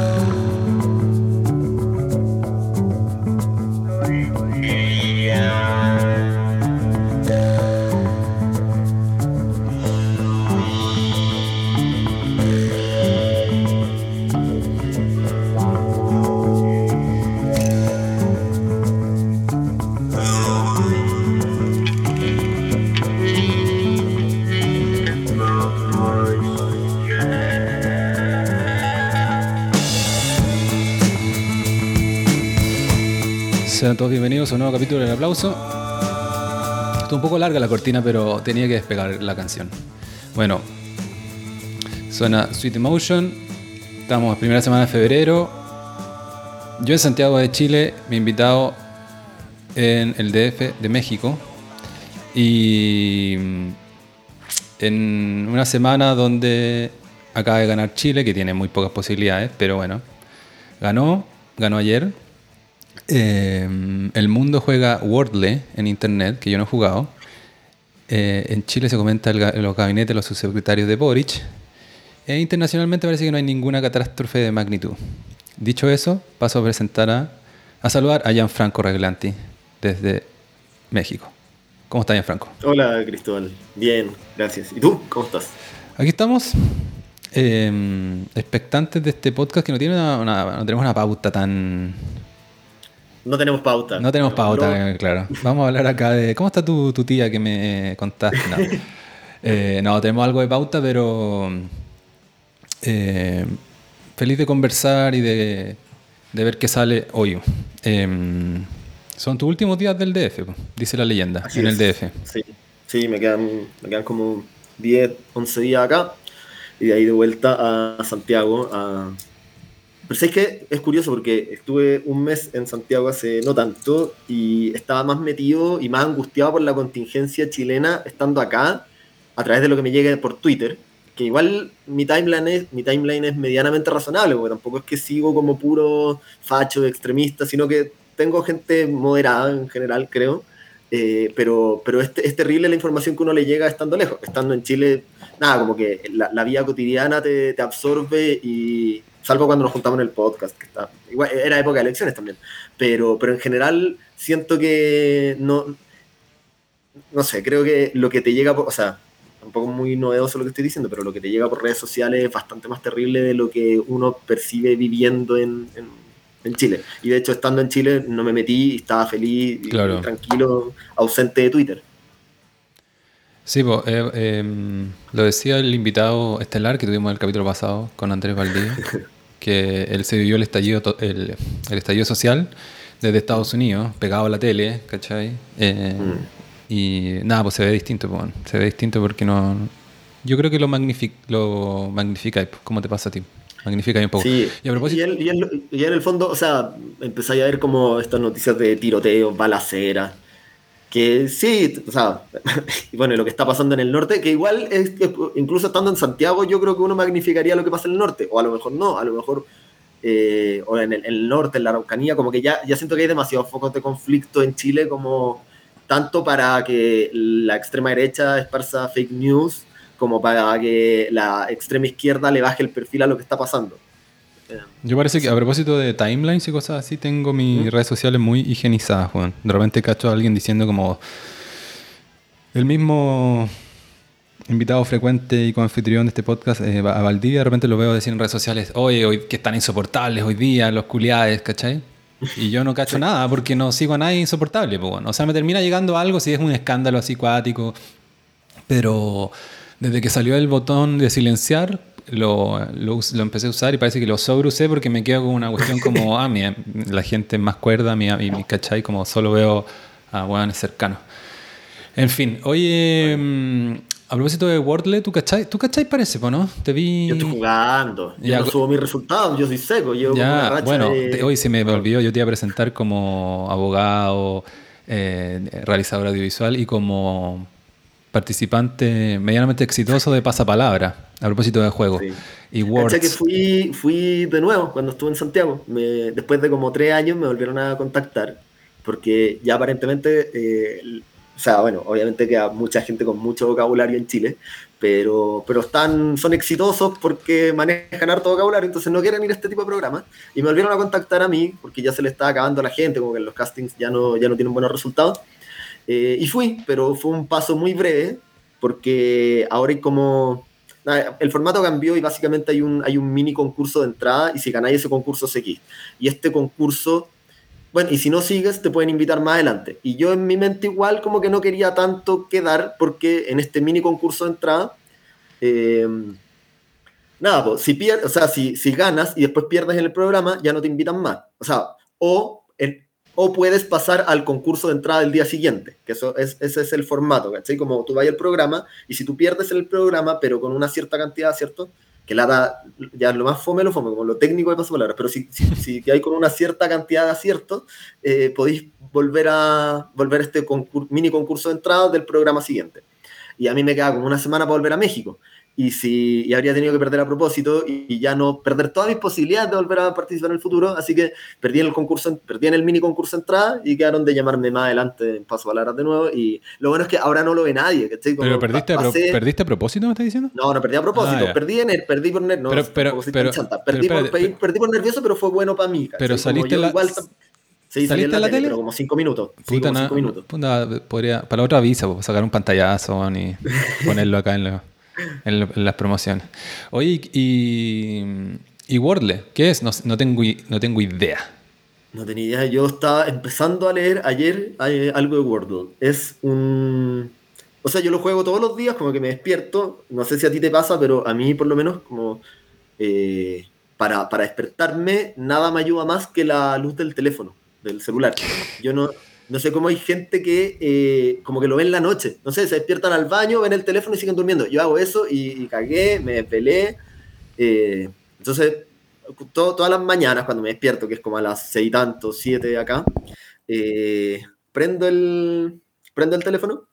slow. Sean todos bienvenidos a un nuevo capítulo del aplauso. Estuvo un poco larga la cortina, pero tenía que despegar la canción. Bueno, suena Sweet Emotion. Estamos primera semana de febrero. Yo en Santiago de Chile, mi invitado en el DF de México. Y en una semana donde acaba de ganar Chile, que tiene muy pocas posibilidades, pero bueno, ganó, ganó ayer eh, el mundo juega Wordle en internet, que yo no he jugado. Eh, en Chile se comenta el, los gabinetes de los subsecretarios de Boric. E internacionalmente parece que no hay ninguna catástrofe de magnitud. Dicho eso, paso a presentar a, a saludar a Gianfranco Reglanti desde México. ¿Cómo está Gianfranco? Hola Cristóbal, bien, gracias. ¿Y tú? ¿Cómo estás? Aquí estamos, eh, expectantes de este podcast que no tiene una, no tenemos una pauta tan no tenemos pauta. No tenemos pauta, claro. Vamos a hablar acá de. ¿Cómo está tu, tía que me contaste? Eh, no. tenemos algo de pauta, pero. Eh, feliz de conversar y de, ver qué sale hoy. Em, son tus últimos días del DF, dice la leyenda, en el DF. Sí, sí me, quedan, me quedan como 10, 11 días acá y de ahí de vuelta a Santiago a pero sé que es curioso porque estuve un mes en Santiago hace no tanto y estaba más metido y más angustiado por la contingencia chilena estando acá a través de lo que me llega por Twitter. Que igual mi timeline es, mi timeline es medianamente razonable, porque tampoco es que sigo como puro facho extremista, sino que tengo gente moderada en general, creo. Eh, pero pero es, es, terrible la información que uno le llega estando lejos. Estando en Chile, nada, como que la, la vida cotidiana te, te absorbe y, salvo cuando nos juntamos en el podcast, que está, igual, era época de elecciones también, pero, pero en general siento que no, no sé, creo que lo que te llega, por, o sea, un poco muy novedoso lo que estoy diciendo, pero lo que te llega por redes sociales es bastante más terrible de lo que uno percibe viviendo en, en, Chile. Y de hecho, estando en Chile, no me metí, estaba feliz, y tranquilo, ausente de Twitter. Sí, eh, em, lo decía el invitado estelar que tuvimos en el capítulo pasado con Andrés Valdivia, que él se vivió el estallido, el, estallido social desde Estados Unidos, pegado a la tele, ¿cachai? Eh, mm. Y nada, pues se ve distinto, pues, se ve distinto porque no... Yo creo que lo, magnifica, lo magnifica, ¿cómo te pasa a ti? Magnifica un poco. Sí, y, a propósito... y, en el fondo, o sea, empezáis a ver como estas noticias de tiroteo, balaceras, que sí, o sea, bueno, lo que está pasando en el norte, que igual, es, incluso estando en Santiago, yo creo que uno magnificaría lo que pasa en el norte, o a lo mejor no, a lo mejor, eh, o en el, norte, en la Araucanía, como que ya, ya siento que hay demasiados focos de conflicto en Chile, como tanto para que la extrema derecha esparza fake news, como para que la extrema izquierda le baje el perfil a lo que está pasando. Yo parece que a propósito de timelines y cosas así, tengo mis redes sociales muy higienizadas, Juan. De repente cacho a alguien diciendo como el mismo invitado frecuente y anfitrión de este podcast, eh, a Valdivia, de repente lo veo decir en redes sociales, oye, hoy que están insoportables hoy día, los culiades, ¿cachai? Y yo no cacho nada porque no sigo a nadie insoportable, pues bueno. O sea, me termina llegando algo si es un escándalo así cuático. Pero desde que salió el botón de silenciar, lo, lo, empecé a usar y parece que lo sobreusé porque me quedo con una cuestión como, ah, mi, la gente más cuerda, mi, mi, ¿cachai? Como solo veo a hueones cercanos. En fin, oye, mm, a propósito de Wordle, ¿tú cachai? ¿Tú cachai parece, no? Te vi... Yo estoy jugando, yo no subo mis resultados, yo soy seco, yo ya, bueno, hoy se me olvidó, yo te iba a presentar como abogado, eh, realizador audiovisual y como participante medianamente exitoso de pasapalabra, a propósito de juego. Y Words. que fui, fui de nuevo cuando estuve en Santiago. después de como tres años me volvieron a contactar, porque ya aparentemente, eh, o sea, bueno, obviamente queda mucha gente con mucho vocabulario en Chile, pero, pero están, son exitosos porque manejan harto vocabulario, entonces no quieren ir a este tipo de programas. Y me volvieron a contactar a mí, porque ya se le estaba acabando a la gente, como que los castings ya no, ya no tienen buenos resultados. Eh, y fui, pero fue un paso muy breve, porque ahora hay como... el formato cambió y básicamente hay un, hay un mini concurso de entrada y si ganáis ese concurso seguís. Y este concurso bueno, y si no sigues, te pueden invitar más adelante. Y yo en mi mente igual como que no quería tanto quedar porque en este mini concurso de entrada, eh, nada, pues, si, pierdes, o sea, si, si ganas y después pierdes en el programa, ya no te invitan más. O sea, o, o puedes pasar al concurso de entrada del día siguiente, que eso es, ese es el formato, ¿cachai? Como tú vas al programa y si tú pierdes el programa, pero con una cierta cantidad, ¿cierto? que la da, ya lo más fome, lo fome, como lo técnico de paso palabras, pero si, si, si hay con una cierta cantidad de aciertos, eh, podéis volver a volver a este mini concurso de entrada del programa siguiente. Y a mí me queda como una semana para volver a México y si y habría tenido que perder a propósito y, ya no perder todas mis posibilidades de volver a participar en el futuro, así que perdí en el concurso, perdí en el mini concurso entrada y quedaron de llamarme más adelante en paso palabras de nuevo y lo bueno es que ahora no lo ve nadie, pero perdiste, perdiste a propósito, me estás diciendo? No, no perdí a propósito, ah, perdí en el, perdí por nervioso, no, pero, pero, perdí, por, perdí, por, nervioso, pero fue bueno para mí. Pero saliste la... Igual, Sí, salí en la, tele, pero como cinco minutos. Puta, cinco minutos. podría, para la otra pues, sacar un pantallazo y ponerlo acá en la en, las promociones. Oye, y, y Wordle, ¿qué es? No, tengo, no tengo idea. No tenía idea. Yo estaba empezando a leer ayer eh, algo de Wordle. Es un... O sea, yo lo juego todos los días, como que me despierto. No sé si a ti te pasa, pero a mí por lo menos como... Eh, para, para despertarme, nada me ayuda más que la luz del teléfono, del celular. Yo no, no sé cómo hay gente que eh, como que lo ve en la noche. No sé, se despiertan al baño, ven el teléfono y siguen durmiendo. Yo hago eso y, cagué, me pelé. Eh, entonces, todas las mañanas cuando me despierto, que es como a las seis y tanto, siete acá, eh, prendo, el, prendo el teléfono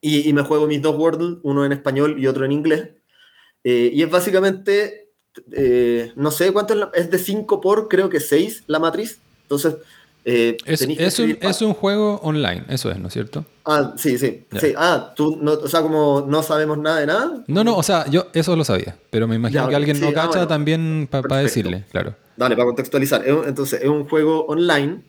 y, me juego mis dos Wordle, uno en español y otro en inglés. y es básicamente, no sé cuánto es, es de 5 por, creo que 6 la matriz. Entonces, eh, es, un, juego online, eso es, ¿no es cierto? Ah, sí, sí. Ah, tú, no, o sea, como no sabemos nada de nada. No, no, o sea, yo eso lo sabía, pero me imagino que alguien no ah, cacha también para decirle, claro. Dale, para contextualizar. Entonces, es un juego online,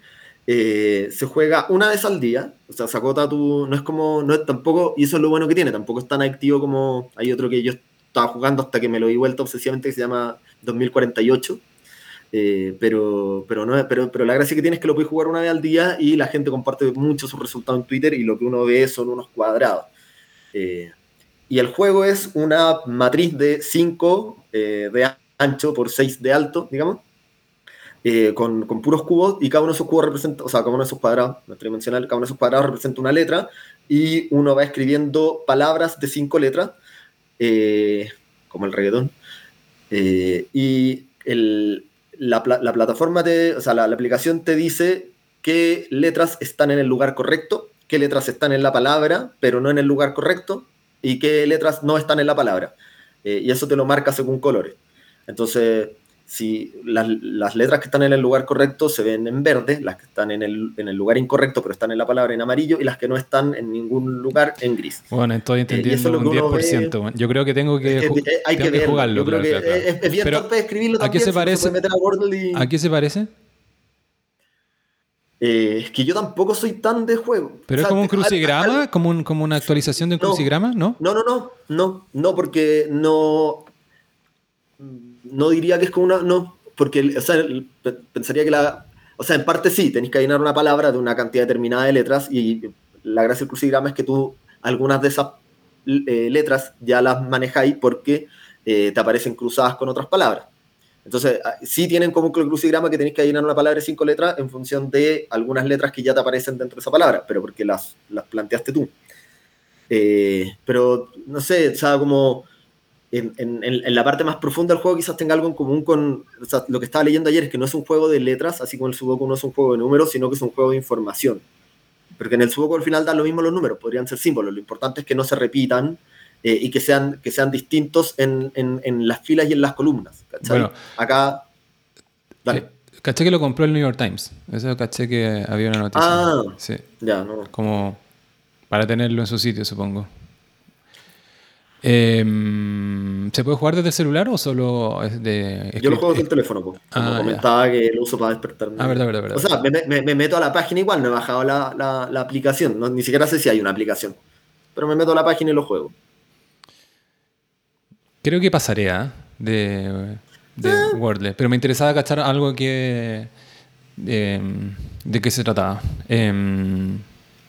eh, se juega una vez al día, o sea, se acota tu. No es como. No es tampoco, y eso es lo bueno que tiene, tampoco es tan activo como. Hay otro que yo estaba jugando hasta que me lo di vuelta obsesivamente que se llama 2048 eh, pero, pero, no, pero, pero la gracia que tiene es que lo puedes jugar una vez al día y la gente comparte mucho sus resultados en Twitter y lo que uno ve son unos cuadrados. Eh, y el juego es una matriz de 5 eh, de ancho por 6 de alto, digamos, con, con, puros cubos y cada uno de esos cubos representa, o sea, cada uno de esos cuadrados, no tridimensional, cada uno de esos cuadrados representa una letra y uno va escribiendo palabras de 5 letras, como el reggaetón. y el, la, plataforma, te, o sea, la, aplicación te dice qué letras están en el lugar correcto, qué letras están en la palabra, pero no en el lugar correcto, y qué letras no están en la palabra. Eh, y eso te lo marca según colores. Entonces, si las, letras que están en el lugar correcto se ven en verde, las que están en el, en el, lugar incorrecto pero están en la palabra en amarillo y las que no están en ningún lugar en gris. Bueno, estoy eh, entendiendo un 10%. yo creo que tengo que, hay que, jugarlo. Es, bien pero, escribirlo ¿A qué se parece? a, qué se parece? es que yo tampoco soy tan de juego. ¿Pero es como un crucigrama? ¿Como, un, ¿Como una actualización de un crucigrama? ¿No? No, no, no, no, no, porque no no diría que es como una. No, porque o sea, pensaría que la. O sea, en parte sí, tenéis que llenar una palabra de una cantidad determinada de letras y la gracia del crucigrama es que tú algunas de esas eh, letras ya las manejáis porque eh, te aparecen cruzadas con otras palabras. Entonces, ah, sí tienen como un crucigrama que tenéis que llenar una palabra de cinco letras en función de algunas letras que ya te aparecen dentro de esa palabra, pero porque las, las planteaste tú. Eh, pero, no sé, o como en, la parte más profunda del juego quizás tenga algo en común con lo que estaba leyendo ayer, es que no es un juego de letras, así como el Sudoku no es un juego de números, sino que es un juego de información. Porque en el Sudoku al final dan lo mismo los números, podrían ser símbolos, lo importante es que no se repitan eh, y que sean, que sean distintos en, las filas y en las columnas. Bueno, Acá... Dale. Caché que lo compró el New York Times, eso caché que había una noticia. Ah, sí. Ya, no. Como para tenerlo en su sitio, supongo. Em, ¿Se puede jugar desde el celular o solo es de.? Yo lo juego desde el teléfono, como Ah, comentaba que lo uso para despertarme. Ah, verdad, verdad, verdad. O sea, me, me- me meto a la página igual, no he bajado la, la- la aplicación, no- ni siquiera sé si hay una aplicación. Pero me meto a la página y lo juego. Creo que pasaré ¿ah? de, de Ah. Wordle, pero me interesaba cachar algo que. em, ¿De qué se trataba? Em,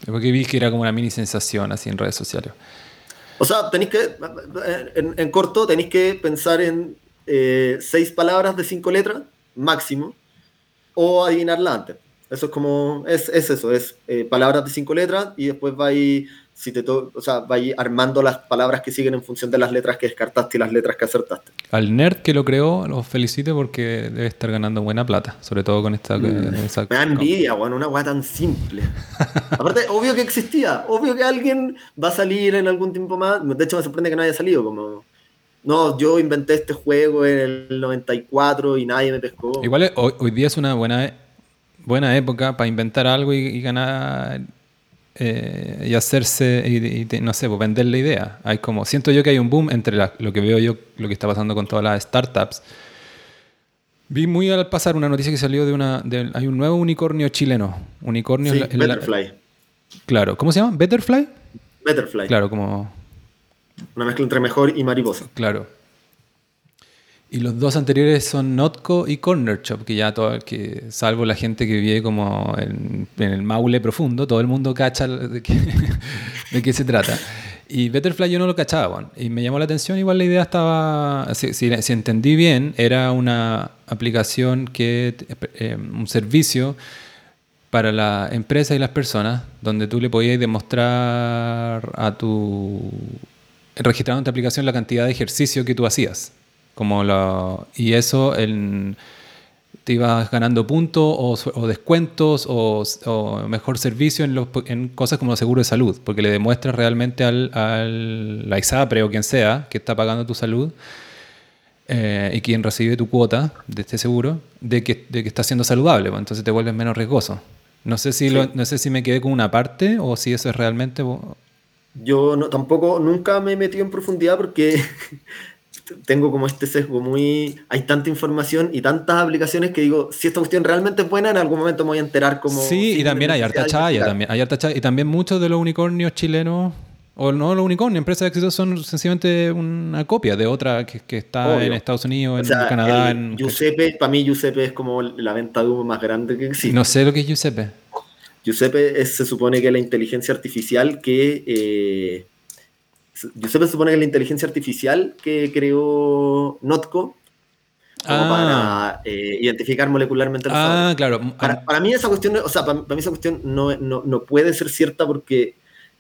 porque vi que era como una mini sensación así en redes sociales. O sea, tenéis que, en, corto, tenéis que pensar en eh, seis palabras de cinco letras, máximo, o adivinarla antes. Eso es como, es, es eso, es eh, palabras de cinco letras y después vais, si te to- o sea, vais armando las palabras que siguen en función de las letras que descartaste y las letras que acertaste. Al nerd que lo creó, lo felicito porque debe estar ganando buena plata, sobre todo con esta. Mm. Me da envidia, weón, una weá tan simple. Aparte, obvio que existía, obvio que alguien va a salir en algún tiempo más. De hecho, me sorprende que no haya salido, como. No, yo inventé este juego en el 94 y nadie me pescó. Igual hoy, hoy día es una buena, buena época para inventar algo y, y ganar eh, y hacerse, y, no sé, pues vender la idea. Hay como, siento yo que hay un boom entre la- lo que veo yo, lo que está pasando con todas las startups. Vi muy al pasar una noticia que salió de una, de- hay un nuevo unicornio chileno. Unicornio Sí, la- Betterfly. claro, ¿cómo se llama? Betterfly. Betterfly. Claro, como Una mezcla entre mejor y mariposa. Claro. Y los dos anteriores son Notco y Corner Shop, que ya todo, que salvo la gente que vive como en, el Maule profundo, todo el mundo cacha de qué, se trata. Y Betterfly yo no lo cachaba, bueno, y me llamó la atención, igual la idea estaba, si, entendí bien, era una aplicación que, eh, un servicio para la empresa y las personas, donde tú le podías demostrar a tu registrando en tu aplicación la cantidad de ejercicio que tú hacías. Como lo, y eso en- te ibas ganando puntos o, descuentos o, o mejor servicio en, los, en cosas como los seguros de salud, porque le demuestras realmente al, al la ISAPRE o quien sea que está pagando tu salud eh, y quien recibe tu cuota de este seguro, de que, de que está siendo saludable, pues, entonces te vuelves menos riesgoso. No sé, si Sí. lo- no sé si me quedé con una parte o si eso es realmente... Yo no, tampoco, nunca me he metido en profundidad porque tengo como este sesgo muy... Hay tanta información y tantas aplicaciones que digo, si esta cuestión realmente es buena, en algún momento me voy a enterar como... Sí, y también hay harta chaya, también, hay harta chaya. Y también muchos de los unicornios chilenos, o no los unicornios, empresas de éxito son sencillamente una copia de otra que, que está Obvio. en Estados Unidos, O en sea, Canadá. En, Giuseppe, para mí Giuseppe es como la venta de humo más grande que existe. no sé lo que es Giuseppe. Giuseppe es- se supone que es la inteligencia artificial que... eh, Giuseppe se supone que es la inteligencia artificial que creó Notco como Ah. para eh, identificar molecularmente los Ah, sabores. claro. Para, para mí esa cuestión, o sea, para, para mí esa cuestión no, no, no puede ser cierta porque,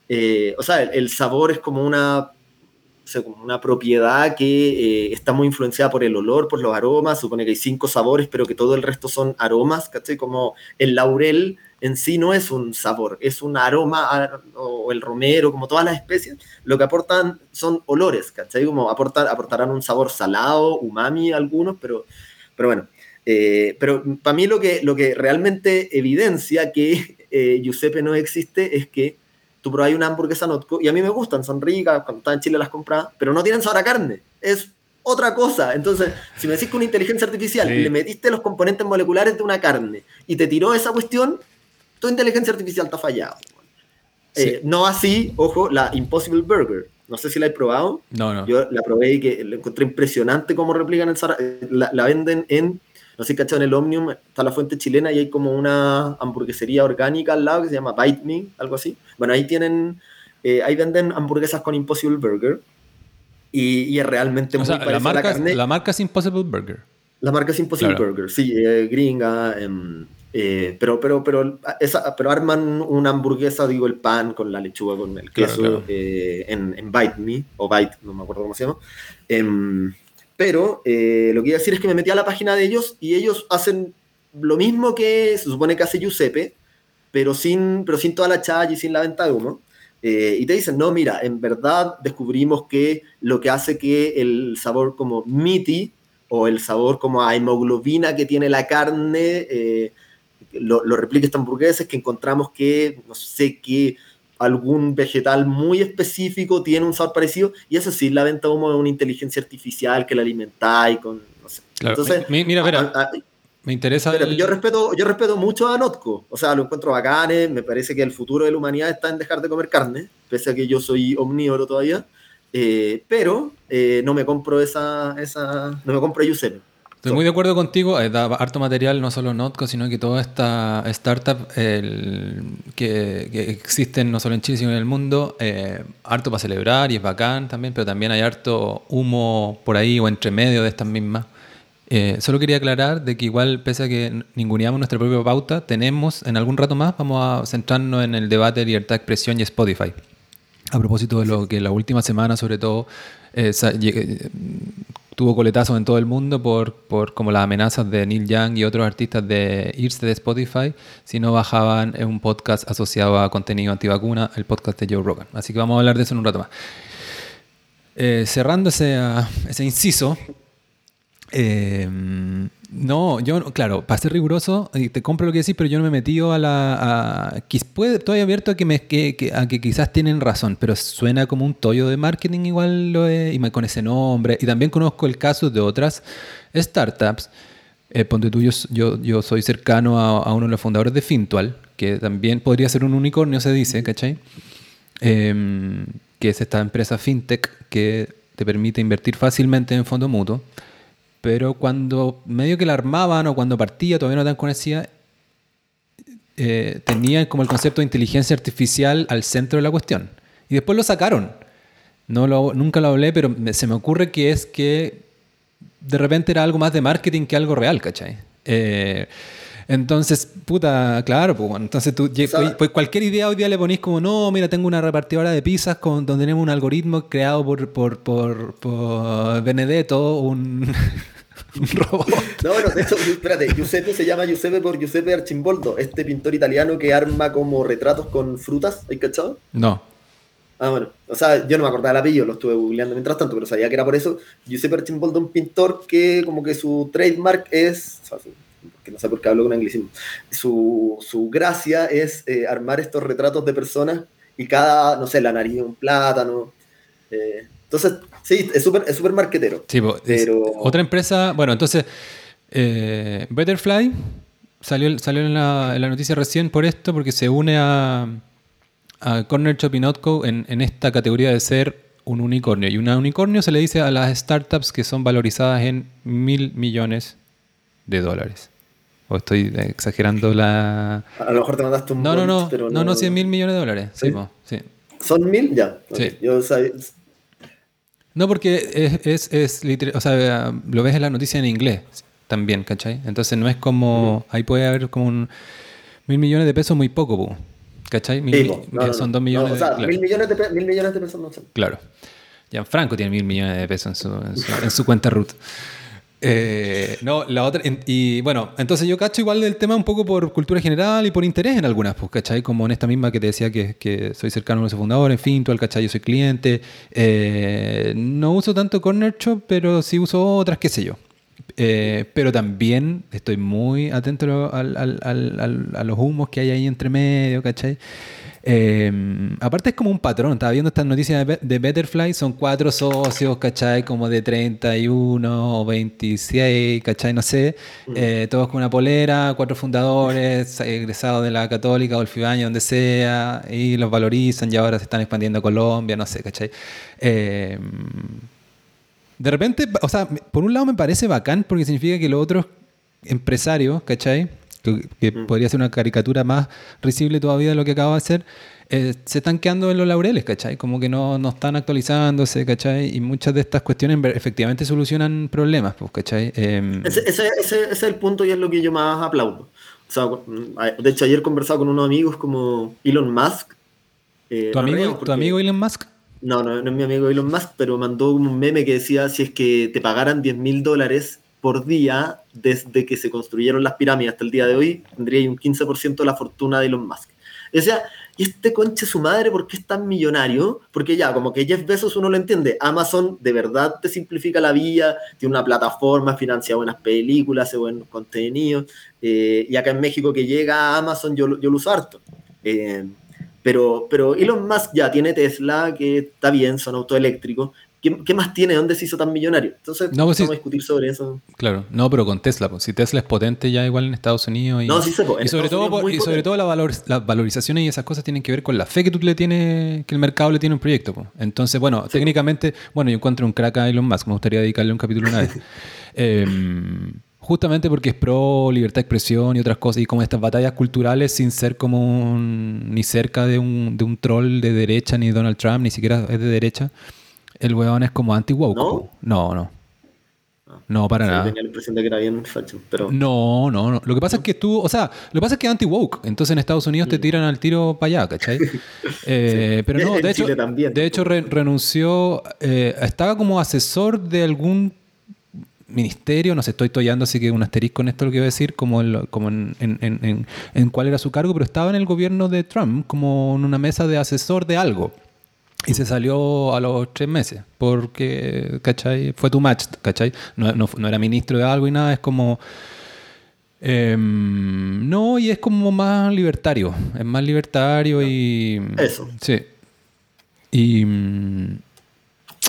eh, o sea, el, el sabor es como una, o sea, como una propiedad que eh, está muy influenciada por el olor, por los aromas, supone que hay cinco sabores, pero que todo el resto son aromas, ¿cachai? Como el laurel en sí no es un sabor, es un aroma, a- o el romero, como todas las especies, lo que aportan son olores, ¿cachai? Como aportar, aportarán un sabor salado, umami algunos, pero, pero bueno. Eh, pero para mí lo que, lo que realmente evidencia que eh, Giuseppe no existe es que tú probáis una hamburguesa Notco y a mí me gustan, son ricas, cuando estaba en Chile las compraba, pero no tienen sabor a carne, es otra cosa. Entonces, si me decís que una inteligencia artificial Sí. le metiste los componentes moleculares de una carne y te tiró esa cuestión, tu inteligencia artificial está fallado. Eh, no así, ojo, la Impossible Burger. No sé si la he probado. No, no. Yo la probé y que la encontré impresionante cómo replican el La, la venden en, no sé si cachado, en el Omnium, está la fuente chilena y hay como una hamburguesería orgánica al lado que se llama Bite Me, algo así. Bueno, ahí tienen, eh, ahí venden hamburguesas con Impossible Burger y, y es realmente O muy sea, la a la marca, carne. la marca es Impossible Burger. La marca es Impossible Claro. Burger, sí, eh, gringa, em, eh, pero, pero, pero, esa, pero arman una hamburguesa, digo, el pan con la lechuga, con el Claro, queso, claro. eh, en, en Bite Me, o Bite, no me acuerdo cómo se llama. Em, pero eh, lo que iba a decir es que me metí a la página de ellos y ellos hacen lo mismo que se supone que hace Giuseppe, pero sin, pero sin toda la chaya y sin la venta de humo. Eh, y te dicen, no, mira, en verdad descubrimos que lo que hace que el sabor como meaty o el sabor como a hemoglobina que tiene la carne eh, lo, lo replique esta hamburguesa es que encontramos que, no sé qué, algún vegetal muy específico tiene un sabor parecido, y eso sí, la venta como una inteligencia artificial que la alimentáis con, no sé. Entonces, mira, mira, me interesa. yo, respeto, yo respeto mucho a Notco, o sea, lo encuentro bacanes, me parece que el futuro de la humanidad está en dejar de comer carne, pese a que yo soy omnívoro todavía, eh, pero eh, no me compro esa, esa, no me compro Giuseppe. Estoy muy de acuerdo contigo, eh, da harto material, no solo Notco, sino que toda esta startup que, existen no solo en Chile, sino en el mundo, eh, harto para celebrar y es bacán también, pero también hay harto humo por ahí o entre medio de estas mismas. Eh, solo quería aclarar de que igual, pese a que ninguneamos nuestra propia pauta, tenemos en algún rato más, vamos a centrarnos en el debate de libertad de expresión y Spotify. A propósito de lo que la última semana, sobre todo, tuvo coletazos en todo el mundo por, por como las amenazas de Neil Young y otros artistas de irse de Spotify si no bajaban un podcast asociado a contenido antivacuna, el podcast de Joe Rogan. Así que vamos a hablar de eso en un rato más. Eh, cerrando ese, ese inciso, eh, no, yo, claro, para ser riguroso, te compro lo que decís, pero yo no me he metido a la. A, puede, estoy abierto a que, me, que, a que quizás tienen razón, pero suena como un tollo de marketing, igual lo es, y con ese nombre. Y también conozco el caso de otras startups. Eh, ponte tú, yo, yo, soy cercano a, uno de los fundadores de Fintual, que también podría ser un unicornio, se dice, ¿cachai? Em, que es esta empresa fintech que te permite invertir fácilmente en fondo mutuo pero cuando medio que la armaban o cuando partía, todavía no tan conocida, eh, tenían como el concepto de inteligencia artificial al centro de la cuestión. Y después lo sacaron. No lo, nunca lo hablé, pero se me ocurre que es que de repente era algo más de marketing que algo real, ¿cachai? Eh, entonces, puta, claro, pues, entonces tú, pues cualquier idea hoy día le ponís como, no, mira, tengo una repartidora de pizzas con, donde tenemos un algoritmo creado por, por, por, por Benedetto, un, un robot. No, bueno, de hecho, espérate, Giuseppe se llama Giuseppe por Giuseppe Archimboldo, este pintor italiano que arma como retratos con frutas, ¿hay cachado? No. Ah, bueno, o sea, yo no me acordaba el apellido, lo estuve googleando mientras tanto, pero sabía que era por eso. Giuseppe Archimboldo, un pintor que como que su trademark es, o sea, que no sé por qué hablo con anglicismo, su, su gracia es eh, armar estos retratos de personas y cada, no sé, la nariz de un plátano. Eh, entonces, Sí, es súper es super marquetero. Sí, pero... otra empresa, bueno, entonces, eh, Betterfly salió, salió en, la, noticia recién por esto, porque se une a, a Corner Shop y Notco en, en esta categoría de ser un unicornio. Y un unicornio se le dice a las startups que son valorizadas en mil millones de dólares. O estoy exagerando la. A lo mejor te mandaste un. No, no, no. no, no, no, 100 mil millones de dólares. Sí, sí. ¿Son mil? Ya. Sí. Yo, no, porque es, es, literal, o sea, lo ves en la noticia en inglés también, ¿cachai? Entonces no es como, ahí puede haber como un mil millones de pesos muy poco, ¿cachai? Mil, son dos millones. o sea, mil, millones de, mil millones de pesos no son. Claro. Franco tiene mil millones de pesos en su, en su, en su cuenta root. Eh, no, la otra. Y bueno, entonces yo cacho igual del tema un poco por cultura general y por interés en algunas, pues, ¿cachai? Como en esta misma que te decía que, soy cercano a nuestro fundador, en fin, tú al ¿cachai? Yo soy cliente. Eh, no uso tanto Corner Shop, pero sí uso otras, qué sé yo. Eh, pero también estoy muy atento a los humos que hay ahí entre medio, ¿cachai? Em, aparte es como un patrón, estaba viendo estas noticias de, Betterfly, son cuatro socios, ¿cachai? Como de 31 o 26, ¿cachai? No sé, mm. eh, todos con una polera, cuatro fundadores, egresados de la Católica o el Fibaña, donde sea, y los valorizan y ahora se están expandiendo a Colombia, no sé, ¿cachai? Em, de repente, o sea, por un lado me parece bacán porque significa que los otros empresarios, ¿cachai? Que, mm. podría ser una caricatura más risible todavía de lo que acaba de hacer, eh, se están quedando en los laureles, ¿cachai? Como que no, no, están actualizándose, ¿cachai? Y muchas de estas cuestiones efectivamente solucionan problemas, pues, ¿cachai? Em, ese, ese, ese, es el punto y es lo que yo más aplaudo. O sea, mm, de hecho, ayer conversado con unos amigos como Elon Musk. Eh, ¿Tu, amigo, ¿Tu amigo Elon Musk? No, no, no es mi amigo Elon Musk, pero mandó un meme que decía, si es que te pagaran 10 mil dólares por día desde que se construyeron las pirámides hasta el día de hoy, tendría un 15% de la fortuna de Elon Musk. O sea, ¿y este conche su madre por qué es tan millonario? Porque ya, como que Jeff Bezos uno lo entiende, Amazon de verdad te simplifica la vida, tiene una plataforma, financia buenas películas, hace buen contenido, eh, y acá en México que llega a Amazon yo, yo lo uso harto. Eh, Pero, pero Elon Musk ya tiene Tesla, que está bien, son autos eléctricos. ¿Qué, más tiene? ¿Dónde se hizo tan millonario? Entonces, no, pues vamos a discutir sobre eso. Claro, no, pero con Tesla. Pues, si Tesla es potente ya igual en Estados Unidos. Y, no, sí se Y sobre todo, y sobre todo la valor, las valorizaciones y esas cosas tienen que ver con la fe que tú le tienes, que el mercado le tiene un proyecto. Pues. Entonces, bueno, técnicamente, bueno, yo encuentro un crack a Elon Musk. Me gustaría dedicarle un capítulo una vez. Em, justamente porque es pro libertad de expresión y otras cosas, y como estas batallas culturales sin ser como ni cerca de un, de un troll de derecha, ni Donald Trump, ni siquiera es de derecha el weón es como anti-woke. ¿No? No, no. Ah. No, para nada. Tenía la impresión de que era bien facho, pero... No, no, no. Lo que pasa es que tú, o sea, lo que pasa es que es anti-woke. Entonces en Estados Unidos te mm. tiran al tiro para allá, ¿cachai? Eh, pero no, de hecho, de hecho renunció, eh, estaba como asesor de algún ministerio, no sé, estoy tollando, así que un asterisco con esto lo que iba a decir, como, como en, en, en, cuál era su cargo, pero estaba en el gobierno de Trump, como en una mesa de asesor de algo. Y se salió a los tres meses, porque, ¿cachai? Fue tu match, ¿cachai? No, no, era ministro de algo y nada, es como... Em, no, y es como más libertario, es más libertario y... Eso. Sí. Y,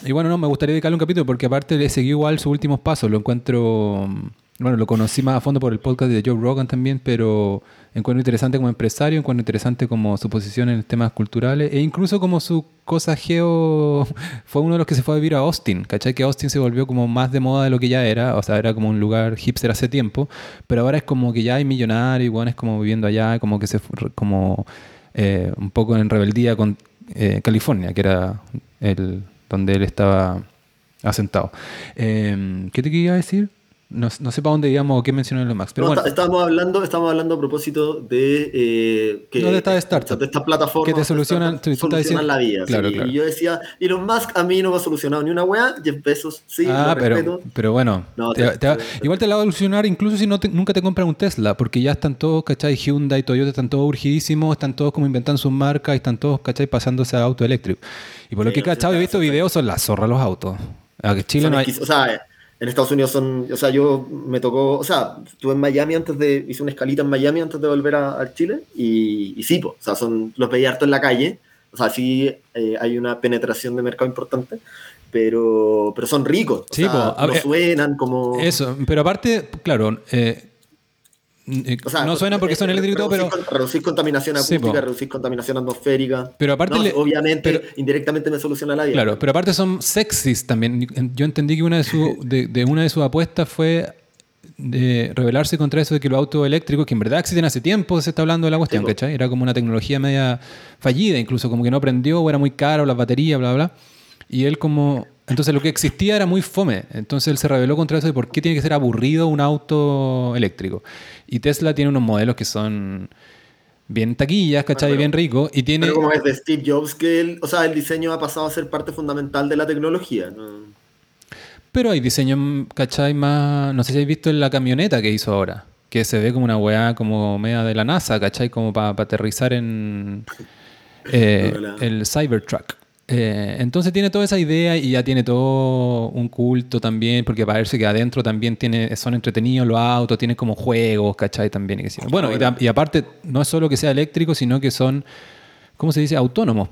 y bueno, no, me gustaría dedicarle un capítulo porque aparte le seguí igual sus últimos pasos, lo encuentro... Bueno, lo conocí más a fondo por el podcast de Joe Rogan también, pero encuentro interesante como empresario, encuentro interesante como su posición en temas culturales e incluso como su cosa geo fue uno de los que se fue a vivir a Austin, ¿cachai? Que Austin se volvió como más de moda de lo que ya era, o sea, era como un lugar hipster hace tiempo, pero ahora es como que ya hay millonarios, igual es como viviendo allá, como que se como eh, un poco en rebeldía con eh, California, que era el donde él estaba asentado. Eh, ¿Qué te quería decir? No, no, sé para dónde digamos o qué mencionó Elon Musk. Pero bueno. estábamos, hablando, estamos hablando a propósito de eh, que de esta startup, de estas plataformas que te solucionan, solucionan la vida. Claro, Y yo decía, Elon Musk a mí no me ha solucionado ni una weá, Jeff Bezos sí, ah, pero, pero bueno, igual te la va a solucionar incluso si no nunca te compran un Tesla, porque ya están todos, ¿cachai? Hyundai, Toyota, están todos urgidísimos, están todos como inventando sus marcas y están todos, ¿cachai? Pasándose a auto eléctrico. Y por lo que he cachado he visto videos, son la zorra los autos. A que Chile no hay... O sea, en Estados Unidos son, o sea, yo me tocó, o sea, estuve en Miami antes de, hice una escalita en Miami antes de volver a, Chile y, y sí, o sea, son, los veía harto en la calle, o sea, sí eh, hay una penetración de mercado importante, pero, pero son ricos, o sea, no suenan como... Eso, pero aparte, claro, eh, eh, no suena porque son eléctricos, pero. Reducir contaminación acústica, reducir contaminación atmosférica. Pero aparte. obviamente, indirectamente me soluciona la vida. Claro, pero aparte son sexys también. Yo entendí que una de, su, de, una de sus apuestas fue de rebelarse contra eso de que los autos eléctricos, que en verdad existen hace tiempo, se está hablando de la cuestión, ¿cachai? Era como una tecnología media fallida, incluso como que no prendió, o era muy caro, las baterías, bla, bla. Y él como entonces lo que existía era muy fome. Entonces él se rebeló contra eso de por qué tiene que ser aburrido un auto eléctrico. Y Tesla tiene unos modelos que son bien taquillas, ¿cachai? bien ricos. Y tiene... Pero como es de Steve Jobs, que el, o sea, el diseño ha pasado a ser parte fundamental de la tecnología. Pero hay diseños, ¿cachai? Más... No sé si habéis visto en la camioneta que hizo ahora. Que se ve como una weá como media de la NASA, ¿cachai? Como para aterrizar en eh, el Cybertruck. Eh, entonces tiene toda esa idea y ya tiene todo un culto también, porque parece que adentro también tiene, son entretenidos los autos, tiene como juegos, ¿cachai? También. Y bueno, y, aparte, no es solo que sea eléctrico, sino que son, ¿cómo se dice? Autónomos,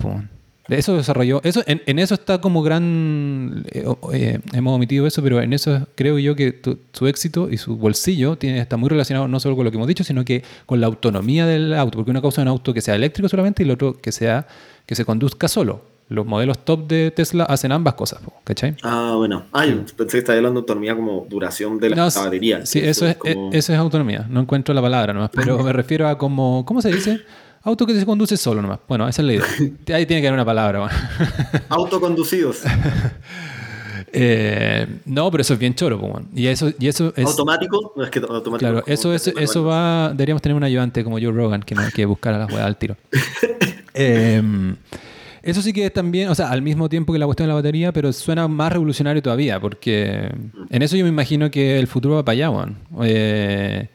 Eso desarrolló, eso, en, eso está como gran, eh, eh, hemos omitido eso, pero en eso creo yo que su éxito y su bolsillo tiene, está muy relacionado no solo con lo que hemos dicho, sino que con la autonomía del auto, porque una cosa es un auto que sea eléctrico solamente y el otro que sea, que se conduzca solo los modelos top de Tesla hacen ambas cosas, ¿cachai? Ah, bueno. Ah, pensé que estaba hablando de autonomía como duración de la batería. Sí, eso, es, eso es autonomía. No encuentro la palabra nomás, pero me refiero a como, ¿cómo se dice? Auto que se conduce solo nomás. Bueno, esa es la idea. Ahí tiene que haber una palabra. Autoconducidos. Eh, no, pero eso es bien choro, y eso, y eso es automático, no es que automático. Claro, eso, eso, eso va. Deberíamos tener un ayudante como Joe Rogan que no que buscar a la juega al tiro. eh, eso sí que es también, o sea, al mismo tiempo que la cuestión de la batería, pero suena más revolucionario todavía, porque en eso yo me imagino que el futuro va para allá, Juan. Eh,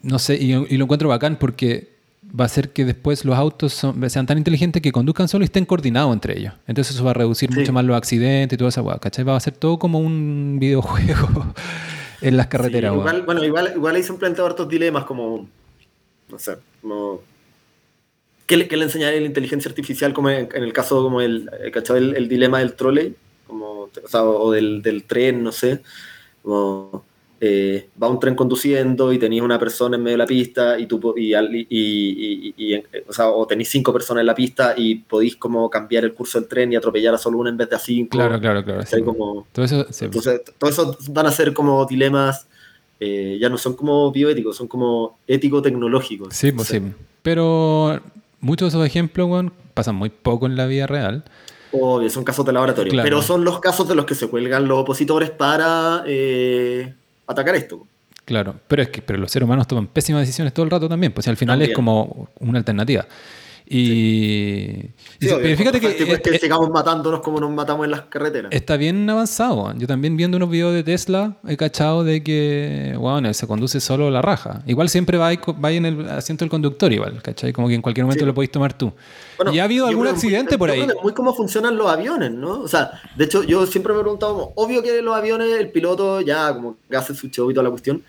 no sé, y, lo encuentro bacán porque va a ser que después los autos sean tan inteligentes que conduzcan solo y estén coordinados entre ellos. Entonces eso va a reducir mucho más los accidentes y toda esa hueá, ¿cachai? Va a ser todo como un videojuego en las carreteras, Bueno, igual, igual ahí se han planteado hartos dilemas como, no sé, como ¿qué, le, qué le enseñaría la inteligencia artificial como en, el caso como el, el, el, dilema del trolley? Como, o, sea, o del, del, tren, no sé. Como, eh, va un tren conduciendo y tenéis una persona en medio de la pista y tú y, y, y, o, sea, o tenéis cinco personas en la pista y podéis como cambiar el curso del tren y atropellar a solo una en vez de a cinco. Claro, claro, claro. Como, todo eso, entonces, todo eso van a ser como dilemas, eh, ya no son como bioéticos, son como ético-tecnológicos. Sí, pues sí. Pero muchos de esos ejemplos, pasan muy poco en la vida real. Obvio, son casos de laboratorio. Pero son los casos de los que se cuelgan los opositores para... Eh, atacar esto. Claro, pero es que pero los seres humanos toman pésimas decisiones todo el rato también, pues al final es como una alternativa. Y, fíjate que, que eh, sigamos matándonos como nos matamos en las carreteras. Está bien avanzado. Yo también viendo unos videos de Tesla he cachado de que bueno, se conduce solo la raja. Igual siempre va, va en el asiento del conductor igual, ¿cachai? Como que en cualquier momento lo podéis tomar tú. y ha habido algún accidente por ahí. muy cómo funcionan los aviones, ¿no? O sea, de hecho yo siempre me he preguntado, obvio que los aviones, el piloto ya como que hace su show y toda la cuestión,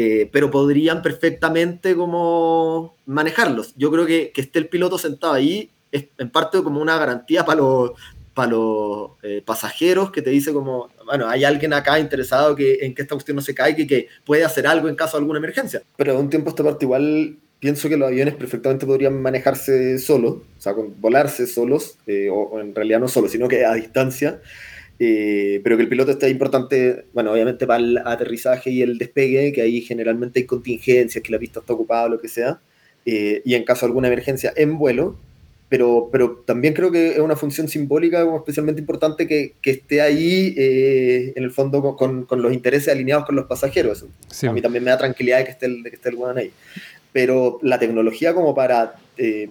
eh, pero podrían perfectamente como manejarlos. Yo creo que, que esté el piloto sentado ahí es en parte como una garantía para los, para los eh, pasajeros que te dice como, bueno, hay alguien acá interesado que, en que esta cuestión no se caiga y que puede hacer algo en caso de alguna emergencia. Pero de un tiempo a esta parte igual pienso que los aviones perfectamente podrían manejarse solos, o sea, volarse solos, eh, o, en realidad no solos, sino que a distancia, eh, pero que el piloto esté importante, bueno, obviamente para el aterrizaje y el despegue, que ahí generalmente hay contingencias, que la pista está ocupada, lo que sea, eh, y en caso de alguna emergencia en vuelo, pero, pero también creo que es una función simbólica como especialmente importante que, que esté ahí, eh, en el fondo, con, con, los intereses alineados con los pasajeros. A mí también me da tranquilidad de que esté el, de que esté el ahí. Pero la tecnología como para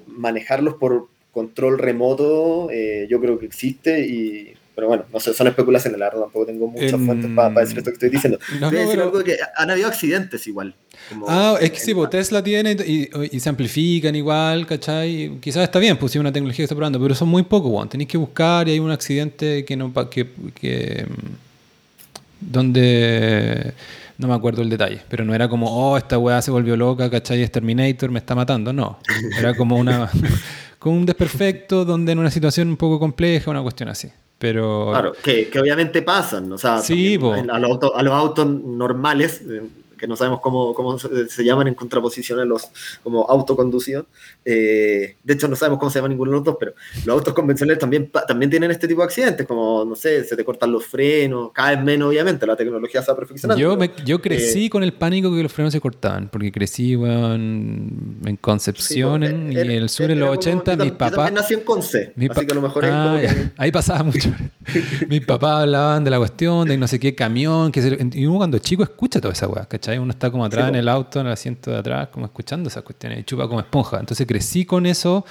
manejarlos por control remoto, yo creo que existe y pero bueno, no sé, son especulaciones, la verdad, tampoco tengo muchas fuentes para, decir esto que estoy diciendo. No, decir algo que han habido accidentes igual. ah, es que sí, pues Tesla tiene y, y, se amplifican igual, ¿cachai? Quizás está bien, pues si una tecnología que está probando, pero son muy pocos, bueno. Tenéis que buscar y hay un accidente que no. que, que donde. No me acuerdo el detalle, pero no era como, oh, esta weá se volvió loca, ¿cachai? Es Terminator, me está matando. No. Era como una. con un desperfecto donde en una situación un poco compleja, una cuestión así. Pero... Claro, que, que obviamente pasan, o sea, sí, a, los autos, a, los autos, normales, eh, que no sabemos cómo, cómo se llaman en contraposición a los como autoconducidos. Eh, de hecho, no sabemos cómo se llaman ninguno de los dos, pero los autos convencionales también, también tienen este tipo de accidentes, como, no sé, se te cortan los frenos, cada vez menos, obviamente, la tecnología se ha perfeccionado. Yo, yo crecí eh, con el pánico que los frenos se cortaban, porque crecí en Concepción y en el sur en los 80, mis papás... Nací en Conce, así que a lo mejor ah, Ahí pasaba mucho. mis papás hablaban de la cuestión, de no sé qué camión, que se... y uno cuando chico escucha toda esa weá, ¿cachai? Uno está como atrás en el auto, en el asiento de atrás, como escuchando esas cuestiones y chupa como esponja. Entonces crecí con eso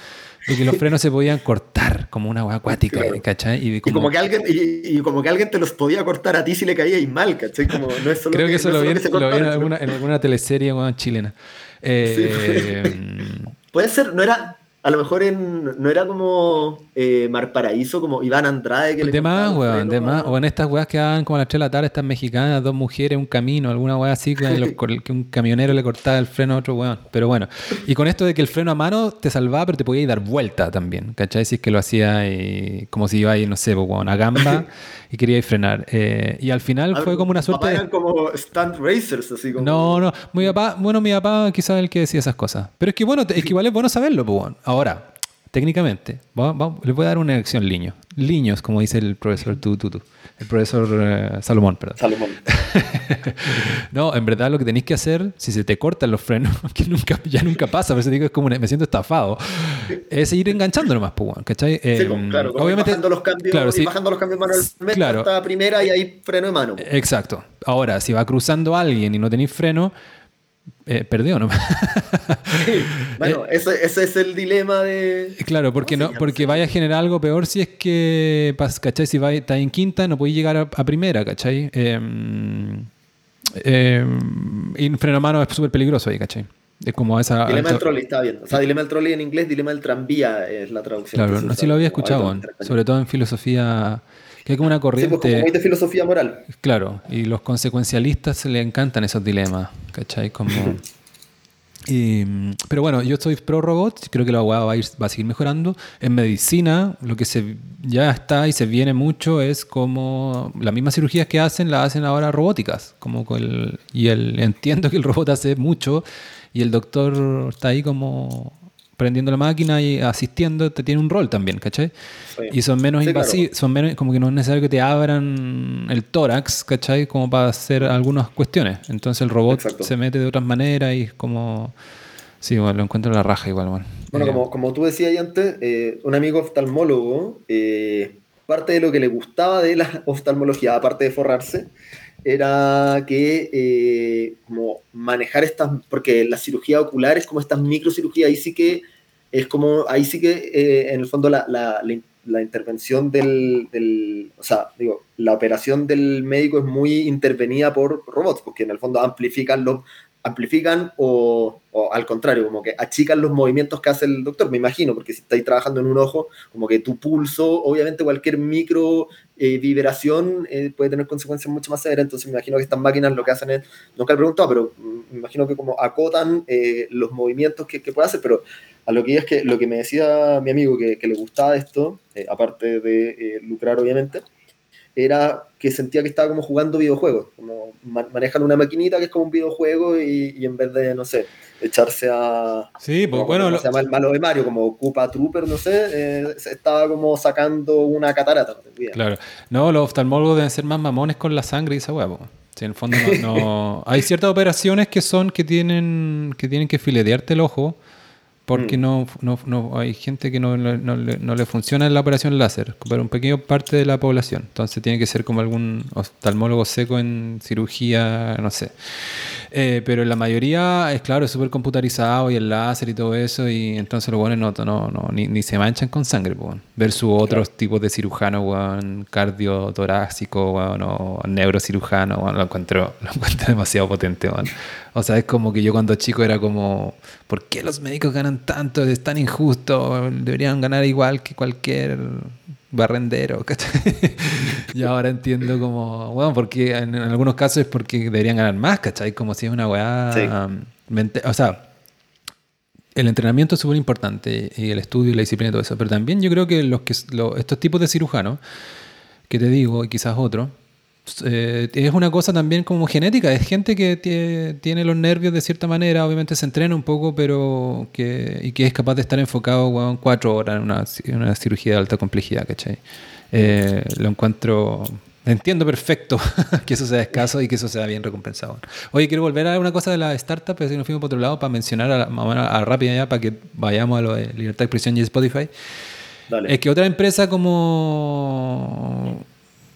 de que los frenos se podían cortar como una agua acuática, Y como... que alguien, y, como que alguien te los podía cortar a ti si le caía y mal, ¿cachai? Como, no es solo Creo que, eso lo vi, en, alguna, en alguna teleserie chilena. Eh, Puede ser, no era, a lo mejor en, no era como eh, Mar Paraíso, como Iván Andrade. Que de más, weón, de más. O en estas weas que hagan como a las 3 de la tarde, estas mexicanas, dos mujeres, un camino, alguna wea así, que un camionero le cortaba el freno a otro weón. Pero bueno, y con esto de que el freno a mano te salvaba, pero te podía dar vuelta también, ¿cachai? Si es que lo hacía como si iba ahí, no sé, weón, a gamba y quería ir frenar. Eh, y al final fue como una suerte. Eran como stunt racers, así como. No, no. Mi papá, bueno, mi papá quizás es el que decía esas cosas. Pero es que bueno, es que igual es bueno saberlo, pues. Ahora, técnicamente, le voy a dar una elección liño. Liños, como dice el profesor tú, tú, tú. El profesor eh, Salomón, perdón. Salomón. no, en verdad lo que tenéis que hacer, si se te cortan los frenos, que nunca, ya nunca pasa, por eso digo es como me siento estafado, es ir enganchando nomás, pues, ¿cachai? sí, pues, em, claro, obviamente, bajando los cambios, claro, y bajando los cambios manualmente claro, hasta primera y ahí freno de mano. Exacto. Ahora, si va cruzando alguien y no tenéis freno, eh, perdió, ¿no? bueno, eh, ese, es el dilema de. Claro, porque no, porque vaya a generar algo peor si es que, ¿cachai? Si va, está en quinta, no podéis llegar a, primera, ¿cachai? Eh, y freno a mano es súper peligroso ahí, ¿cachai? Es como esa. Dilema del trolley, está bien. O sea, dilema del trolley en inglés, dilema del tranvía es la traducción. Claro, así lo había escuchado, sobre todo en filosofía que hay como una corriente. Sí, pues como de filosofía moral. Claro, y los consecuencialistas se le encantan esos dilemas, ¿cachai? Como. Y, pero bueno, yo soy pro robot, creo que la va a, ir, va a seguir mejorando. En medicina, lo que se, ya está y se viene mucho es como las mismas cirugías que hacen, las hacen ahora robóticas. Como con el, y el, entiendo que el robot hace mucho y el doctor está ahí como prendiendo la máquina y asistiendo, te tiene un rol también, ¿cachai? Y son menos invasivos, son menos, como que no es necesario que te abran el tórax, ¿cachai? Como para hacer algunas cuestiones. Entonces el robot se mete de otras maneras y es como... Sí, bueno, lo encuentro en la raja igual, bueno. Bueno, eh, como, como tú decías antes, eh, un amigo oftalmólogo, eh, parte de lo que le gustaba de la oftalmología, aparte de forrarse, era que eh, como manejar estas, porque la cirugía ocular es como estas microcirugías, ahí sí que es como, ahí sí que eh, en el fondo la, la, la intervención del, o sea, digo, la operación del médico es muy intervenida por robots, porque en el fondo amplifican los, amplifican o, al contrario, como que achican los movimientos que hace el doctor, me imagino, porque si estáis trabajando en un ojo, como que tu pulso, obviamente cualquier micro eh, vibración eh, puede tener consecuencias mucho más severas, entonces me imagino que estas máquinas lo que hacen es, nunca he preguntado, pero me imagino que como acotan eh, los movimientos que, que, puede hacer, pero a lo que es que lo que me decía mi amigo que, le gustaba esto, aparte de lucrar obviamente, era que sentía que estaba como jugando videojuegos, como manejan una maquinita que es como un videojuego y, en vez de, no sé, echarse a... Sí, pues bueno... se llama el malo de Mario, como Koopa Trooper, no sé, eh, estaba como sacando una catarata. claro. No, los oftalmólogos deben ser más mamones con la sangre y esa huevo. Si en el fondo no, Hay ciertas operaciones que son que tienen que, tienen que filetearte el ojo porque mm. no, no, no, hay gente que no, no, le, funciona la operación láser, pero un pequeño parte de la población. Entonces tiene que ser como algún oftalmólogo seco en cirugía, no sé. Eh, pero la mayoría es claro, es súper computarizado y el láser y todo eso, y entonces los buenos no, no, no, ni, ni, se manchan con sangre, bueno. versus otros tipos de cirujano, bueno, cardiotorácico, bueno, o neurocirujano, bueno, lo, encuentro, lo encuentro demasiado potente. Bueno. O sea, es como que yo cuando chico era como, ¿por qué los médicos ganan tanto? Es tan injusto, deberían ganar igual que cualquier barrendero. y ahora entiendo como, bueno, porque en, algunos casos es porque deberían ganar más, ¿cachai? Como si es una weá... o sea, el entrenamiento es súper importante y el estudio y la disciplina y todo eso, pero también yo creo que, los que estos tipos de cirujanos, que te digo, y quizás otros, eh, es una cosa también como genética, es gente que tiene, los nervios de cierta manera, obviamente se entrena un poco, pero que, y que es capaz de estar enfocado cuatro horas en una, cirugía de alta complejidad, ¿cachai? Eh, lo encuentro, entiendo perfecto que eso sea escaso y que eso sea bien recompensado. Oye, quiero volver a una cosa de la startup, pero si nos fuimos por otro lado, para mencionar a, a, a rápida ya, para que vayamos a lo de Libertad de Expresión y Spotify. Es que otra empresa como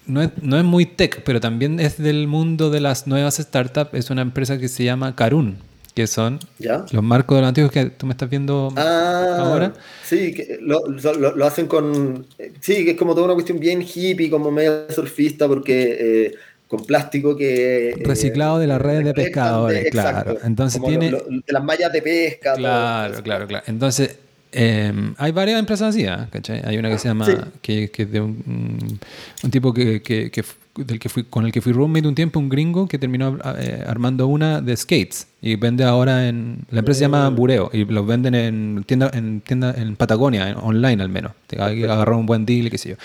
no es, no es muy tech, pero también es del mundo de las nuevas startups. Es una empresa que se llama Karun, que son los marcos de los antiguos que tú me estás viendo ah, ahora. Sí, que lo, lo, hacen con. Sí, que es como toda una cuestión bien hippie, como medio surfista, porque. Eh, con plástico que... Eh, Reciclado de las redes de pescadores, claro. Entonces tiene... de las mallas de pesca. Claro, claro, claro. Entonces Em, hay varias empresas así, ¿eh? Hay una que se llama, que, que, es de un, un tipo que, que, del que fui, con el que fui roommate un tiempo, un gringo que terminó eh, armando una de skates y vende ahora en, la empresa se llama oh. Bureo y los venden en tienda, en tienda en Patagonia, online al menos. Agarrar un buen deal, qué sé yo.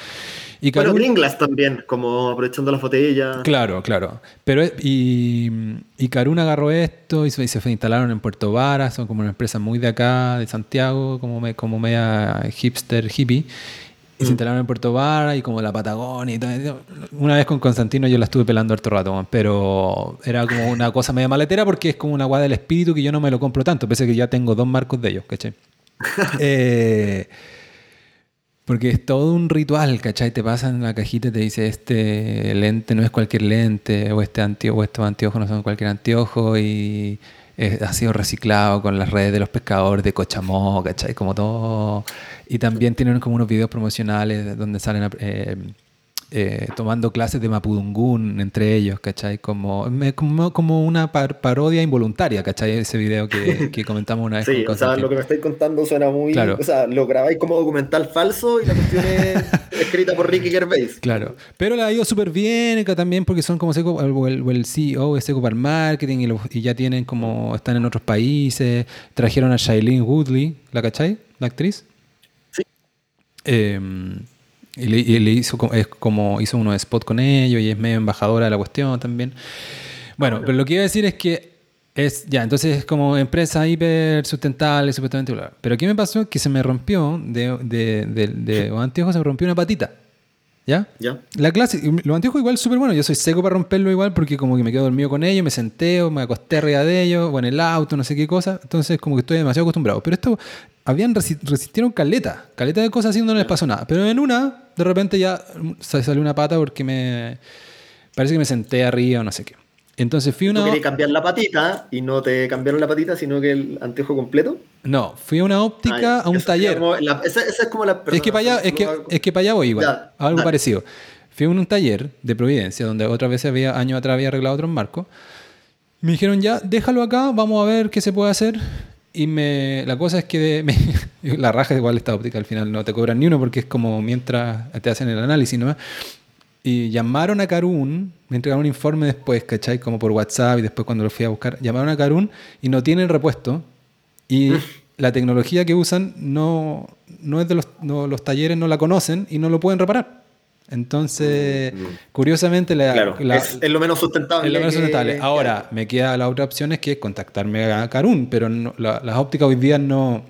Y bueno, también, como aprovechando las botellas. Claro, claro. Pero, y, y Karun agarró esto y se, se instalaron en Puerto Vara, son como una empresa muy de acá, de Santiago, como, me, como media hipster, hippie. Y se mm. instalaron en Puerto Vara y como la Patagonia y todo. Una vez con Constantino yo la estuve pelando harto rato, pero era como una cosa media maletera porque es como una guada del espíritu que yo no me lo compro tanto, pese a que ya tengo dos marcos de ellos, ¿cachai? eh, porque es todo un ritual, ¿cachai? Te pasan la cajita y te dice, este lente no es cualquier lente, o este anteojo, o estos anteojos no son cualquier anteojo, y ha sido reciclado con las redes de los pescadores de Cochamó, ¿cachai? Como todo. Y también tienen como unos videos promocionales donde salen eh, eh, tomando clases de Mapudungún entre ellos, ¿cachai? Como, como, como una parodia involuntaria, ¿cachai? Ese video que, que comentamos una vez. Sí, o sea, lo que me estáis contando suena muy... Claro. O sea, lo grabáis como documental falso y la cuestión es escrita por Ricky Gervais. Claro, pero le ha ido súper bien también porque son como Seco, el, el CEO es Seco para marketing y, y, ya tienen como, están en otros países, trajeron a Shailene Woodley, ¿la cachai? La actriz. Sí. Eh, y le, hizo, es como hizo unos spots con ellos y es medio embajadora de la cuestión también. Bueno, pero lo que iba a decir es que es, ya, entonces es como empresa hiper sustentable, supuestamente. Pero ¿qué me pasó? Que se me rompió, de, de, de, de anteojos se me rompió una patita. ¿Ya? Ya. La clase, los anteojos igual súper bueno. Yo soy seco para romperlo igual porque como que me quedo dormido con ellos, me senté o me acosté arriba de ellos o en el auto, no sé qué cosa. Entonces como que estoy demasiado acostumbrado. Pero esto habían resistieron caleta, caleta de cosas haciendo no les pasó nada. Pero en una, de repente ya se salió una pata porque me parece que me senté arriba o no sé qué. Entonces fui una. ¿Tú cambiar la patita y no te cambiaron la patita, sino que el anteojo completo? No, fui a una óptica, a un taller. esa, es como la. Es que para allá, es que, es que para allá voy igual. algo parecido. Fui a un taller de Providencia, donde otra vez había, años atrás había arreglado otros marcos. Me dijeron, ya, déjalo acá, vamos a ver qué se puede hacer. Y me, la cosa es que la raja igual esta óptica al final no te cobran ni uno porque es como mientras te hacen el análisis nomás. Y llamaron a Carun, me entregaron un informe después, ¿cachai? Como por WhatsApp y después cuando lo fui a buscar, llamaron a Carun y no tienen repuesto. Y la tecnología que usan no, no es de los, los talleres, no la conocen y no lo pueden reparar. Entonces, mm, mm. curiosamente, la, es, lo menos sustentable. Es lo menos sustentable. Ahora, me queda la otra opción es que es contactarme a Carun, pero las ópticas hoy día no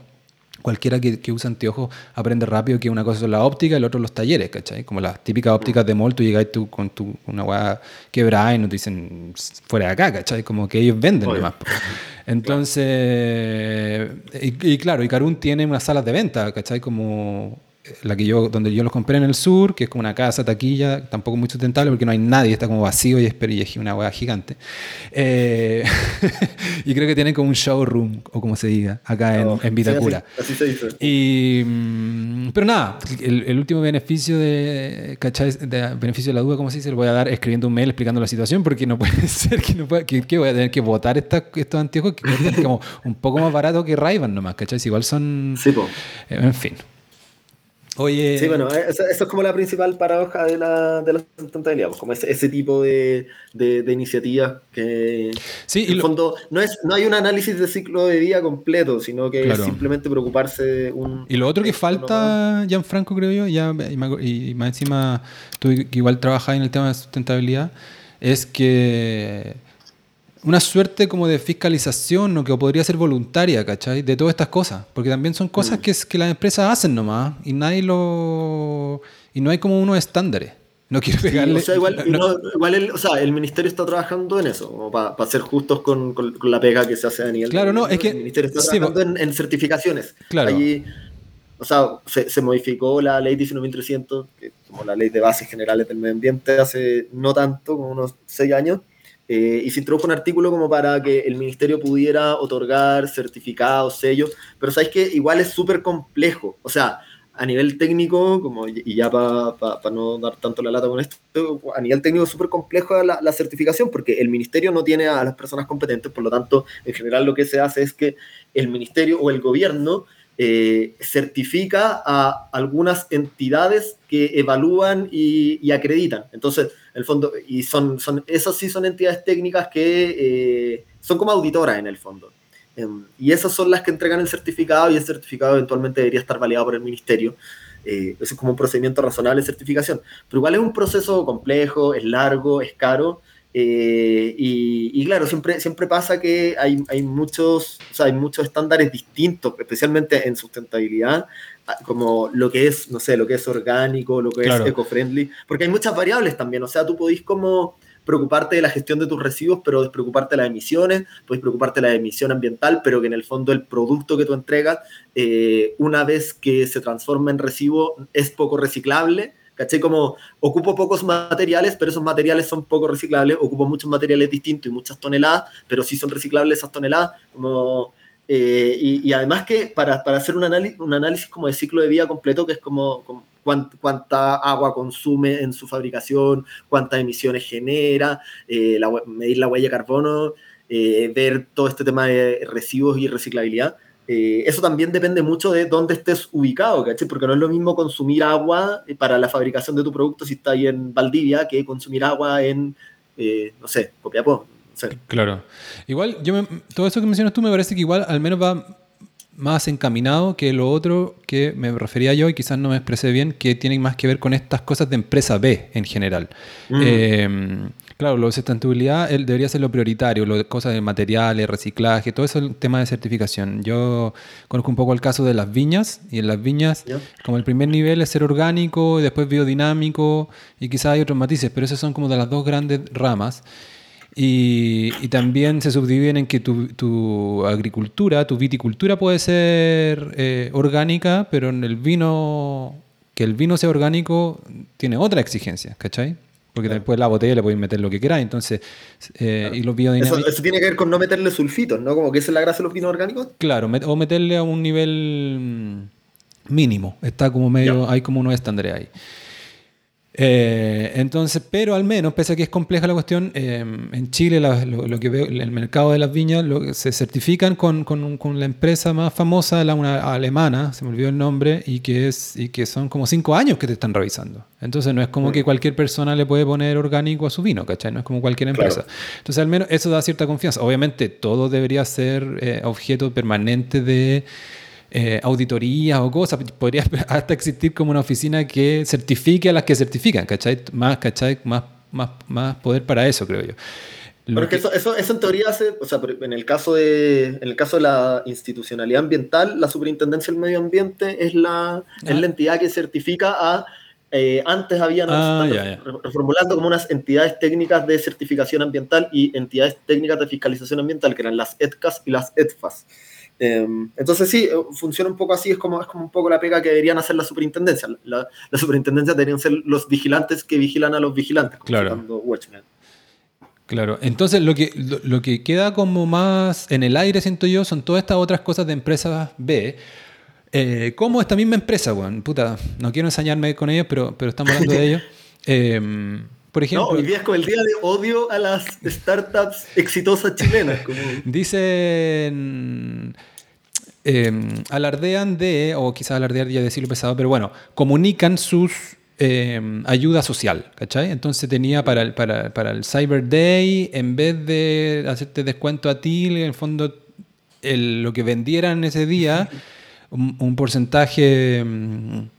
cualquiera que, que usa anteojos aprende rápido que una cosa es la óptica y la otra los talleres, ¿cachai? Como las típicas ópticas de mall, tú llegáis tú con tu, una weá quebrada y no te dicen fuera de acá, ¿cachai? Como que ellos venden nomás. Entonces, y, y, claro, y Carun tiene unas salas de venta, ¿cachai? Como la que yo, donde yo los compré en el sur, que es como una casa, taquilla, tampoco muy sustentable porque no hay nadie, está como vacío y es una hueá gigante. Eh, y creo que tienen como un showroom, o como se diga, acá en, oh, en Vitacura. así, se dice. Y, mm, pero nada, el, último beneficio de, ¿cachai? de beneficio de la duda, ¿cómo se dice? Le voy a dar escribiendo un mail explicando la situación porque no puede ser que, no pueda, que, voy a tener que votar esta, estos anteojos que como un poco más barato que ray nomás, ¿cachai? igual son... Sí, En fin. Oye. Sí, bueno, eso, es como la principal paradoja de la, de la sustentabilidad, pues, como ese, ese tipo de, de, iniciativas que, sí, en el fondo, no, es, no hay un análisis de ciclo de vida completo, sino que es simplemente preocuparse un. Y lo otro que falta, Gianfranco, creo yo, ya, y, más encima, tú igual trabajas en el tema de sustentabilidad, es que una suerte como de fiscalización o que podría ser voluntaria, ¿cachai? De todas estas cosas. Porque también son cosas mm. que, que las empresas hacen nomás y nadie lo. y no hay como unos estándares. No quiero pegarle. o sea, igual, igual el, o sea, el ministerio está trabajando en eso, para ser justos con, con, la pega que se hace a nivel. Claro, no, es que. El ministerio está trabajando en, en, certificaciones. Claro. Allí, o sea, se, se, modificó la ley 19.300, que como la ley de bases generales del medio ambiente, hace no tanto, como unos seis años eh, y se introdujo un artículo como para que el ministerio pudiera otorgar certificados, sellos, pero sabes que igual es súper complejo. O sea, a nivel técnico, como, y ya para no dar tanto la lata con esto, a nivel técnico es súper complejo la, la, certificación porque el ministerio no tiene a las personas competentes, por lo tanto, en general lo que se hace es que el ministerio o el gobierno eh, certifica a algunas entidades que evalúan y, acreditan. Entonces, el fondo, y son, son, esas sí son entidades técnicas que eh, son como auditoras en el fondo. Em, y esas son las que entregan el certificado y el certificado eventualmente debería estar validado por el ministerio. Eh, eso es como un procedimiento razonable de certificación. Pero igual es un proceso complejo, es largo, es caro eh, y, claro, siempre, siempre pasa que hay, hay, muchos, o sea, hay muchos estándares distintos, especialmente en sustentabilidad, como lo que es, no sé, lo que es orgánico, lo que es eco-friendly, porque hay muchas variables también, o sea, tú podís como preocuparte de la gestión de tus residuos, pero despreocuparte de las emisiones, podés preocuparte de la emisión ambiental, pero que en el fondo el producto que tú entregas, eh, una vez que se transforma en residuo, es poco reciclable, ¿Caché? Como ocupo pocos materiales, pero esos materiales son poco reciclables, ocupo muchos materiales distintos y muchas toneladas, pero sí son reciclables esas toneladas. Como, eh, y, además que para, para hacer un análisis, un análisis como de ciclo de vida completo, que es como, cuánta agua consume en su fabricación, cuántas emisiones genera, eh, medir la huella de carbono, eh, ver todo este tema de residuos y reciclabilidad. Eso también depende mucho de dónde estés ubicado, ¿cachai? Porque no es lo mismo consumir agua para la fabricación de tu producto si está ahí en Valdivia que consumir agua en, no sé, Copiapó. Claro. Igual, yo todo eso que mencionas tú me parece que igual al menos va más encaminado que lo otro que me refería yo y quizás no me expresé bien, que tienen más que ver con estas cosas de empresa B en general. Mm. Em, claro, lo de sustentabilidad debería ser lo prioritario, lo de cosas de materiales, reciclaje, todo eso el tema de certificación. Yo conozco un poco el caso de las viñas y en las viñas como el primer nivel es ser orgánico, y después biodinámico y quizás hay otros matices, pero esas son como de las dos grandes ramas. Y, también se subdividen en que tu, agricultura, tu viticultura puede ser eh, orgánica, pero en el vino, que el vino sea orgánico, tiene otra exigencia, ¿cachai? Porque después la botella le puedes meter lo que quieras, entonces, eh, y los biodinámicos... Eso, eso, tiene que ver con no meterle sulfitos, ¿no? Como que esa es la gracia de los vinos orgánicos. Claro, o meterle a un nivel mínimo, está como medio, hay como unos estándares ahí. Eh, entonces, pero al menos, pese a que es compleja la cuestión, eh, en Chile lo, que veo, el mercado de las viñas lo, se certifican con, con, con, la empresa más famosa, la una alemana, se me olvidó el nombre, y que, es, y que son como cinco años que te están revisando. Entonces no es como que cualquier persona le puede poner orgánico a su vino, ¿cachai? No es como cualquier empresa. Entonces al menos eso da cierta confianza. Obviamente todo debería ser eh, objeto permanente de eh, auditorías o cosas. Podría hasta existir como una oficina que certifique a las que certifican, ¿cachai? Más, ¿cachai? Más, más, más poder para eso, creo yo. Pero que... eso, eso, eso, en teoría hace, o sea, en el, caso de, en el caso de la institucionalidad ambiental, la superintendencia del medio ambiente es la, es la ah. entidad que certifica a eh, antes habían ah, reformulando como unas entidades técnicas de certificación ambiental y entidades técnicas de fiscalización ambiental, que eran las ETCAS y las ETFAS. Em, entonces sí, eh, funciona un poco así, es como, es como un poco la pega que deberían hacer la superintendencia. La, la superintendencia deberían ser los vigilantes que vigilan a los vigilantes, claro. Claro, entonces lo que, lo, que queda como más en el aire, siento yo, son todas estas otras cosas de empresas B. Eh, como esta misma empresa, bueno, puta, no quiero ensañarme con ellos, pero, pero estamos hablando de ellos. Em, por ejemplo, no, hoy día es como el día de odio a las startups exitosas chilenas. Dicen. Em, alardean de, o quizás alardear ya decirlo pesado, pero bueno, comunican sus eh, ayuda social, ¿cachai? Entonces tenía para el, para, para, el Cyber Day, en vez de hacerte descuento a ti, en el fondo lo que vendieran ese día, un, un porcentaje em,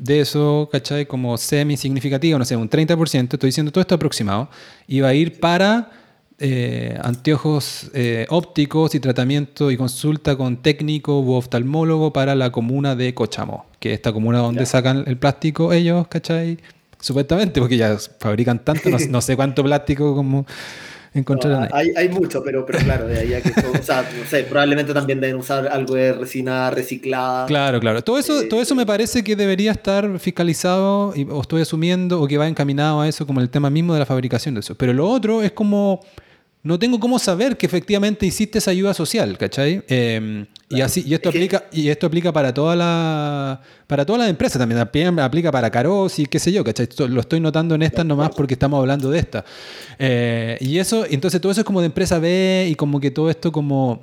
de eso, ¿cachai? Como semi-significativo, no sé, un 30%, estoy diciendo todo esto aproximado, iba a ir para eh, anteojos eh, ópticos y tratamiento y consulta con técnico u oftalmólogo para la comuna de Cochamó, que es esta comuna donde sacan el plástico ellos, ¿cachai? Supuestamente, porque ya fabrican tanto, no sé cuánto plástico como hay, hay, mucho, pero, pero claro, de ahí a que o sea, no sé, probablemente también deben usar algo de resina reciclada. Claro, claro. Todo eso, todo eso me parece que debería estar fiscalizado, y, o estoy asumiendo, o que va encaminado a eso como el tema mismo de la fabricación de eso. Pero lo otro es como no tengo cómo saber que efectivamente hiciste esa ayuda social, ¿cachai? Em, y así, y esto aplica, y esto aplica para toda la, para todas las empresas también, aplica para Caros y qué sé yo, ¿cachai? Lo estoy notando en estas nomás porque estamos hablando de esta. Eh, y eso, entonces todo eso es como de empresa B y como que todo esto como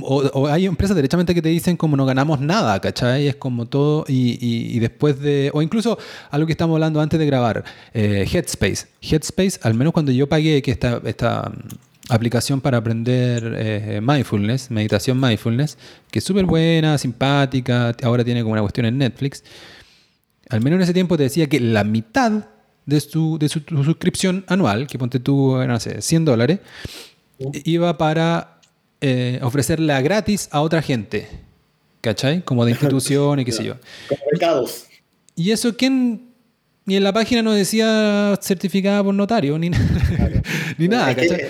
o, hay empresas derechamente que te dicen como no ganamos nada, ¿cachai? Es como todo, y, después de, o incluso algo que estamos hablando antes de grabar, eh, Headspace. Headspace, al menos cuando yo pagué que esta, esta aplicación para aprender eh, mindfulness, meditación mindfulness, que es súper buena, simpática, ahora tiene como una cuestión en Netflix, al menos en ese tiempo te decía que la mitad de su, de su, suscripción anual, que ponte tú, no sé, 100 dólares, iba para eh, ofrecerla gratis a otra gente. ¿Cachai? Como de institución y qué sé yo. mercados. Y eso, ¿quién? Ni en la página no decía certificada por notario, ni, ni nada, ¿cachai?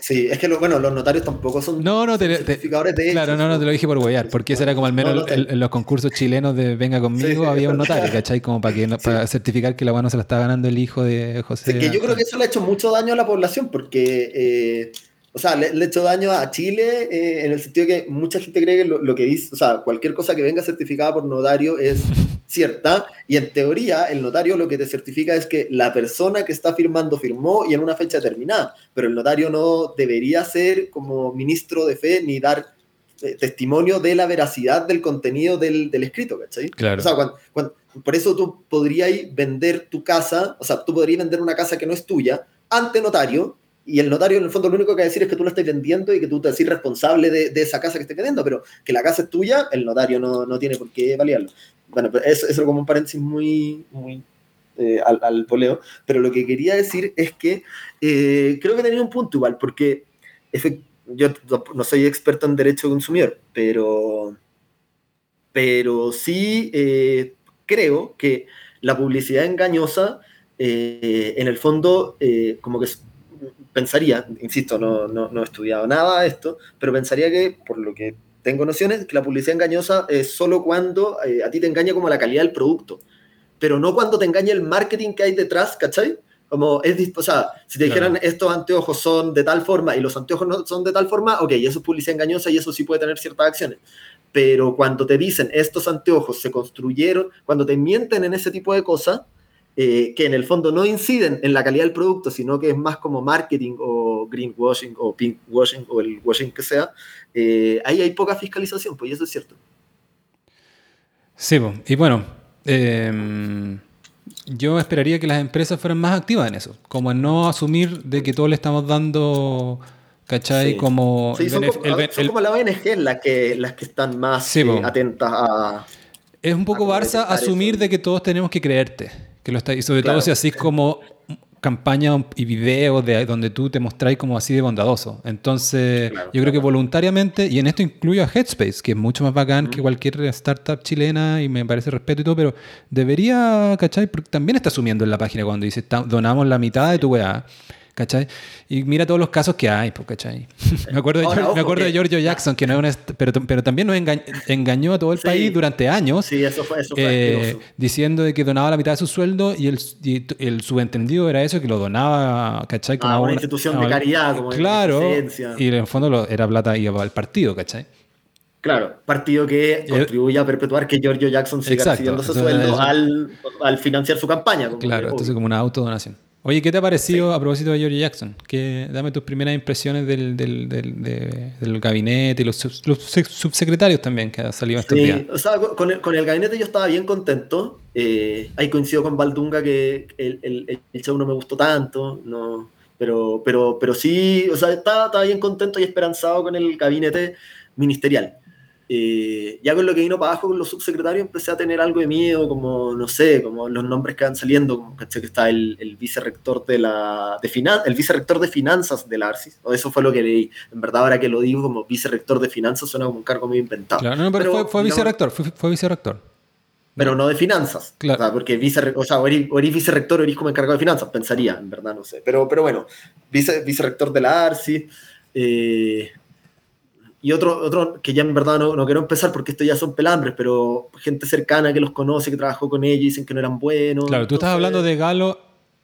Sí, es que bueno, los notarios tampoco son no, no, certificadores de Claro, no, no, te lo dije por huear, porque ese era como al menos en, los concursos chilenos de Venga conmigo había un notario, ¿cachai? Como para, que, para certificar que la mano se la está ganando el hijo de José. que yo creo que eso le ha hecho mucho daño a la población, porque eh, o sea, le, le, hecho daño a Chile eh, en el sentido que mucha gente cree que lo, que dice, o sea, cualquier cosa que venga certificada por notario es cierta, y en teoría el notario lo que te certifica es que la persona que está firmando firmó y en una fecha determinada, pero el notario no debería ser como ministro de fe ni dar eh, testimonio de la veracidad del contenido del, escrito, ¿cachai? Claro. O sea, por eso tú podrías vender tu casa, o sea, tú podrías vender una casa que no es tuya ante notario, y el notario en el fondo lo único que va a decir es que tú la estás vendiendo y que tú te haces responsable de, esa casa que estés vendiendo, pero que la casa es tuya, el notario no, no tiene por qué validarlo. Bueno, eso, es como un paréntesis muy, muy eh, al, al, poleo, pero lo que quería decir es que eh, creo que tenía un punto igual, porque yo no soy experto en derecho de consumidor, pero, pero sí eh, creo que la publicidad engañosa, en el fondo, como que pensaría, insisto, no, no, no he estudiado nada de esto, pero pensaría que, por lo que tengo nociones que la publicidad engañosa es solo cuando eh, a ti te engaña como la calidad del producto, pero no cuando te engaña el marketing que hay detrás, ¿cachai? Como es, o sea, si te dijeran estos anteojos son de tal forma y los anteojos no son de tal forma, ok, eso es publicidad engañosa y eso sí puede tener ciertas acciones. Pero cuando te dicen estos anteojos se construyeron, cuando te mienten en ese tipo de cosas, eh, que en el fondo no inciden en la calidad del producto, sino que es más como marketing o greenwashing o pinkwashing o el washing que sea, eh, ahí hay poca fiscalización, pues eso es cierto. Sí, y bueno, em, yo esperaría que las empresas fueran más activas en eso, como en no asumir de que todo le estamos dando... ¿Cachai? Como, son, como, la ONG las que, las que están más eh, atentas a... Es un poco Barça asumir de que todos tenemos que creerte. Que lo está, y sobre todo si así como campaña y videos de donde tú te mostráis como así de bondadoso. Entonces, yo creo que voluntariamente, y en esto incluyo a Headspace, que es mucho más bacán que cualquier startup chilena y me parece respeto y todo, pero debería, ¿cachai? Porque también está asumiendo en la página cuando dice, donamos la mitad de tu weá. ¿Cachai? Y mira todos los casos que hay, ¿cachai? me acuerdo, de, me acuerdo de Giorgio Jackson, que no es pero, pero también nos engañó, a todo el país durante años. Sí, eso fue, eso fue eh, Diciendo de que donaba la mitad de su sueldo y el, el subentendido era eso, que lo donaba, ¿cachai? Como a una, institución de caridad, como Claro, y en el fondo era plata y iba al partido, ¿cachai? Claro, partido que contribuye a perpetuar que Giorgio Jackson siga recibiendo su sueldo al, al, financiar su campaña. claro, entonces como una autodonación. Oye, ¿qué te ha parecido a propósito de George Jackson? ¿Qué, dame tus primeras impresiones del, del, del, gabinete y los, subsecretarios también que ha salido estos sí, O sea, con el, con el, gabinete yo estaba bien contento. Eh, ahí coincido con Valdunga que el, el, el, show no me gustó tanto, no, pero, pero, pero sí, o sea, estaba, estaba bien contento y esperanzado con el gabinete ministerial. Eh, ya con lo que vino para abajo con los subsecretarios empecé a tener algo de miedo, como, no sé, como los nombres que van saliendo, como que está el, el vicerrector de la, de finan, el vicerrector de finanzas del ARCIS, o eso fue lo que leí. En verdad, ahora que lo digo como vicerrector de finanzas suena como un cargo muy inventado. Claro, no, pero, fue, fue vicerrector, fue, fue, vicerrector. Pero no de finanzas. Claro. O sea, porque vice, o sea, o eres, vicerrector o eres como encargado de finanzas, pensaría, en verdad, no sé. Pero, pero bueno, vice, vicerrector de la ARCIS. Eh, y otro, otro que ya en verdad no, no, quiero empezar porque esto ya son pelambres, pero gente cercana que los conoce, que trabajó con ellos, dicen que no eran buenos. Claro, tú estás hablando de Galo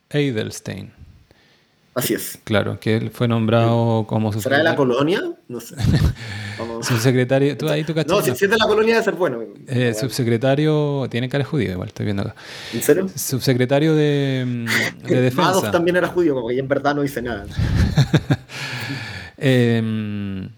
Edelstein. Así es. Claro, que él fue nombrado como ¿Será de la colonia? No sé. subsecretario, tú ahí tú No, si, es de la colonia debe ser bueno. Eh, subsecretario, tiene cara judío igual, estoy viendo acá. ¿En serio? Subsecretario de, mm, de defensa. Madoff también era judío, como que en verdad no dice nada. eh,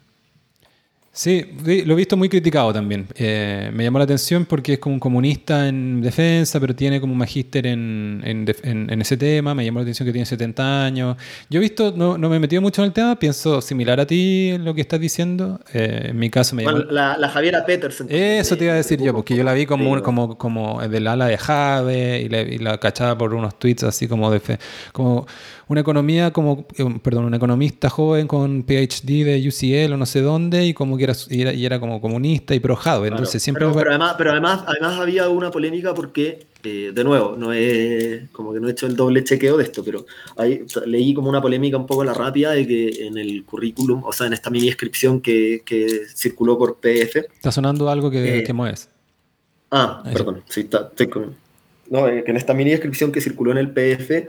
Sí, lo he visto muy criticado también. Eh, me llamó la atención porque es como un comunista en defensa, pero tiene como un magíster en, en, ese tema. Me llamó la atención que tiene 70 años. Yo he visto, no, no me he metido mucho en el tema, pienso similar a ti en lo que estás diciendo. Eh, en mi caso me llamó... la, Javiera Peterson. Eso te iba a decir yo, porque yo la vi como, como, como del ala de Jave y, y, la cachaba por unos tweets así como de... Fe, como una economía como, eh, perdón, un economista joven con PhD de UCL o no sé dónde y como que era, y era, como comunista y projado. Entonces siempre... Pero, además, pero además, además había una polémica porque, eh, de nuevo, no es como que no he hecho el doble chequeo de esto, pero ahí, leí como una polémica un poco la rápida de que en el currículum, o sea, en esta mini descripción que, que circuló por PF. Está sonando algo que, eh, que mueves. Ah, perdón, sí, está, estoy con... No, que en esta mini descripción que circuló en el PF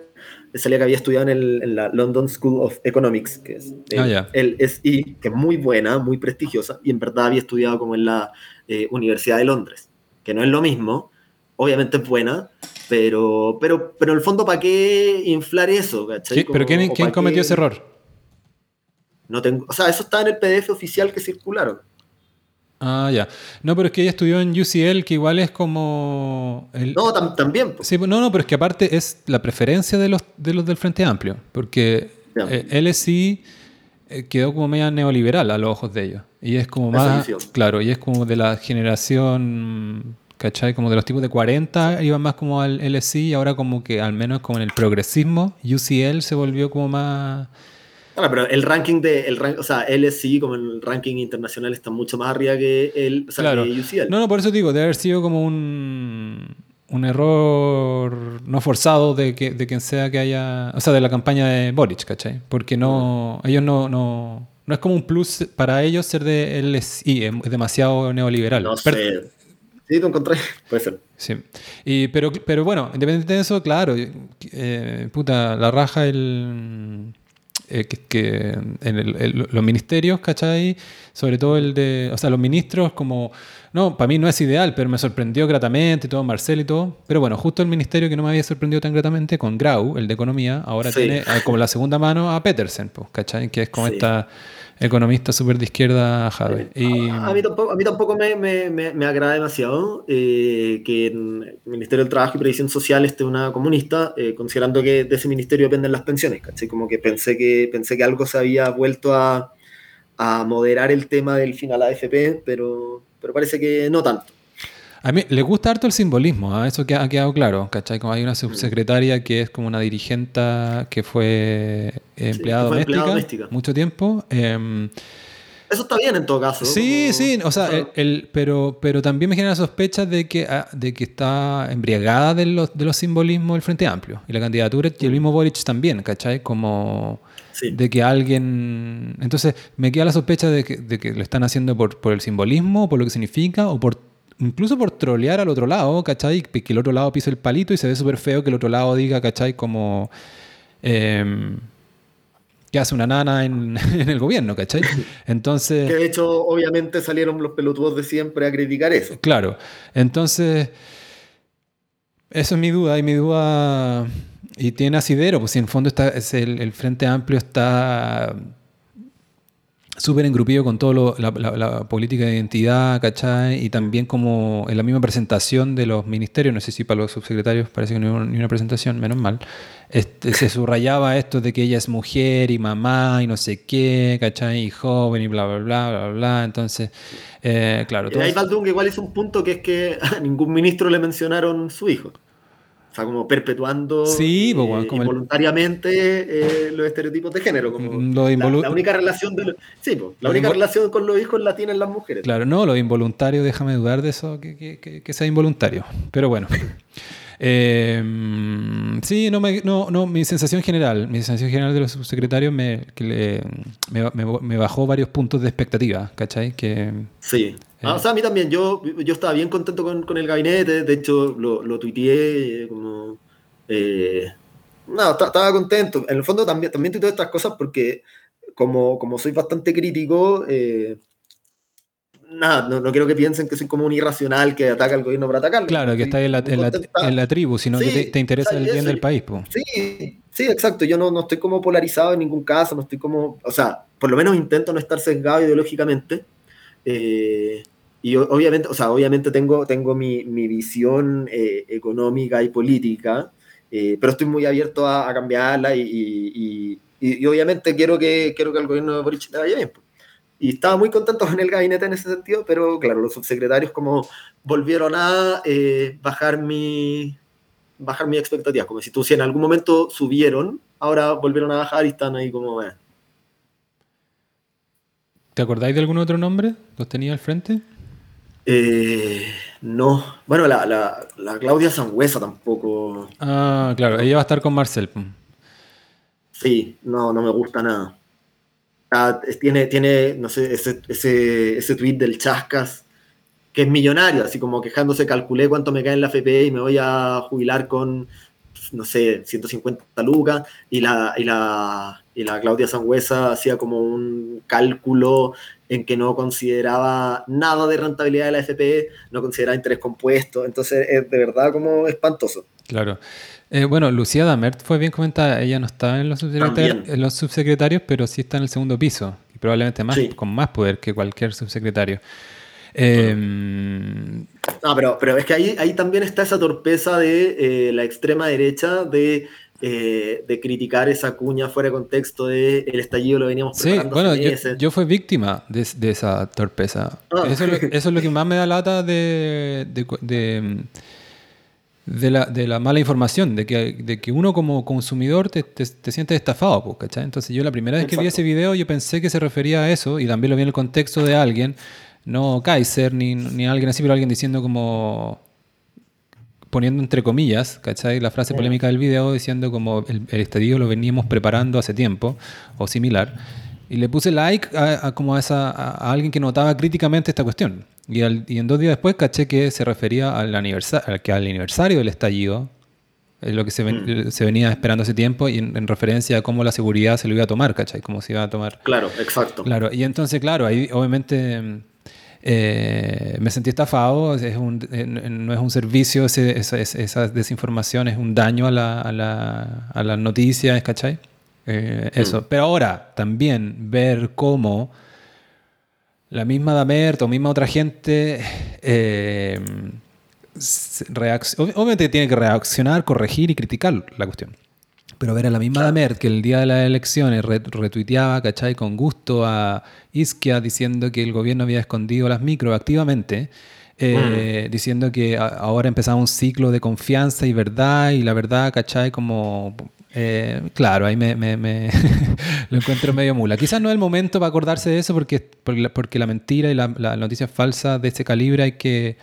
salía que había estudiado en, la London School of Economics, que es ah, el, SI, que es muy buena, muy prestigiosa, y en verdad había estudiado como en la eh, Universidad de Londres, que no es lo mismo, obviamente es buena, pero, pero, pero en el fondo, ¿para qué inflar eso? ¿Pero quién, quién cometió ese error? No tengo, o sea, eso está en el PDF oficial que circularon. Ah, ya. No, pero es que ella estudió en UCL, que igual es como... No, también. Sí, no, no, pero es que aparte es la preferencia de los, de los del Frente Amplio, porque eh, LSI eh, quedó como media neoliberal a los ojos de ellos. Y es como más... Claro, y es como de la generación... ¿Cachai? Como de los tipos de 40 iban más como al LSI y ahora como que al menos como en el progresismo, UCL se volvió como más pero el ranking de, el o sea, LSI como el ranking internacional está mucho más arriba que el o sea, UCL. No, no, por eso digo, debe haber sido como un, un error no forzado de, que, de quien sea que haya, o sea, de la campaña de Boric, ¿cachai? Porque no, ellos no, no, no es como un plus para ellos ser de LSI, es demasiado neoliberal. No sé. Sí, tú encontré, puede ser. Sí. Y, pero, pero bueno, independientemente de eso, claro, eh, puta, la raja el eh, que, en los ministerios, ¿cachai? Sobre todo el de, o sea, los ministros como, no, para mí no es ideal, pero me sorprendió gratamente, todo Marcel y todo. Pero bueno, justo el ministerio que no me había sorprendido tan gratamente, con Grau, el de Economía, ahora tiene ah, como la segunda mano a Petersen, pues, ¿cachai? Que es como esta economista súper de izquierda, Javi. Y... A, mí tampoco, a mí tampoco me, me, me, agrada demasiado eh, que el Ministerio del Trabajo y Previsión Social esté una comunista, eh, considerando que de ese ministerio dependen las pensiones, ¿cachai? Como que pensé que, pensé que algo se había vuelto a, a moderar el tema del final AFP, pero, pero parece que no tanto. A mí le gusta harto el simbolismo, ¿ah? eso que ha quedado claro, ¿cachai? Como hay una subsecretaria que es como una dirigente que fue empleada, doméstica, mucho tiempo. Em, eso está bien en todo caso. Sí, sí, o sea, el, pero, pero también me genera sospechas de que, ah, de que está embriagada de los, de los simbolismos del Frente Amplio. Y la candidatura, y el mismo Boric también, ¿cachai? Como de que alguien... Entonces me queda la sospecha de que, de que lo están haciendo por, por el simbolismo, por lo que significa, o por incluso por trolear al otro lado, ¿cachai? Que el otro lado pise el palito y se ve súper feo que el otro lado diga, ¿cachai? Como... Eh, que hace una nana en, el gobierno, ¿cachai? Entonces... Que de hecho, obviamente salieron los pelotudos de siempre a criticar eso. Claro. Entonces, eso es mi duda. Y mi duda... Y tiene asidero, pues si en el fondo está, es el Frente Amplio está súper engrupido con todo la, política de identidad, ¿cachai? Y también como en la misma presentación de los ministerios, no sé si para los subsecretarios parece que no hubo ni una presentación, menos mal, este, se subrayaba esto de que ella es mujer y mamá y no sé qué, ¿cachai? Y joven y bla, bla, bla, bla, bla. Entonces, eh, claro. Todo ahí que igual es un punto que es que a ningún ministro le mencionaron su hijo. Como perpetuando sí, pues, como involuntariamente eh, los estereotipos de género. Como la, única relación de sí, pues, la única relación con los hijos la tienen las mujeres. Claro, no, lo involuntario, déjame dudar de eso, que, que, que sea involuntario. Pero bueno. Eh, sí, no, me, no, no, mi sensación general, mi sensación general de los subsecretarios me, que me, me, bajó varios puntos de expectativa, ¿cachai? Que, sí. Ah, o sea, a mí también, yo, yo estaba bien contento con, con el gabinete, de hecho lo, lo tuiteé eh, como... Eh, no, estaba contento. En el fondo también, también tuiteo estas cosas porque como, como soy bastante crítico, eh, nada, no, no, quiero que piensen que soy como un irracional que ataca al gobierno para atacarlo. Claro, que está en la, en la, tribu, sino que te, interesa el bien del país. Sí, sí, exacto. Yo no, no, estoy como polarizado en ningún caso, no estoy como, o sea, por lo menos intento no estar sesgado ideológicamente. Eh, y obviamente, o sea, obviamente tengo, tengo mi, mi visión eh, económica y política, eh, pero estoy muy abierto a, cambiarla y, y, y, obviamente quiero que, quiero que el gobierno de Boric vaya bien. Y estaba muy contento con el gabinete en ese sentido, pero claro, los subsecretarios como volvieron a eh, bajar mi bajar mi expectativa, como si tú si en algún momento subieron, ahora volvieron a bajar y están ahí como... Eh. ¿Te acordáis de algún otro nombre? ¿Los tenía al frente? Eh, no. Bueno, la, la, la, Claudia Sangüesa tampoco. Ah, claro, ella va a estar con Marcel. Sí, no, no me gusta nada. Ah, tiene, tiene, no sé, ese, ese, ese tweet del Chascas, que es millonario, así como quejándose, calculé cuánto me cae en la FP y me voy a jubilar con, no sé, 150 lucas, y la, y la, y la Claudia Sangüesa hacía como un cálculo en que no consideraba nada de rentabilidad de la FP, no consideraba interés compuesto, entonces es de verdad como espantoso. Claro. Eh, bueno, Lucía Damert fue bien comentada, ella no está en los, subsecretarios, en los subsecretarios, pero sí está en el segundo piso, y probablemente más, con más poder que cualquier subsecretario. Eh, no, pero, pero es que ahí, ahí también está esa torpeza de eh, la extrema derecha de, eh, de, criticar esa cuña fuera de contexto de el estallido lo veníamos Sí, bueno, yo, yo, fui víctima de, de esa torpeza. Ah. Eso, es lo, que más me da lata de, de de la, de la, mala información, de que, de que uno como consumidor te, te, te sientes estafado, pues, ¿cachai? Entonces yo la primera vez que vi ese video yo pensé que se refería a eso y también lo vi en el contexto de alguien, no Kaiser ni, ni alguien así, pero alguien diciendo como poniendo entre comillas, ¿cachai? La frase polémica del video diciendo como el, el estadio lo veníamos preparando hace tiempo o similar. Y le puse like a, como a, esa, a alguien que notaba críticamente esta cuestión. Y, en dos días después caché que se refería al aniversario, que al aniversario del estallido, es lo que se, mm. se, venía esperando hace tiempo y en, referencia a cómo la seguridad se lo iba a tomar, ¿cachai? Cómo se iba a tomar. Claro, exacto. Claro, y entonces, claro, ahí obviamente eh, me sentí estafado, es un, no es un servicio, esa, desinformación es un daño a, la, a, la, a las noticias, ¿cachai? Eh, eso. Mm. Pero ahora, también ver cómo la misma Damert o misma otra gente eh, obviamente tiene que reaccionar, corregir y criticar la cuestión. Pero ver a la misma Damert que el día de las elecciones retuiteaba, ¿cachai? Con gusto a Isquia diciendo que el gobierno había escondido las micro activamente, eh, mm. diciendo que ahora empezaba un ciclo de confianza y verdad, y la verdad, ¿cachai? Como eh, claro, ahí me, lo encuentro medio mula. Quizás no es el momento para acordarse de eso porque, porque, la, mentira y la, noticia falsa de ese calibre hay que...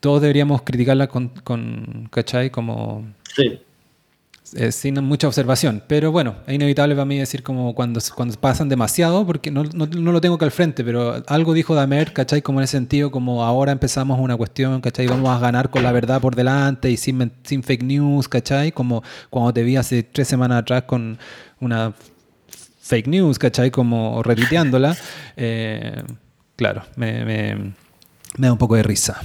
Todos deberíamos criticarla con, con ¿cachai? Como... Sí. Eh, sin mucha observación. Pero bueno, es inevitable para mí decir como cuando, cuando pasan demasiado, porque no, no, no, lo tengo que al frente, pero algo dijo Damer, ¿cachai? Como en ese sentido, como ahora empezamos una cuestión, ¿cachai? Vamos a ganar con la verdad por delante y sin, sin fake news, ¿cachai? Como cuando te vi hace tres semanas atrás con una fake news, ¿cachai? Como retuiteándola. Eh, claro, me, me, me da un poco de risa.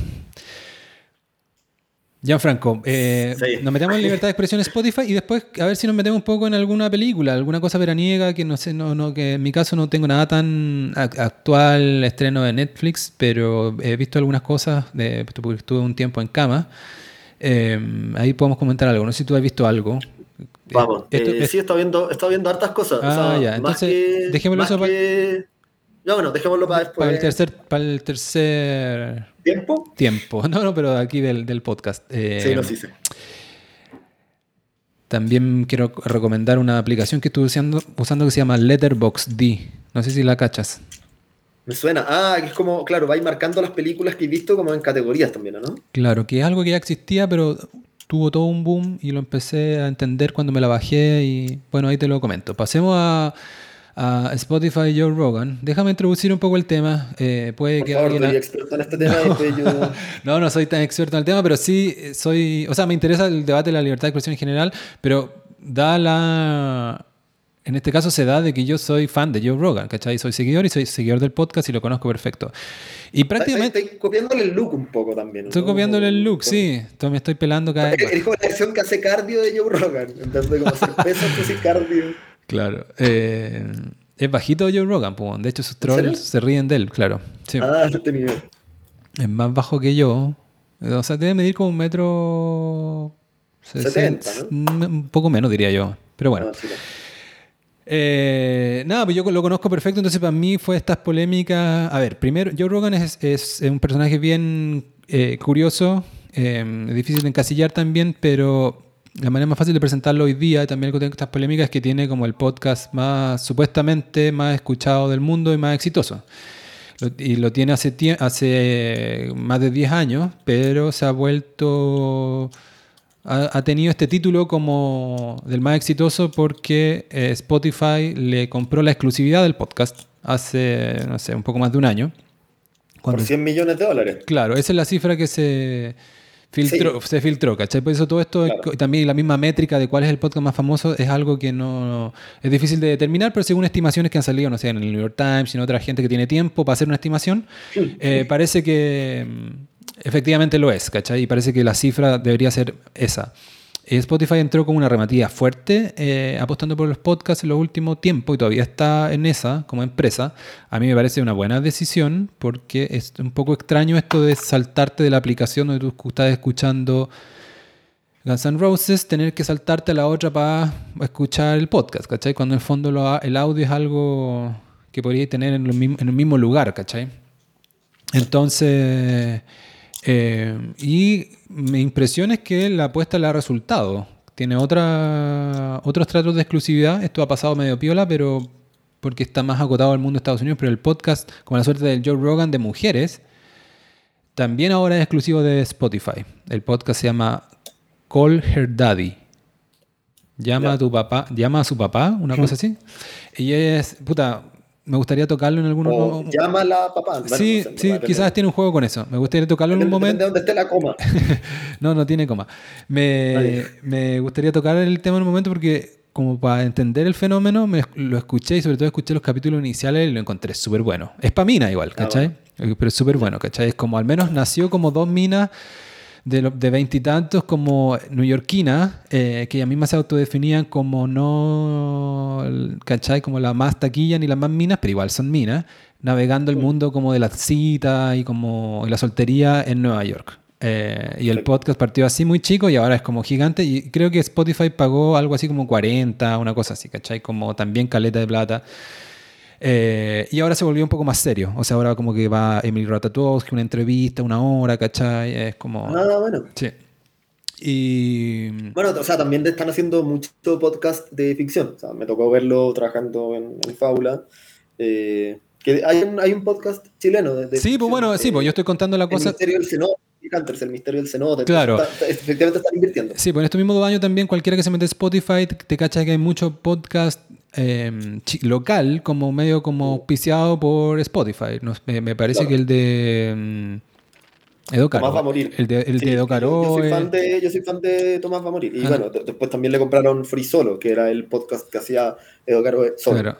Gianfranco, eh, nos metemos en libertad de expresión Spotify y después a ver si nos metemos un poco en alguna película, alguna cosa veraniega que no sé, no, no, que en mi caso no tengo nada tan actual estreno de Netflix, pero he visto algunas cosas de, porque estuve un tiempo en cama. Eh, ahí podemos comentar algo. No sé si tú has visto algo. Vamos, eh, sí, he estado viendo, he viendo hartas cosas. Ah, ya. Entonces, dejémoslo eso para. No, bueno, dejémoslo para después. Para el tercer, para el tercer ¿Tiempo? Tiempo. No, no, pero aquí del, del podcast. Eh, sí, lo sí sé. También quiero recomendar una aplicación que estuve usando, usando que se llama Letterboxd. No sé si la cachas. Me suena. Ah, que es como, claro, vais marcando las películas que he visto como en categorías también, ¿no? Claro, que es algo que ya existía, pero tuvo todo un boom y lo empecé a entender cuando me la bajé y bueno, ahí te lo comento. Pasemos a a Spotify Joe Rogan. Déjame introducir un poco el tema. Eh, puede que alguien... experto en este tema no. no, no soy tan experto en el tema, pero sí soy. O sea, me interesa el debate de la libertad de expresión en general, pero da la. En este caso se da de que yo soy fan de Joe Rogan, ¿cachai? Soy seguidor y soy seguidor del podcast y lo conozco perfecto. Y prácticamente... Estoy copiándole el look un poco también. Estoy copiándole el look, sí. Entonces me estoy pelando cada vez. Es como la acción que hace cardio de Joe Rogan. Entonces, como hacer peso, hace cardio. Claro. Eh, es bajito Joe Rogan, de hecho sus trolls se ríen de él, claro. Ah, no tenía. Es más bajo que yo. O sea, debe medir como un metro... 70, Un poco menos, diría yo. Pero bueno. Ah, eh, nada, pues yo lo conozco perfecto, entonces para mí fue estas polémicas. A ver, primero, Joe Rogan es, es un personaje bien eh, curioso, eh, difícil de encasillar también, pero la manera más fácil de presentarlo hoy día, también con estas polémicas, es que tiene como el podcast más supuestamente más escuchado del mundo y más exitoso. y lo tiene hace, hace más de 10 años, pero se ha vuelto... Ha, tenido este título como del más exitoso porque eh, Spotify le compró la exclusividad del podcast hace, no sé, un poco más de un año. Por 100 millones de dólares. Claro, esa es la cifra que se filtró, se filtró, ¿cachai? Por eso todo esto, Claro. y también la misma métrica de cuál es el podcast más famoso, es algo que no es difícil de determinar, pero según estimaciones que han salido, no sé, en el New York Times y en otra gente que tiene tiempo para hacer una estimación, eh, parece que mm, efectivamente lo es, ¿cachai? Y parece que la cifra debería ser esa. Eh, Spotify entró con una rematilla fuerte eh, apostando por los podcasts en los últimos tiempos y todavía está en esa como empresa. A mí me parece una buena decisión porque es un poco extraño esto de saltarte de la aplicación donde tú estás escuchando Guns N' Roses, tener que saltarte a la otra para escuchar el podcast, ¿cachai? Cuando en el fondo lo- el audio es algo que podrías tener en, en el mismo lugar, ¿cachai? Entonces, eh, y mi impresión es que la apuesta le ha resultado. Tiene otra, otros tratos de exclusividad. Esto ha pasado medio piola, pero porque está más acotado al mundo de Estados Unidos. Pero el podcast, como la suerte del Joe Rogan de mujeres, también ahora es exclusivo de Spotify. El podcast se llama Call Her Daddy. Llama a tu papá, llama a su papá, una cosa así. Y es, puta, me gustaría tocarlo en algún O llámala papá. Bueno, sí, no sé, sí, quizás tiene un juego con eso. Me gustaría tocarlo en un depende- momento. Depende de donde esté la coma. No, no tiene coma. Me, me gustaría tocar el tema en un momento porque, como para entender el fenómeno, me, lo escuché y sobre todo escuché los capítulos iniciales y lo encontré súper bueno. Es para mina igual, Ah, ¿cachai? Eh, Pero es súper bueno, ¿cachai? Es como al menos nació como dos minas de de veintitantos como neoyorquinas, eh, que ellas mismas se autodefinían como no, ¿cachai? Como la más taquilla ni las más minas, pero igual son minas, navegando el mundo como de la cita y como la soltería en Nueva York. Eh, y el podcast partió así muy chico y ahora es como gigante y creo que Spotify pagó algo así como 40, una cosa así, ¿cachai? Como también caleta de plata. Eh, y ahora se volvió un poco más serio. O sea, ahora como que va Emily Ratatouille, una entrevista, una hora, ¿cachai? Es como... Ah, bueno. Sí. Y... Bueno, o sea, también están haciendo mucho podcast de ficción. O sea, me tocó verlo trabajando en, en Fábula. Eh, que hay, un, hay un podcast chileno de, de Sí, pues ficción, bueno, sí, eh, pues yo estoy contando la El cosa... misterio del cenote, Hunters, el misterio del cenote. Claro. Está- está- efectivamente están invirtiendo. Sí, pues en estos mismos dos años también cualquiera que se mete a Spotify te, te cacha que hay mucho podcast eh, chi- local como medio como auspiciado por Spotify. No, me, me parece Claro. que el de Edo Caro. Tomás va a morir. El de, el Sí, de Edo yo- Caro. Yo, soy eh, fan de, yo soy fan de Tomás va a morir. Y Ah. bueno, de- después también le compraron Free Solo, que era el podcast que hacía Edo Caro solo. Claro.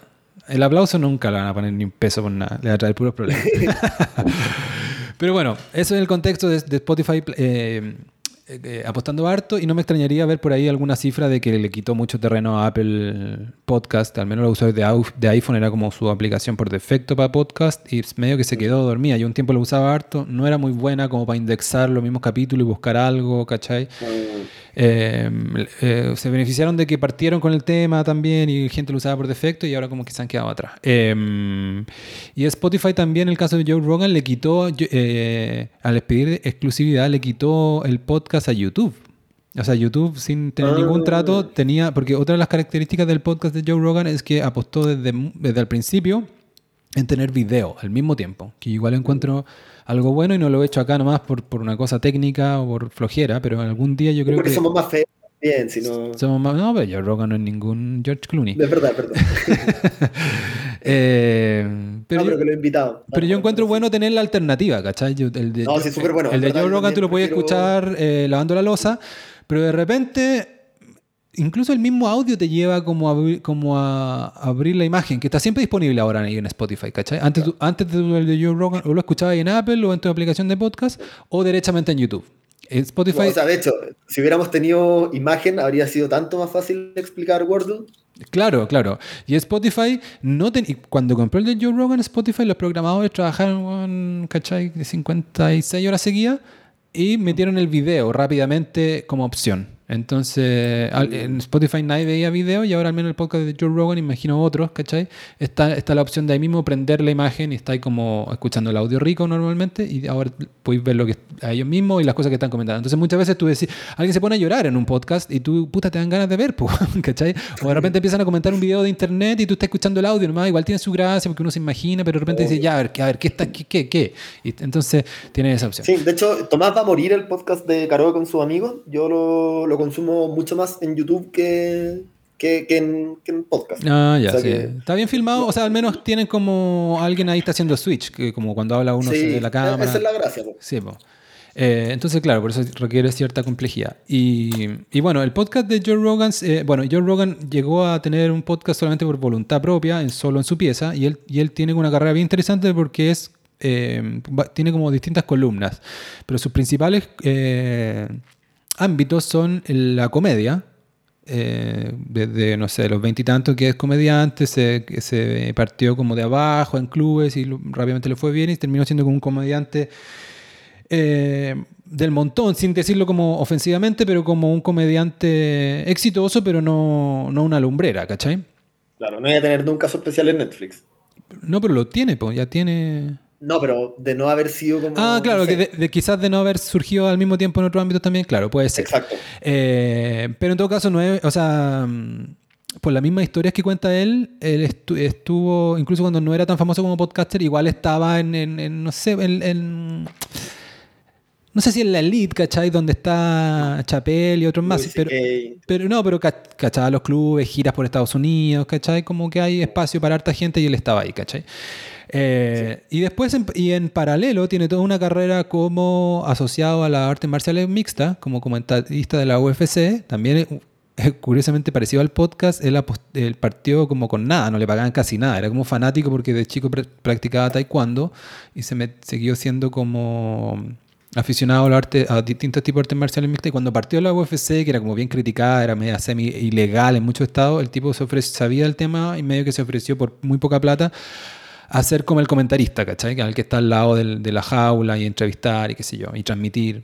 El aplauso nunca le van a poner ni un peso por nada, le va a traer puros problemas. Pero bueno, eso es el contexto de, de Spotify eh, eh, eh, apostando harto y no me extrañaría ver por ahí alguna cifra de que le quitó mucho terreno a Apple Podcast, al menos los usuarios de, iPhone era como su aplicación por defecto para podcast y medio que se quedó dormida. Yo un tiempo lo usaba harto, no era muy buena como para indexar los mismos capítulos y buscar algo, ¿cachai? Mm, Eh, eh, se beneficiaron de que partieron con el tema también y gente lo usaba por defecto y ahora como que se han quedado atrás. Eh, y Spotify también, en el caso de Joe Rogan, le quitó, eh, al expedir exclusividad, le quitó el podcast a YouTube. O sea, YouTube sin tener Ah. ningún trato tenía, porque otra de las características del podcast de Joe Rogan es que apostó desde, desde el principio en tener video al mismo tiempo, que igual encuentro algo bueno y no lo he hecho acá nomás por, por una cosa técnica o por flojera, pero algún día yo creo porque que... somos más feos también, si no... Somos más- no, pero Joe Rogan no es ningún George Clooney. Es verdad, es verdad. Eh, pero, no, pero que lo he invitado. pero yo encuentro bueno tener la alternativa, ¿cachai? Yo- el de, No, sí, súper bueno, El de yo Rogan tú lo puedes escuchar eh, lavando la losa, pero de repente... Incluso el mismo audio te lleva como a, abrir- como a abrir la imagen, que está siempre disponible ahora ahí en Spotify, ¿cachai? Antes, antes de de Joe Rogan, o lo escuchabas en Apple o en tu aplicación de podcast, o derechamente en YouTube. En Spotify, O sea, de hecho, si hubiéramos tenido imagen, habría sido tanto más fácil explicar Wordle. Claro, claro. Y Spotify, no ten- cuando compró el de Joe Rogan, Spotify, los programadores trabajaron, ¿cachai? De 56 horas seguidas y metieron el video rápidamente como opción. Entonces, en Spotify nadie veía video y ahora al menos el podcast de Joe Rogan, imagino otros, ¿cachai? Está, está la opción de ahí mismo prender la imagen y está ahí como escuchando el audio rico normalmente y ahora podéis ver lo que a ellos mismos y las cosas que están comentando. Entonces muchas veces tú decís, alguien se pone a llorar en un podcast y tú, puta, te dan ganas de ver, ¿cachai? O de repente empiezan a comentar un video de internet y tú estás escuchando el audio nomás, igual tiene su gracia porque uno se imagina, pero de repente dice, ya, a ver, a ver, ¿qué está, qué, qué, qué? Y entonces tiene esa opción. Sí, de hecho, Tomás va a morir el podcast de Caro con sus amigos. Yo lo, lo consumo mucho más en YouTube que, que, que en, que en podcast. Ah, ya, O sea sí. que- Está bien filmado, o sea, al menos tienen como alguien ahí está haciendo switch, que como cuando habla uno Sí, ve la cámara. esa es la gracia. po. Sí, po. Eh, entonces, claro, por eso requiere cierta complejidad. Y, y bueno, el podcast de Joe Rogan, eh, bueno, Joe Rogan llegó a tener un podcast solamente por voluntad propia, en, solo en su pieza, y él, y él tiene una carrera bien interesante porque es, eh, tiene como distintas columnas, pero sus principales eh, ámbitos son la comedia, eh, desde, no sé, los veintitantos que es comediante, se, se partió como de abajo en clubes y lo- rápidamente le fue bien y terminó siendo como un comediante eh, del montón, sin decirlo como ofensivamente, pero como un comediante exitoso, pero no, no una lumbrera, ¿cachai? Claro, no voy a tener nunca su especial en Netflix. No, pero lo tiene, pues ya tiene... No, pero de no haber sido como. Ah, claro, no sé. que de, de quizás de no haber surgido al mismo tiempo en otros ámbitos también, claro, puede ser. Exacto. Eh, pero en todo caso, no es, o sea, por las mismas historias que cuenta él, él estu- estuvo, incluso cuando no era tan famoso como podcaster, igual estaba en, en- en, no sé, en, en- no sé si en la elite, ¿cachai? Donde está Chapel y otros más. Pero, pero no, pero ca- cachaba los clubes, giras por Estados Unidos, ¿cachai? Como que hay espacio para harta gente y él estaba ahí, ¿cachai? Eh, Y después, en, y en paralelo, tiene toda una carrera como asociado a las artes marciales mixtas, como comentarista de la UFC. También, es- es curiosamente parecido al podcast, él, él partió como con nada, no le pagaban casi nada. Era como fanático porque de chico pr- practicaba taekwondo y se me, siguió siendo como aficionado a, la arte, a distintos tipos de artes marciales mixtas. Y cuando partió la UFC, que era como bien criticada, era media semi ilegal en muchos estados, el tipo se ofrece, sabía el tema y medio que se ofreció por muy poca plata a ser como el comentarista, ¿cachai? Al que está al lado del- de la jaula y entrevistar y qué sé yo, y transmitir.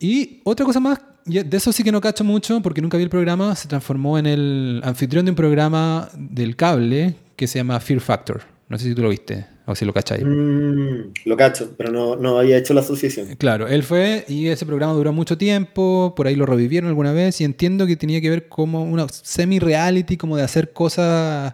Y otra cosa más, de eso sí que no cacho mucho porque nunca vi el programa, se transformó en el anfitrión de un programa del cable que se llama Fear Factor. No sé si tú lo viste o si lo cacháis. Mm, lo cacho, pero no, no había hecho la asociación. Claro, él fue y ese programa duró mucho tiempo, por ahí lo revivieron alguna vez y entiendo que tenía que ver como una semi-reality, como de hacer cosas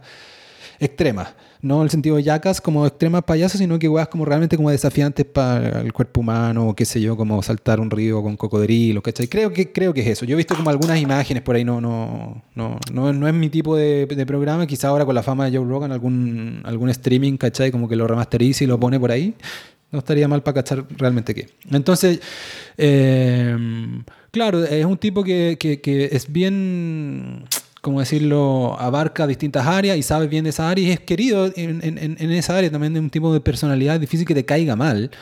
extremas. No en el sentido de yacas como extremas payasos, sino que weas como realmente como desafiantes para el cuerpo humano, o qué sé yo, como saltar un río con cocodrilos, ¿cachai? Creo que, creo que es eso. Yo he visto como algunas imágenes por ahí, no, no, no, no, no es mi tipo de, programa. Quizá ahora con la fama de Joe Rogan, algún, algún streaming, ¿cachai? Como que lo remasteriza y lo pone por ahí. No estaría mal para cachar realmente qué. Entonces, eh, claro, es un tipo que- que es bien, como decirlo, abarca distintas áreas y sabe bien de esa área y es querido en, en- en esa área también de un tipo de personalidad difícil que te caiga mal.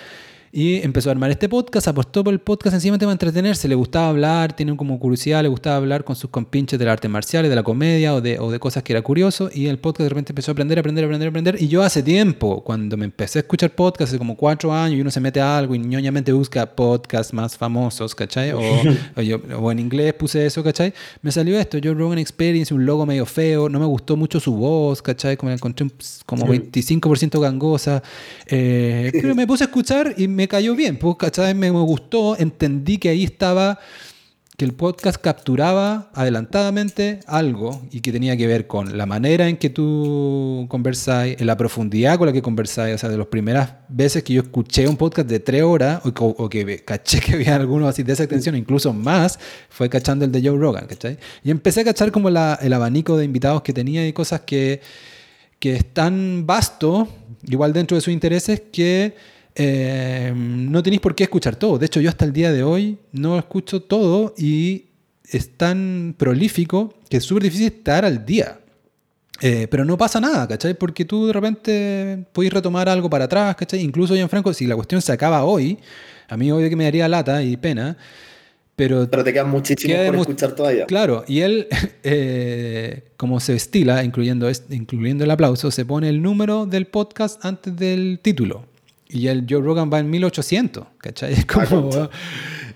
Y empezó a armar este podcast, apostó por el podcast sencillamente para entretenerse. Le gustaba hablar, tiene como curiosidad, le gustaba hablar con sus compinches de las artes marciales, de la comedia o de, o de cosas que era curioso. Y el podcast de repente empezó a aprender, aprender, aprender, aprender. Y yo hace tiempo, cuando me empecé a escuchar podcasts, hace como cuatro años, y uno se mete a algo y ñoñamente busca podcasts más famosos, ¿cachai? O, o yo- o en inglés puse eso, ¿cachai? Me salió esto, Joe Rogan Experience, un logo medio feo, no me gustó mucho su voz, ¿cachai? Como la encontré un- como 25% gangosa. Eh, pero me puse a escuchar y me cayó bien, pues, ¿cachai? Me, me gustó, entendí que ahí estaba, que el podcast capturaba adelantadamente algo y que tenía que ver con la manera en que tú conversáis, en la profundidad con la que conversáis, o sea, de las primeras veces que yo escuché un podcast de tres horas o, o- o que caché que había algunos así de esa extensión, incluso más, fue cachando el de Joe Rogan, ¿cachai? Y empecé a cachar como la- el abanico de invitados que tenía y cosas que que es tan vasto, igual dentro de sus intereses, que eh, no tenéis por qué escuchar todo. De hecho, yo hasta el día de hoy no escucho todo y es tan prolífico que es súper difícil estar al día. Eh, pero no pasa nada, ¿cachai? Porque tú de repente podéis retomar algo para atrás, ¿cachai? Incluso, Franco si la cuestión se acaba hoy, a mí obvio que me daría lata y pena, pero Pero te quedan muchísimos Queda por escuchar todavía. Claro, y él, eh, como se estila, incluyendo, incluyendo el aplauso, se pone el número del podcast antes del título. Y el Joe Rogan va en 1800, ¿cachai? Es como, concha.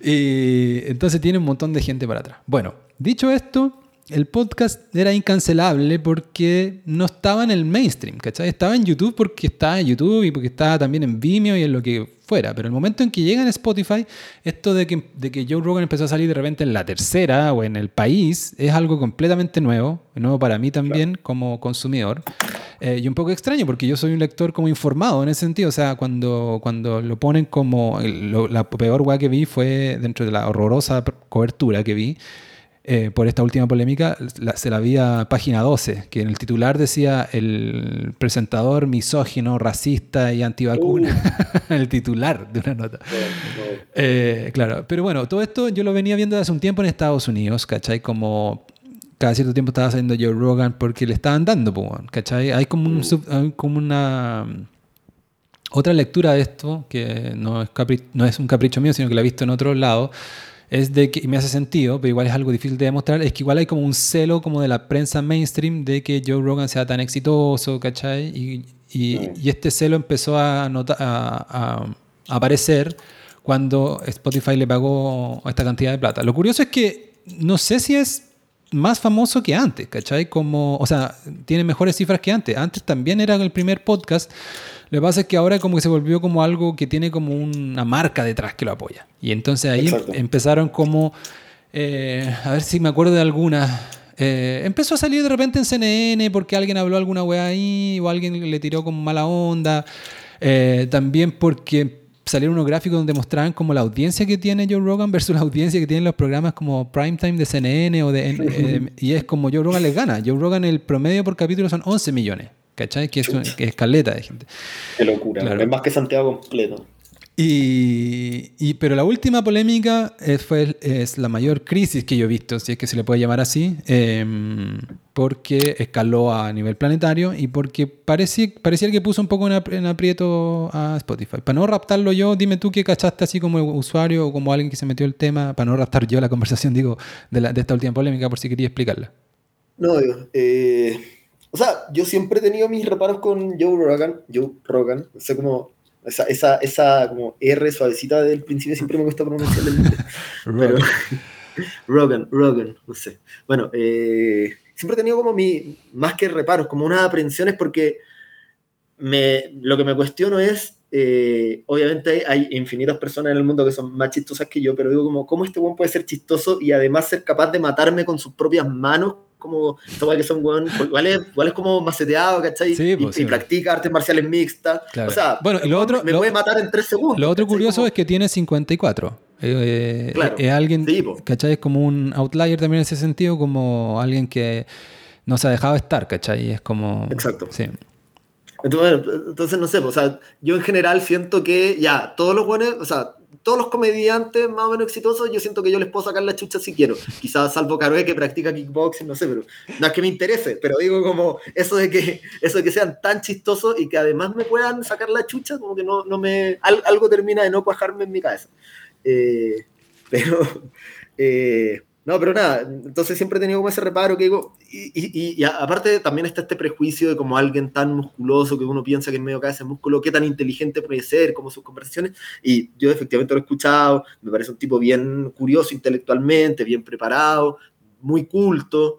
y entonces tiene un montón de gente para atrás. Bueno, dicho esto, el podcast era incancelable porque no estaba en el mainstream, ¿cachai? Estaba en YouTube porque estaba en YouTube y porque estaba también en Vimeo y en lo que fuera. Pero el momento en que llega en Spotify, esto de que, de que Joe Rogan empezó a salir de repente en la tercera o en el país es algo completamente nuevo, nuevo para mí también como consumidor. Eh, y un poco extraño porque yo soy un lector como informado en ese sentido. O sea, cuando, cuando lo ponen como... lo- la peor weá que vi fue dentro de la horrorosa cobertura que vi eh, por esta última polémica, se la vía página 12, que en el titular decía el presentador misógino, racista y antivacuna. Uh. el titular de una nota. Eh, claro, pero bueno, todo esto yo lo venía viendo hace un tiempo en Estados Unidos, ¿cachai? Como cada cierto tiempo estaba saliendo Joe Rogan porque le estaban dando, ¿cachai? Hay como, un uh. como una otra lectura de esto, que no es, no es un capricho mío, sino que la he visto en otro lado, es de que, y me hace sentido, pero igual es algo difícil de demostrar, es que igual hay como un celo como de la prensa mainstream de que Joe Rogan sea tan exitoso, ¿cachai? Y, y, mm. y este celo empezó a, a, a, aparecer cuando Spotify le pagó esta cantidad de plata. Lo curioso es que no sé si es más famoso que antes, ¿cachai? Como, o sea, tiene mejores cifras que antes. Antes también era el primer podcast lo que pasa es que ahora como que se volvió como algo que tiene como una marca detrás que lo apoya. Y entonces ahí empezaron como, eh, a ver si me acuerdo de alguna. Eh, empezó a salir de repente en CNN porque alguien habló alguna weá ahí o alguien le tiró como mala onda. Eh, también porque salieron unos gráficos donde mostraban como la audiencia que tiene Joe Rogan versus la audiencia que tienen los programas como Primetime de CNN o de... y es como Joe Rogan les gana. Joe Rogan el promedio por capítulo son 11 millones. ¿cachai? Que es, que es caleta de gente. Qué locura, es más que Santiago completo. Y, pero la última polémica es, fue, es la mayor crisis que yo he visto, si es que se le puede llamar así, em, porque escaló a nivel planetario y porque parecía, parecía que puso un poco en, aprieto a Spotify. Para no raptarlo yo, dime tú qué cachaste así como usuario o como alguien que se metió el tema, para no raptar yo la conversación, digo, de, esta última polémica, por si quería explicarla. No, eh o sea, yo siempre he tenido mis reparos con Joe Rogan, Joe Rogan, sé cómo, esa, esa, esa como R suavecita del principio siempre me cuesta pronunciar el. Rogan. Rogan, Rogan, no sé. Bueno, eh, siempre he tenido como mi, más que reparos, como unas aprensiones porque me, lo que me cuestiono es, eh, obviamente hay infinitas personas en el mundo que son más chistosas que yo, pero digo como, ¿cómo este buen puede ser chistoso y además ser capaz de matarme con sus propias manos como todo que son weón, igual es, igual es como maceteado, ¿cachai? y, pues, practica artes marciales mixtas. O sea, bueno, y lo otro, me puede matar en tres segundos. Lo otro curioso es que tiene 54. Eh, claro. Es alguien, ¿cachai? Es como un outlier también en ese sentido, como alguien que no se ha dejado estar, ¿cachai? Es como... Exacto. Sí. Entonces, entonces, no sé, o sea, yo en general siento que ya, todos los buenos, o sea, todos los comediantes más o menos exitosos, yo siento que yo les puedo sacar la chucha si quiero. Quizás salvo Caroe que practica kickboxing, no sé, pero no es que me interese, pero digo como eso de que, eso de que sean tan chistosos y que además me puedan sacar la chucha, como que no, no me, algo termina de no cuajarme en mi cabeza. Eh, pero, eh, no, pero nada, entonces siempre he tenido como ese reparo que digo, y, aparte también está este prejuicio de como alguien tan musculoso que uno piensa que en medio de ese músculo, qué tan inteligente puede ser, como sus conversaciones, y yo efectivamente lo he escuchado, me parece un tipo bien curioso intelectualmente, bien preparado, muy culto,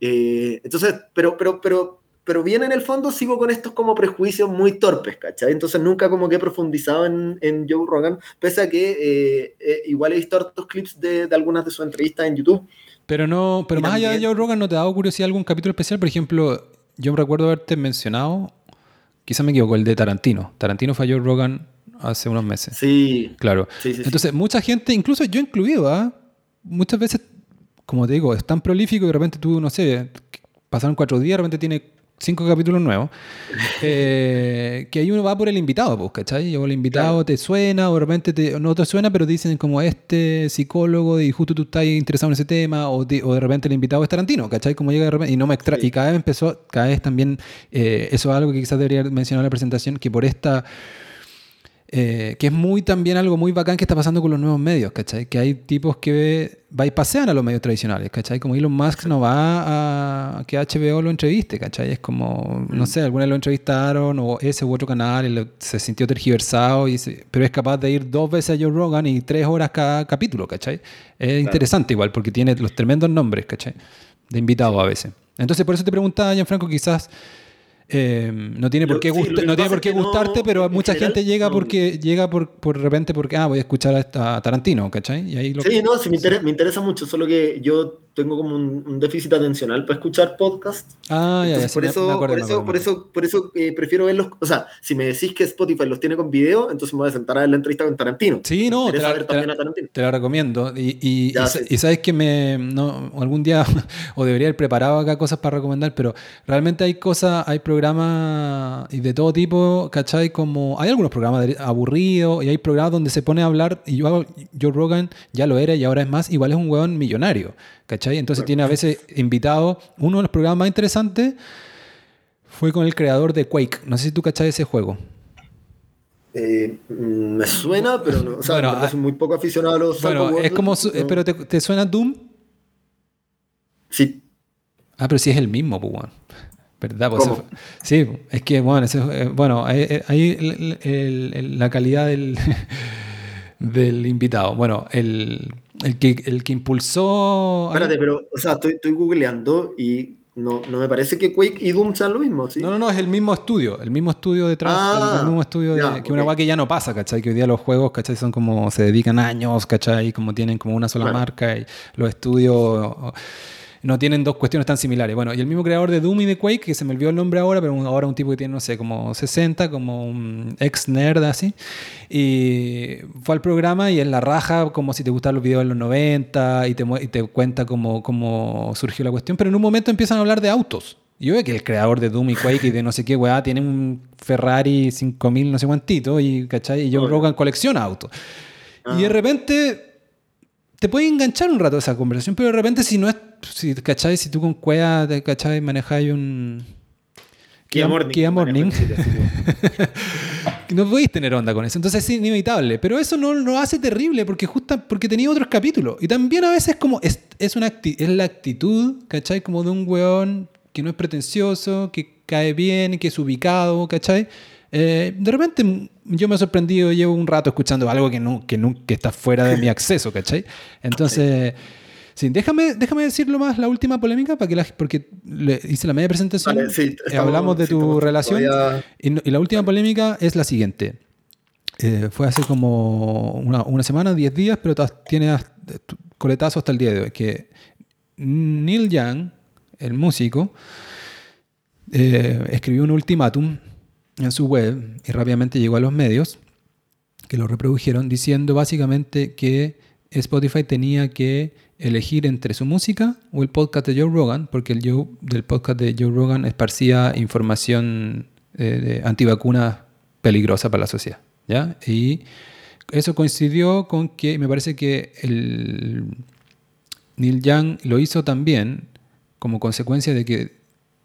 eh, entonces, pero, pero, pero pero bien en el fondo sigo con estos como prejuicios muy torpes, ¿cachai? Entonces nunca como que he profundizado en, en Joe Rogan, pese a que eh, eh, igual he visto hartos clips de, de, algunas de sus entrevistas en YouTube. Pero no, pero más allá de Joe Rogan, ¿no te ha dado curiosidad algún capítulo especial? Por ejemplo, yo recuerdo haberte mencionado, quizá me equivoco, el de Tarantino. Tarantino fue Joe Rogan hace unos meses. Sí. Claro. Entonces, mucha gente, incluso yo incluido, ¿ah? muchas veces, como te digo, es tan prolífico y de repente tú, no sé, pasaron cuatro días, de repente tiene cinco capítulos nuevos, eh, que ahí uno va por el invitado, pues, ¿cachai? O el invitado te suena, o de repente no te suena, pero dicen como este psicólogo y justo tú estás interesado en ese tema, o, de repente el invitado es Tarantino, ¿cachai? Como llega de repente, y no me extra y cada vez empezó, cada vez también, eh, eso es algo que quizás debería mencionar en la presentación, que por esta eh, que es muy también algo muy bacán que está pasando con los nuevos medios, ¿cachai? Que hay tipos que va y pasean a los medios tradicionales, ¿cachai? Como Elon Musk no va a que HBO lo entreviste, ¿cachai? Es como, no sé, alguna vez lo entrevistaron o ese u otro canal y se sintió tergiversado, y pero es capaz de ir dos veces a Joe Rogan y tres horas cada capítulo, ¿cachai? Es interesante igual porque tiene los tremendos nombres, ¿cachai? De invitados a veces. Entonces por eso te preguntaba, Gianfranco, quizás Em, no tiene por qué, no tiene por qué gustarte, pero mucha gente llega porque llega por, por repente porque, ah, voy a escuchar a, Tarantino, ¿cachai? Y ahí sí, no, sí, me interesa, me interesa, mucho, solo que yo tengo como un, déficit atencional para escuchar podcast. Ah, ya, ya, por, eso, por, eso, por, eso, por eso, prefiero verlos. O sea, si me decís que Spotify los tiene con video, entonces me voy a sentar a ver la entrevista con Tarantino. Sí, no, te la, te, la, recomiendo. Y, y, y, sabes que me. No, algún día, o debería haber preparado acá cosas para recomendar, pero realmente hay cosas, hay programas y de todo tipo, ¿cachai? Como. Hay algunos programas aburridos y hay programas donde se pone a hablar. Y yo, Joe Rogan ya lo era y ahora es más. Igual es un hueón millonario. ¿Cachai? Entonces tiene a veces invitado. Uno de los programas más interesantes fue con el creador de Quake. No sé si tú cachai ese juego. Eh, mm, me suena, pero no. O sea, bueno, ah, muy poco aficionado a los. Bueno, es como. Pero te, suena Doom? Sí. Ah, pero sí es el mismo, pues, bueno. ¿Verdad? Pues sí, es que, bueno, eh, bueno ahí la calidad del, del invitado. Bueno, el, el que, el que impulsó. Espérate, pero, o sea, estoy, estoy googleando y no, no me parece que Quake y Doom sean lo mismo, ¿sí? No, no, no, es el mismo estudio, el mismo estudio detrás, ah, el mismo estudio de, que una guay que ya no pasa, ¿cachai? Que hoy día los juegos, ¿cachai? Son como, se dedican años, ¿cachai? Como tienen como una sola marca y los estudios no tienen dos cuestiones tan similares. Bueno, y el mismo creador de Doom y de Quake, que se me olvidó el nombre ahora, pero ahora un tipo que tiene, no sé, como 60, como un ex nerd así, y fue al programa y en la raja, como si te gustaban los videos de los 90, y te, y te cuenta cómo, cómo surgió la cuestión, pero en un momento empiezan a hablar de autos. Yo veo que el creador de Doom y Quake y de no sé qué weá tiene un Ferrari 5000 no sé cuántito y, ¿cachai? y Joe Rogan colecciona autos. Y de ah. repente te puede enganchar un rato esa conversación, pero de repente si no es, si, ¿cachai? Si tú con Cueva, ¿cachai? Manejáis un... Kia, Morning. Kia Morning. no podéis tener onda con eso. Entonces es inevitable. Pero eso no lo hace terrible porque justa, porque tenía otros capítulos. Y también a veces como es, es, una es la actitud, ¿cachai? Como de un weón que no es pretencioso, que cae bien, que es ubicado, ¿cachai? Eh, de repente yo me he sorprendido, llevo un rato escuchando algo que, no, que, no, que está fuera de mi acceso, ¿cachai? Entonces, sí, déjame, déjame decirlo más, la última polémica, para que la, porque le hice la media presentación, eh, hablamos de tu relación, y, la última polémica es la siguiente. Eh, fue hace como una, una semana, 10 días, pero tiene coletazo hasta el día de hoy, que Neil Young, el músico, escribió un ultimátum en su web y rápidamente llegó a los medios que lo reprodujeron diciendo básicamente que Spotify tenía que elegir entre su música o el podcast de Joe Rogan, porque el Joe, del podcast de Joe Rogan esparcía información eh, antivacuna peligrosa para la sociedad. ¿ya? Y eso coincidió con que me parece que el Neil Young lo hizo también como consecuencia de que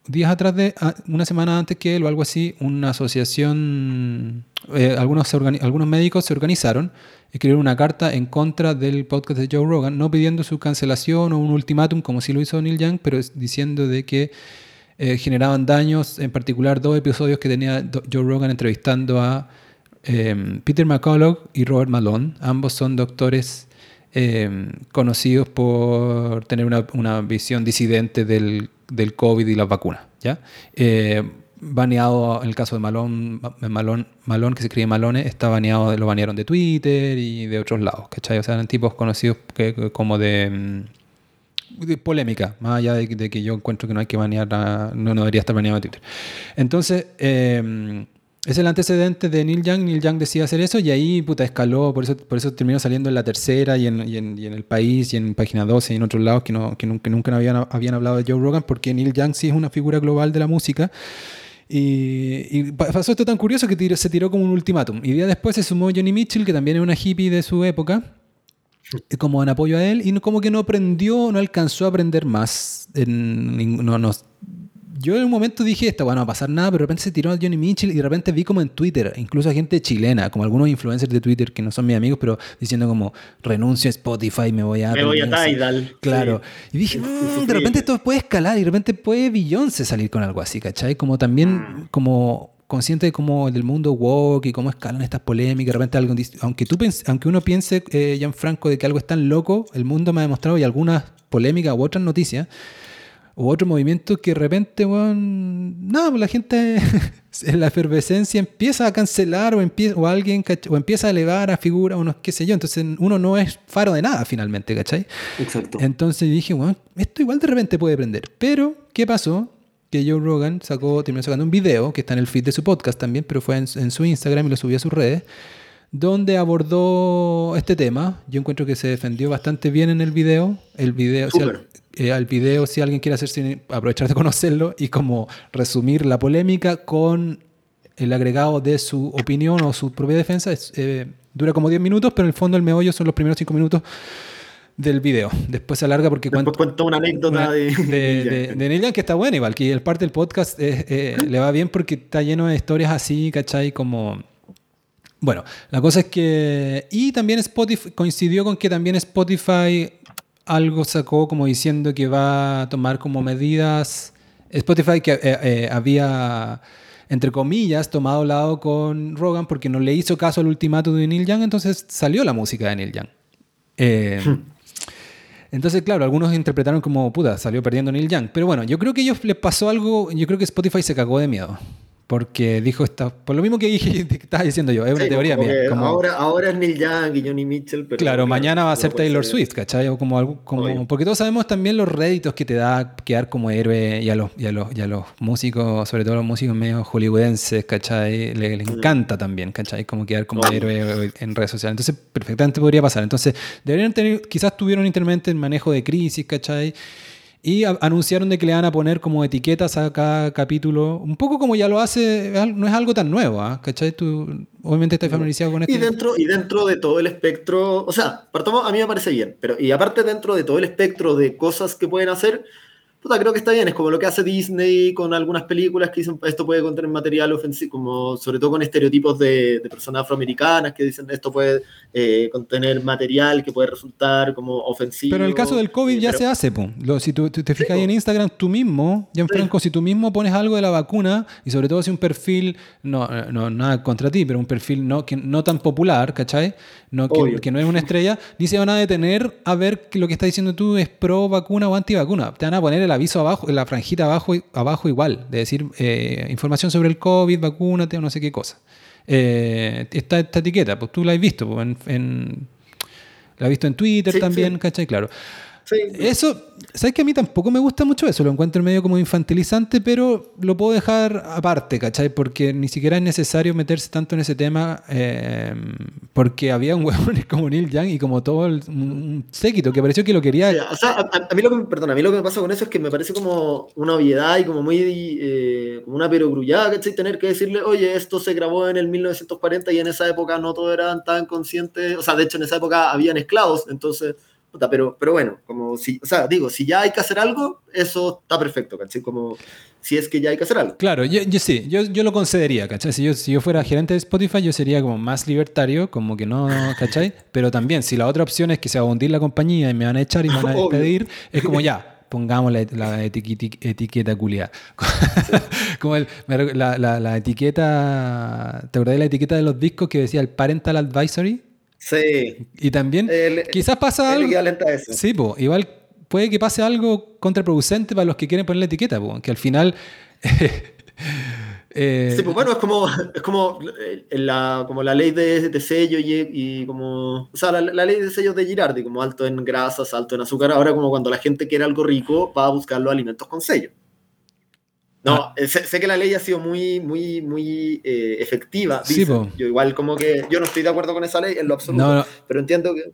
días atrás de, ah, una semana antes que él o algo así, una asociación, eh, algunos, algunos médicos se organizaron, escribieron una carta en contra del podcast de Joe Rogan, no pidiendo su cancelación o un ultimátum como si lo hizo Neil Young, pero diciendo de que eh, generaban daños, en particular dos episodios que tenía Joe Rogan entrevistando a em, Peter McCullough y Robert Malone, ambos son doctores em, conocidos por tener una, una visión disidente del del COVID y las vacunas. ¿ya? Eh, baneado, en el caso de Malón, Malón, Malón que se escribe Malone, está baneado, lo banearon de Twitter y de otros lados, ¿cachai? O sea, eran tipos conocidos que, como de, mm, de, polémica, más allá de, que yo encuentro que no hay que banear, no, no debería estar baneado de Twitter. Entonces, eh, es el antecedente de Neil Young. Neil Young decía hacer eso y ahí puta escaló, por eso, por eso terminó saliendo en la tercera y en, y en, el país y en página 12 y en otros lados que, no, que, nunca, nunca habían, habían hablado de Joe Rogan porque Neil Young sí es una figura global de la música. Y, pasó esto tan curioso que se tiró como un ultimátum. Y día después se sumó Johnny Mitchell, que también es una hippie de su época, como en apoyo a él, y como que no aprendió, no alcanzó a aprender más. En, no, no, yo en un momento dije, esto, bueno, no va a pasar nada, pero de repente se tiró a Johnny Mitchell y de repente vi como en Twitter, incluso a gente chilena, como algunos influencers de Twitter que no son mis amigos, pero diciendo como, renuncio a Spotify, me voy a... Me voy a Tidal. Claro. Y dije, mm, de repente esto puede escalar y de repente puede Beyoncé salir con algo así, ¿cachai? Como también, mm. como consciente de cómo del mundo woke y cómo escalan estas polémicas, de repente algo, aunque, tú aunque uno piense, eh, Franco de que algo es tan loco, el mundo me ha demostrado y algunas polémicas u otras noticias, o otro movimiento que de repente, weón, no, pues la gente en la efervescencia empieza a cancelar o, empieza, o alguien o empieza a elevar a figuras, unos qué sé yo, entonces uno no es faro de nada finalmente, ¿cachai? Exacto. Entonces dije, bueno, esto igual de repente puede prender. Pero, ¿qué pasó? Que Joe Rogan sacó, terminó sacando un video que está en el feed de su podcast también, pero fue en, en su Instagram y lo subió a sus redes, donde abordó este tema. Yo encuentro que se defendió bastante bien en el video. El video, al, Súper. Eh, al video, si alguien quiere hacerse, aprovechar de conocerlo y como resumir la polémica con el agregado de su opinión o su propia defensa, es, eh, dura como 10 minutos, pero en el fondo el meollo son los primeros 5 minutos del video. Después se alarga porque cuenta cuento una anécdota una- de, de, de, de Neil Young, que está buena igual, que el parte del podcast eh, eh, le va bien porque está lleno de historias así, ¿cachai? Como... Bueno, la cosa es que... Y también Spotify, coincidió con que también Spotify algo sacó como diciendo que va a tomar como medidas... Spotify que eh, eh, había, entre comillas, tomado lado con Rogan porque no le hizo caso al ultimato de Neil Young, entonces salió la música de Neil Young. Eh, entonces, claro, algunos interpretaron como, puta, salió perdiendo Neil Young. Pero bueno, yo creo que ellos les pasó algo, yo creo que Spotify se cagó de miedo. Porque dijo, esta, por lo mismo que dije, que estaba diciendo yo, es una Sí, teoría como mía. como- ahora, ahora es Neil Young y Johnny Mitchell, pero claro, mañana va a ser Taylor ser. Swift, ¿cachai? O como algo, como, Obvio. porque todos sabemos también los réditos que te da quedar como héroe y a los, y a los, y a los músicos, sobre todo los músicos medio hollywoodenses, ¿cachai? Le, le encanta también, ¿cachai? Como quedar como héroe en redes sociales. Entonces, perfectamente podría pasar. Entonces, deberían tener, quizás tuvieron intermente en manejo de crisis, ¿cachai? Y a- anunciaron de que le van a poner como etiquetas a cada capítulo, un poco como ya lo hace, no es algo tan nuevo, ¿ah? ¿cachai? Tú obviamente estás familiarizado con esto. Y dentro, y dentro de todo el espectro, o sea, partamos, a mí me parece bien, pero y aparte dentro de todo el espectro de cosas que pueden hacer, puta, creo que está bien, es como lo que hace Disney con algunas películas que dicen esto puede contener material ofensivo, como sobre todo con estereotipos de, de personas afroamericanas que dicen esto puede eh, contener material que puede resultar como ofensivo. Pero en el caso del COVID eh, ya pero- se hace, po. Lo- si tú, tú te fijas ahí po. en Instagram, tú mismo, Gianfranco, si tú mismo pones algo de la vacuna, y sobre todo si un perfil, no, no nada contra ti, pero un perfil no, que, no tan popular, ¿cachai? No, que no es una estrella, ni se van a detener a ver que lo que está diciendo tú es pro vacuna o anti vacuna. Te van a poner el aviso abajo, en la franjita abajo, abajo igual, de decir eh, información sobre el COVID, vacúnate o no sé qué cosa. Eh, está esta etiqueta, pues tú la has visto, pues, en, en- la has visto en Twitter Sí, también, sí. ¿cachai? Claro. Sí, Eso, ¿sabes que a mí tampoco me gusta mucho eso? Lo encuentro medio como infantilizante, pero lo puedo dejar aparte, ¿cachai? Porque ni siquiera es necesario meterse tanto en ese tema, eh, porque había un huevón como Neil Young y como todo el, un séquito que pareció que lo quería. Sí, o sea, a, a- a mí lo que, me- perdón, a mí lo que me pasa con eso es que me parece como una obviedad y como muy, eh, como una perogrullada, ¿cachai? Tener que decirle, oye, esto se grabó en el 1940 y en esa época no todos eran tan conscientes, o sea, de hecho en esa época habían esclavos, entonces, puta, pero, pero bueno, como si, o sea, digo, si ya hay que hacer algo, eso está perfecto, ¿cachai? Como si es que ya hay que hacer algo. Claro, yo, yo sí, yo, yo lo concedería, ¿cachai? Si yo, si yo fuera gerente de Spotify, yo sería como más libertario, como que no, ¿cachai? Pero también, si la otra opción es que se va a hundir la compañía y me van a echar y me van a despedir, es como ya, pongamos la, la etiqueta culiada. como el- la, la- la etiqueta, ¿te acordás de la etiqueta de los discos que decía el Parental Advisory? Sí. Y también, El- quizás pasa el algo... eso. Sí, po, igual puede que pase algo contraproducente para los que quieren poner la etiqueta, po, que al final... eh, Sí, pues bueno, es como, es como, eh, la, como la ley de, de sello y, y como, o sea, la, la ley de sellos de Girardi, como alto en grasas, alto en azúcar, ahora como cuando la gente quiere algo rico, va a buscar los alimentos con sello. No, Ah. eh, sé, sé que la ley ha sido muy, muy, muy eh, efectiva. Sí. Yo igual como que, yo no estoy de acuerdo con esa ley en lo absoluto, No, no. pero entiendo que,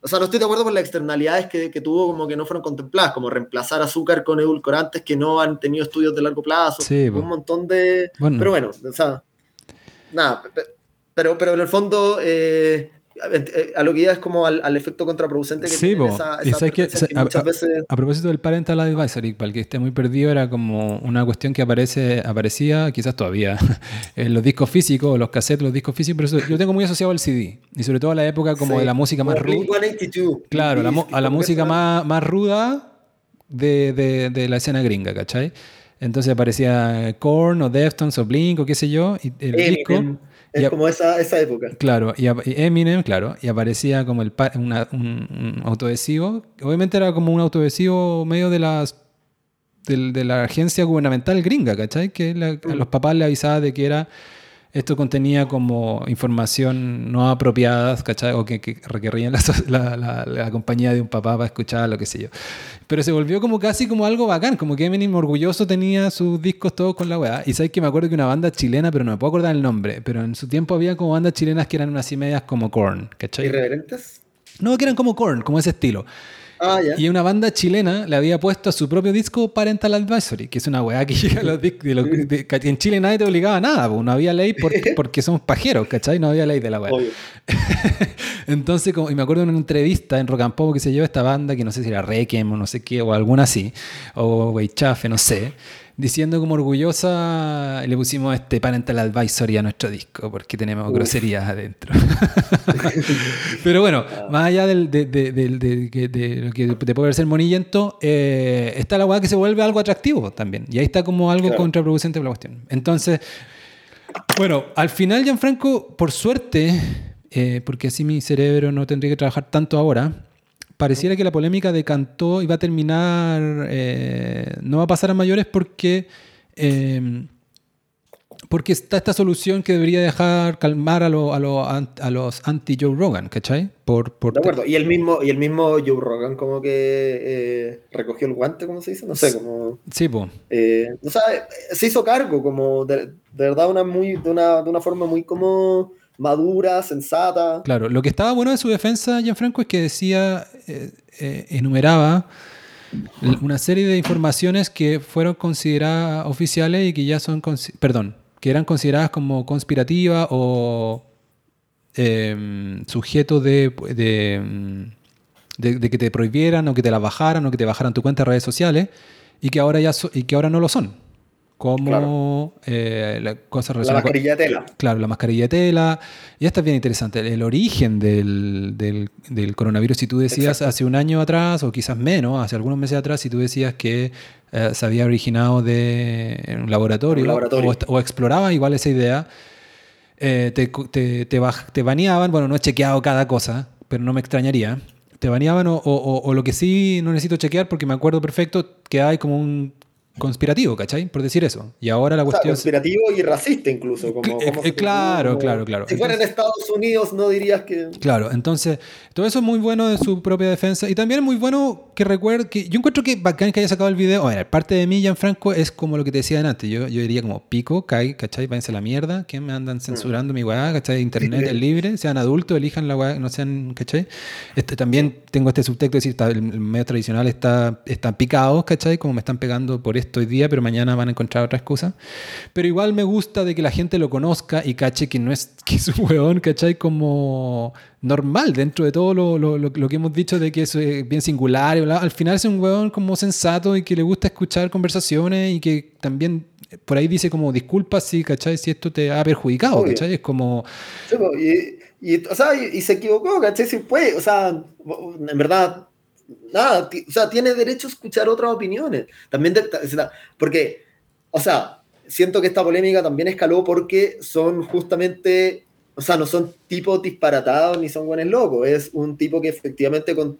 o sea, no estoy de acuerdo con las externalidades que, que tuvo como que no fueron contempladas, como reemplazar azúcar con edulcorantes que no han tenido estudios de largo plazo, Sí, un montón de... Bueno. Pero bueno, o sea, nada, pe- pero, pero en el fondo, eh, a, a lo que ya es como al, al efecto contraproducente que Sí, tiene esa, Y esa sabes que- que a- a- veces... A propósito del Parental Advisory, para el que esté muy perdido, era como una cuestión que aparece, aparecía, quizás todavía, en los discos físicos, los cassettes, los discos físicos, pero eso yo tengo muy asociado al CD. Y sobre todo a la época como Sí, de la música más ruda. Blink-182, Claro, la a la música más, más ruda de, de- de la escena gringa, ¿cachai? Entonces aparecía Korn o Deftones o Blink o qué sé yo, y el disco. Es a- como esa, esa época. Claro, y, Eminem, claro, y aparecía como el una- un, un autoadhesivo. Obviamente era como un autoadhesivo medio de las de la agencia gubernamental gringa, ¿cachai? Que a los papás le avisaba de que era esto contenía como información no apropiada, ¿cachai? O que, requerían la, la, compañía de un papá para escuchar, lo que sé yo. Pero se volvió como casi como algo bacán, como que Eminem orgulloso tenía sus discos todos con la weá. Y sabes que me acuerdo que una banda chilena, pero no me puedo acordar el nombre, pero en su tiempo había como bandas chilenas que eran unas y medias como Korn, ¿cachai? ¿Irreverentes? No, que eran como Korn, como ese estilo. Ah, y una banda chilena le había puesto a su propio disco Parental Advisory, que es una weá que llega a los discos. en Chile nadie te obligaba a nada, no había ley porque, somos pajeros, ¿cachai? No había ley de la weá. Entonces, como, y me acuerdo en una entrevista en Rock and Pop que se llevó esta banda, que no sé si era Requiem o no sé qué, o alguna así, o Weichafe, no sé diciendo como orgullosa, le pusimos este parental advisory a nuestro disco, porque tenemos groserías adentro. Pero bueno, más allá del, de, de, lo que te puede ser monillento, eh, está la weá que se vuelve algo atractivo también. Y ahí está como algo contraproducente la cuestión. Entonces, bueno, al final, Gianfranco, por suerte, eh, porque así mi cerebro no tendría que trabajar tanto ahora, pareciera que la polémica decantó y va a terminar, eh, no va a pasar a mayores porque, eh, porque está esta solución que debería dejar calmar a, a, los anti-Joe Rogan, ¿cachai? Por, por de acuerdo, y el, mismo, y el mismo Joe Rogan como que eh, recogió el guante, ¿cómo se dice? No sé, como... Sí, pues. o sea, se hizo cargo como de, de verdad una muy, de, una, de una forma muy como madura, sensata. Claro, lo que estaba bueno de su defensa, Gianfranco, es que decía, eh, eh, enumeraba una serie de informaciones que fueron consideradas oficiales y que ya son, perdón, que eran consideradas como conspirativas o eh, sujetos de, que te prohibieran o que te las bajaran o que te bajaran tu cuenta de redes sociales y que ahora, ya y que ahora no lo son como eh, la cosa La mascarilla de tela. Claro, la mascarilla de tela. Y esta es bien interesante. El origen del, del, coronavirus, si tú decías hace un año atrás, o quizás menos, hace algunos meses atrás, si tú decías que eh, se había originado de un laboratorio, O, exploraba igual esa idea, eh, te, te, te, baneaban. Bueno, no he chequeado cada cosa, pero no me extrañaría. Te baneaban o, o, lo que sí no necesito chequear porque me acuerdo perfecto que hay como un conspirativo, ¿cachai? Por decir eso. Y ahora la cuestión... conspirativo y racista incluso. Como, eh, eh, claro, claro, claro. Si fuera en Estados Unidos no dirías que... Claro, entonces todo eso es muy bueno de su propia defensa. Y también es muy bueno que recuerde que yo encuentro que bacán que haya sacado el video. Bueno, parte de mí, Franco es como lo que te decía antes. Yo, yo diría como pico, cae, ¿cachai? Váyanse a la mierda. que me andan censurando mi weá? ¿cachai? Internet es libre. Sean adultos, elijan la weá, no sean, ¿cachai? Este, también tengo este subtexto de decir, el medio tradicional está, están picados, ¿cachai? Como me están pegando por esto hoy día, pero mañana van a encontrar otra excusa. Pero igual me gusta de que la gente lo conozca y cache que no es, que es un weón, ¿cachai? Como normal dentro de todo lo, lo, lo, que hemos dicho de que es eh, bien singular. Y al final es un weón como sensato y que le gusta escuchar conversaciones y que también eh, por ahí dice como disculpas si, ¿cachai? Si esto te ha perjudicado, ¿cachai? Es como... y, y, o sea, y, se equivocó, ¿cachai? Si puede, o sea, en verdad, nada, o sea, tiene derecho a escuchar otras opiniones. También, porque, o sea, siento que esta polémica también escaló porque son justamente o sea, no son tipos disparatados ni son buenos locos, es un tipo que efectivamente con,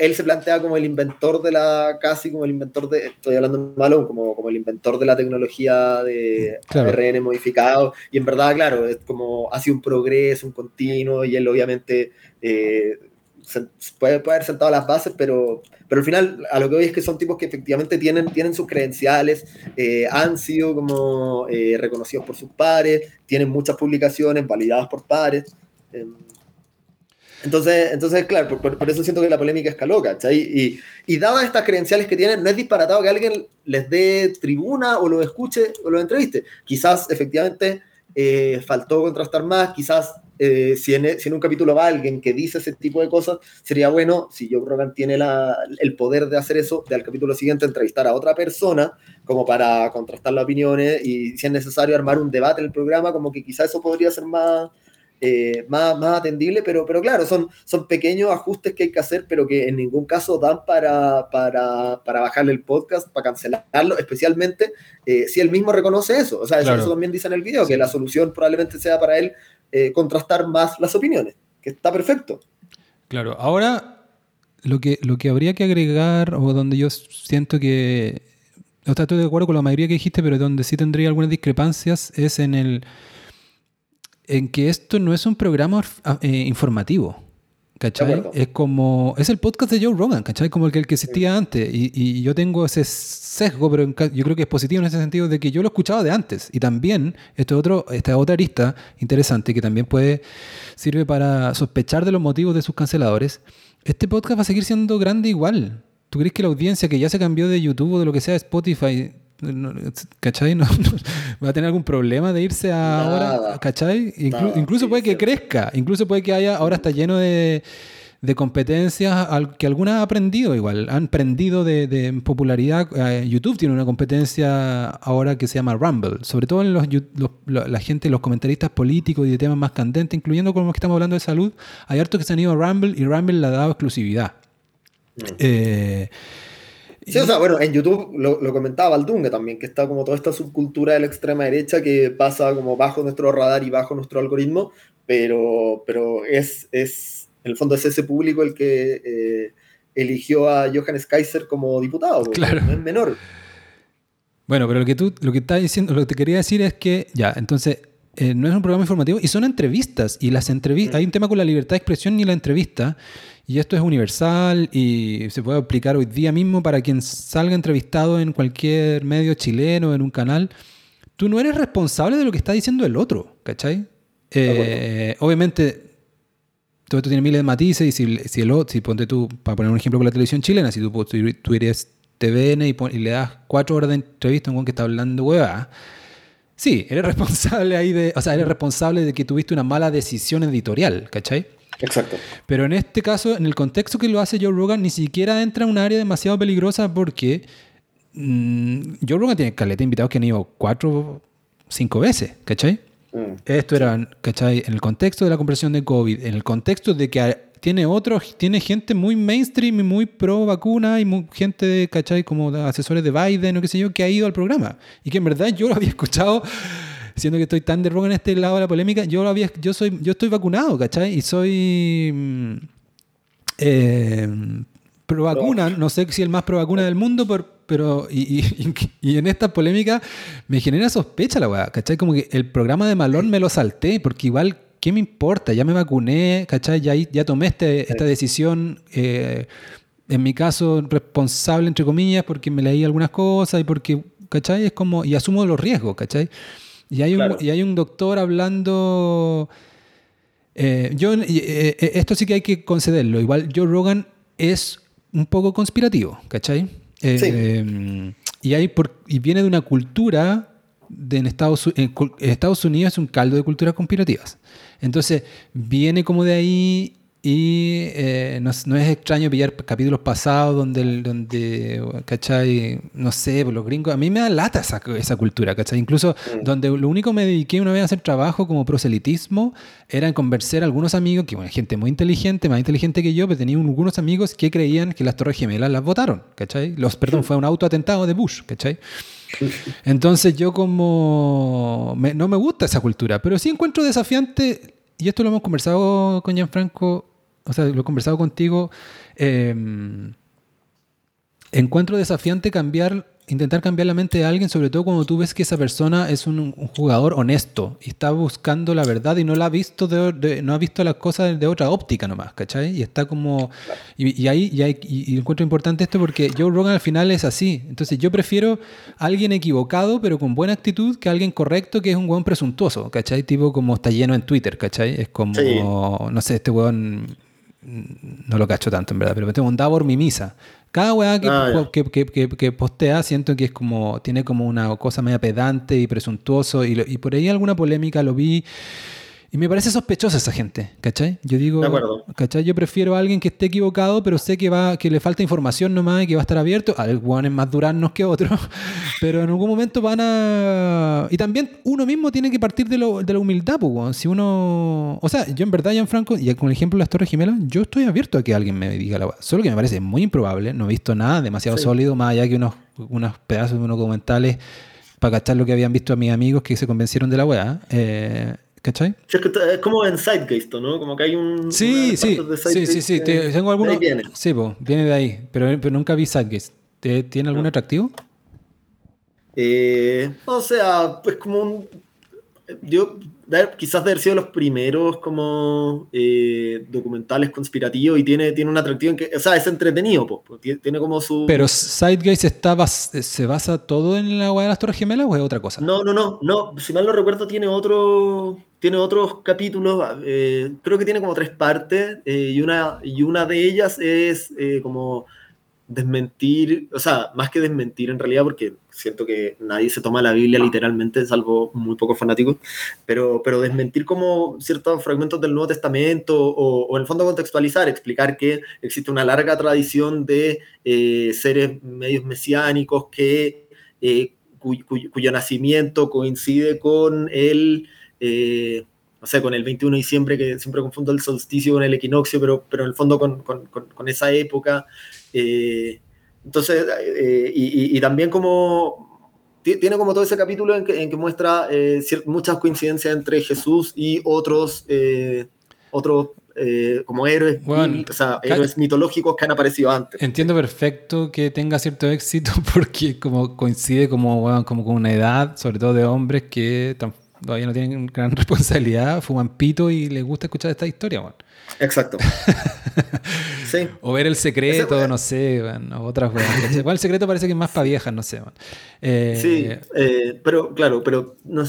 él se plantea como el inventor de la, casi como el inventor de, estoy hablando malo, como, como el inventor de la tecnología de ARN modificado, y en verdad, claro, es como ha sido un progreso, un continuo, y él obviamente eh, puede, puede, haber sentado las bases, pero, pero al final a lo que voy es que son tipos que efectivamente tienen, tienen sus credenciales, eh, han sido como eh, reconocidos por sus pares, tienen muchas publicaciones validadas por pares. Em, entonces, entonces claro, por, eso siento que la polémica escaló, ¿cachai? Y, dadas estas credenciales que tienen, no es disparatado que alguien les dé tribuna o lo escuche o lo entreviste. Quizás efectivamente eh, faltó contrastar más, quizás eh, si, en, si, en, un capítulo va alguien que dice ese tipo de cosas, sería bueno, si Joe Rogan tiene la, el poder de hacer eso, del capítulo siguiente entrevistar a otra persona, como para contrastar las opiniones y si es necesario armar un debate en el programa, como que quizás eso podría ser más, eh, más, más, atendible, pero, pero claro, son, son pequeños ajustes que hay que hacer, pero que en ningún caso dan para, para, para bajarle el podcast, para cancelarlo, especialmente eh, si él mismo reconoce eso. O sea, eso, también dice en el video, que la solución probablemente sea para él eh, contrastar más las opiniones, que está perfecto. Claro, ahora lo que, lo que habría que agregar, o donde yo siento que o sea, estoy de acuerdo con la mayoría que dijiste, pero donde sí tendría algunas discrepancias es en el en que esto no es un programa eh, informativo. ¿Cachai? Es como. Es el podcast de Joe Rogan, ¿cachai? Como el que, el que existía antes. Y, y, yo tengo ese sesgo, pero yo creo que es positivo en ese sentido de que yo lo escuchaba de antes. Y también, esto otro, esta otra arista interesante que también puede. sirve para sospechar de los motivos de sus canceladores. Este podcast va a seguir siendo grande igual. ¿Tú crees que la audiencia que ya se cambió de YouTube o de lo que sea, Spotify, ¿cachai? No, va a tener algún problema de irse a ahora, ¿cachai? incluso puede que crezca, incluso puede que haya, ahora está lleno de, de competencias que algunas han aprendido igual, han aprendido de, popularidad. Eh, YouTube tiene una competencia ahora que se llama Rumble, sobre todo en los, la gente, los comentaristas políticos y de temas más candentes, incluyendo como que estamos hablando de salud, hay hartos que se han ido a Rumble y Rumble le ha dado exclusividad. Mm. Eh, Sí, o sea, bueno, en YouTube lo, comentaba Valdunga también, que está como toda esta subcultura de la extrema derecha que pasa como bajo nuestro radar y bajo nuestro algoritmo, pero, pero es, es, en el fondo es ese público el que eh, eligió a Johannes Kaiser como diputado, claro. no es menor. Bueno, pero lo que tú lo que estás diciendo, lo que te quería decir es que, ya, entonces, eh, no es un programa informativo y son entrevistas, y las entrevistas, mm. hay un tema con la libertad de expresión y la entrevista, y esto es universal y se puede aplicar hoy día mismo para quien salga entrevistado en cualquier medio chileno, en un canal. Tú no eres responsable de lo que está diciendo el otro, ¿cachai? Eh, obviamente, todo esto tiene miles de matices y si, si, el, si ponte tú, para poner un ejemplo con la televisión chilena, si tú, tú, eres TVN y, le das cuatro horas de entrevista a un que está hablando hueva, sí, eres responsable ahí de, o sea, eres responsable de que tuviste una mala decisión editorial, ¿cachai? Exacto. Pero en este caso, en el contexto que lo hace Joe Rogan, ni siquiera entra en un área demasiado peligrosa porque mm, Joe Rogan tiene caleta de invitados que han ido cuatro, cinco veces, ¿cachai? Mm. Esto era, ¿cachai? En el contexto de la conversión de COVID, en el contexto de que tiene otros, tiene gente muy mainstream y muy pro vacuna y gente, ¿cachai? Como asesores de Biden o qué sé yo, que ha ido al programa. Y que en verdad yo lo había escuchado siendo que estoy tan de rock en este lado de la polémica, yo, lo había, yo, soy, yo estoy vacunado, ¿cachai? Y soy mm, eh, pro vacuna, no sé si el más pro vacuna del mundo, pero, y, en esta polémica me genera sospecha la weá, ¿cachai? Como que el programa de Malón me lo salté, porque igual, ¿qué me importa? Ya me vacuné, ¿cachai? Ya, ya tomé este, esta decisión. Eh, en mi caso, responsable, entre comillas, porque me leí algunas cosas y porque, ¿cachai? Es como, y asumo los riesgos, ¿cachai? Y hay, un, y hay un doctor hablando... Eh, yo, eh, eh, esto sí que hay que concederlo. Igual Joe Rogan es un poco conspirativo, ¿cachai? y, hay por, y viene de una cultura de en Estados, en Estados Unidos es un caldo de culturas conspirativas. Entonces, viene como de ahí y eh, no, es extraño pillar capítulos pasados donde, donde ¿cachai? No sé, los gringos, a mí me da lata esa, esa cultura, ¿cachai? Incluso mm. donde lo único que me dediqué una vez a hacer trabajo como proselitismo era en convencer a algunos amigos, que bueno, gente muy inteligente, más inteligente que yo, pero tenía algunos amigos que creían que las Torres Gemelas las votaron, ¿cachai? Los, perdón, fue un autoatentado de Bush, ¿cachai? Entonces yo como... no me gusta esa cultura, pero sí encuentro desafiante, y esto lo hemos conversado con Gianfranco, o sea, lo he conversado contigo, em, encuentro desafiante cambiar, intentar cambiar la mente de alguien, sobre todo cuando tú ves que esa persona es un, jugador honesto y está buscando la verdad y no la ha visto de, no ha visto las cosas de otra óptica nomás, ¿cachai? Y está como y, ahí y, hay, y, encuentro importante esto porque Joe Rogan al final es así. Entonces yo prefiero alguien equivocado pero con buena actitud que alguien correcto que es un hueón presuntuoso, ¿cachai? Tipo como está lleno en Twitter, ¿cachai? Es como, no sé, este hueón no lo cacho tanto en verdad, pero tengo un Davor Mimisa. Cada weá ah, que, que, postea siento que es como, tiene como una cosa media pedante y presuntuoso y, y por ahí alguna polémica lo vi y me parece sospechosa esa gente, ¿cachai? Yo digo, ¿cachai? Yo prefiero a alguien que esté equivocado, pero sé que va que le falta información nomás y que va a estar abierto. Algunos más duranos que otros, pero en algún momento van a... Y también uno mismo tiene que partir de, lo, de la humildad, pues, si uno... O sea, yo en verdad, Franco y con el ejemplo de las Torres Gemelas, yo estoy abierto a que alguien me diga la Solo que me parece muy improbable, no he visto nada demasiado sólido, más allá que unos, unos pedazos de unos documentales para cachar lo que habían visto a mis amigos que se convencieron de la weá. Eh, ¿Cachai? es como en Sidegeist, ¿no? Como que hay un. Sí, sí, sí, sí, sí. Tengo algunos. Viene. Sí, viene de ahí. Pero, pero nunca vi Sidegeist. ¿Tiene algún atractivo? Eh, o sea, pues como un... Yo quizás de haber sido los primeros como eh, documentales conspirativos y tiene, tiene un atractivo en que, o sea, es entretenido, pues, tiene como su... Pero Sidegaze está se basa todo en la agua de las Torres Gemelas o es otra cosa? No, no, no, no, si mal no recuerdo tiene otro, tiene otros capítulos, eh, creo que tiene como tres partes eh, y, una, y una de ellas es como desmentir, o sea, más que desmentir en realidad, porque siento que nadie se toma la Biblia literalmente, salvo muy pocos fanáticos, pero, pero desmentir como ciertos fragmentos del Nuevo Testamento o, en el fondo contextualizar, explicar que existe una larga tradición de eh, seres medios mesiánicos que, eh, cuyo nacimiento coincide con el... Eh, no sé, con el 21 de diciembre, que siempre confundo el solsticio con el equinoccio, pero, pero en el fondo con, con, con esa época, eh, entonces, eh, y, también como tiene como todo ese capítulo en que, muestra eh, muchas coincidencias entre Jesús y otros, otros como héroes, o sea, héroes mitológicos que han aparecido antes. Entiendo perfecto que tenga cierto éxito porque como coincide como, como con una edad, sobre todo de hombres que todavía no tienen gran responsabilidad, fuman pito y les gusta escuchar esta historia. Bueno. Exacto. sí. O ver el secreto, no sé, bueno, otras Igual el secreto parece que es más para viejas, no sé. Eh, sí, eh, pero claro, pero no,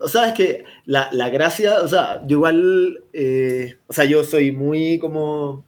o sea, es que la, la gracia, o sea, yo igual, eh, o sea, yo soy muy como,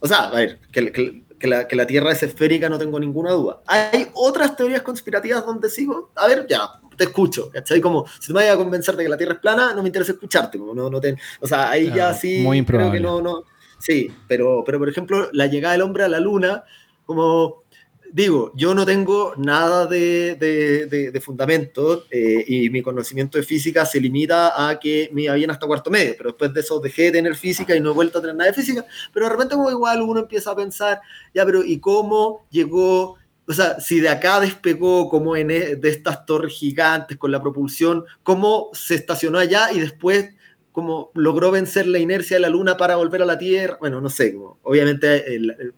o sea, a ver, que, que, que, la, que la Tierra es esférica no tengo ninguna duda. Hay otras teorías conspirativas donde sigo, a ver, ya, te escucho, ¿cachai? Como, si te me vayas a convencer de que la Tierra es plana, no me interesa escucharte, como no, no te, o sea, ahí ya sí, muy creo que no, no, sí, pero, pero por ejemplo, la llegada del hombre a la Luna, como, digo, yo no tengo nada de, de, de, fundamento eh, y mi conocimiento de física se limita a que me iba bien hasta cuarto medio, pero después de eso dejé de tener física y no he vuelto a tener nada de física, pero de repente como igual uno empieza a pensar, ya, pero ¿y cómo llegó o sea, si de acá despegó como en, e, de estas torres gigantes con la propulsión, cómo se estacionó allá y después como logró vencer la inercia de la Luna para volver a la Tierra. Bueno, no sé, como, obviamente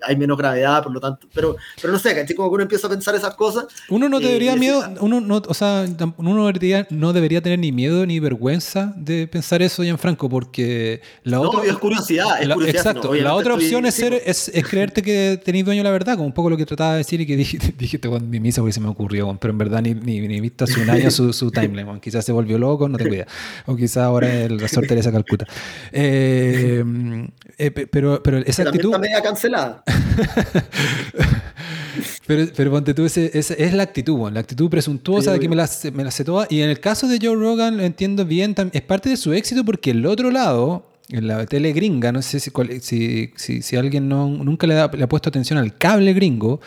hay menos gravedad, por lo tanto, pero, pero no sé, ¿cachai? Como que uno empieza a pensar esas cosas. Uno no debería miedo, uno no, o sea, uno debería, no debería tener ni miedo ni vergüenza de pensar eso, Franco, porque la otra... No, es curiosidad, es curiosidad. Exacto, la otra opción es, ser, es, es, creerte que tenéis dueño de la verdad, como un poco lo que trataba de decir y que dijiste, dijiste con mi misa porque se me ocurrió, pero en verdad ni, ni, ni visto hace un año su, su timeline, quizás se volvió loco, no te cuida, o quizás ahora el resort Teresa Calcuta. Eh, eh, pero, pero esa actitud. Está media cancelada. pero, pero ponte tú, ese, es la actitud, la actitud presuntuosa de que me la, me la sé toda. Y en el caso de Joe Rogan, lo entiendo bien, es parte de su éxito porque el otro lado, en la tele gringa, no sé si, si, si, si alguien no, nunca le, le ha puesto atención al cable gringo.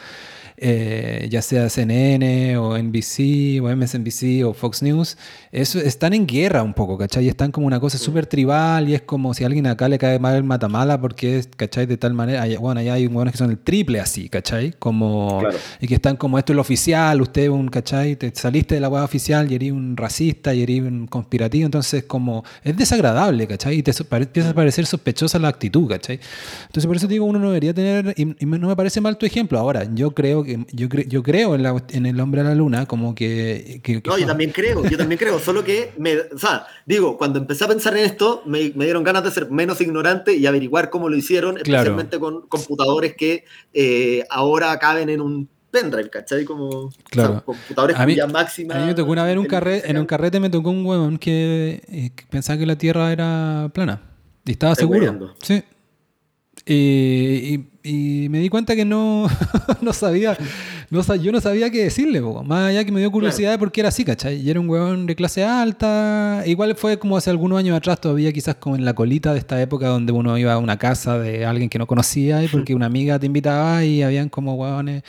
Eh, ya sea CNN o NBC o MSNBC o Fox News, eso, están en guerra un poco, ¿cachai? Están como una cosa súper tribal y es como si a alguien acá le cae mal el matamala porque es, ¿cachai? De tal manera, bueno, allá hay buenos que son el triple así, ¿cachai? Como, Y que están como esto es lo oficial, usted un, ¿cachai? Te saliste de la web oficial y eres un racista y eres un conspirativo, entonces como es desagradable, ¿cachai? Y te empieza a parecer sospechosa la actitud, ¿cachai? Entonces por eso digo, uno no debería tener, y, y no me parece mal tu ejemplo. Ahora, yo creo yo, yo creo en, la, en, el hombre a la luna, como que... no, yo también creo, yo también creo, solo que, me, o sea, digo, cuando empecé a pensar en esto, me, me dieron ganas de ser menos ignorante y averiguar cómo lo hicieron, especialmente con computadores que eh, ahora caben en un pendrive, ¿cachai? Como claro. computadores a mí, máxima. A mí me tocó una vez en un, carrete, en un carrete me tocó un huevón que, eh, que, pensaba que la Tierra era plana. Y estaba seguro. Sí. Y, y me di cuenta que no, no sabía, no, yo no sabía qué decirle, más allá que me dio curiosidad de por qué era así, ¿cachai? Y era un huevón de clase alta, igual fue como hace algunos años atrás, todavía quizás como en la colita de esta época donde uno iba a una casa de alguien que no conocía y porque una amiga te invitaba y habían como huevones,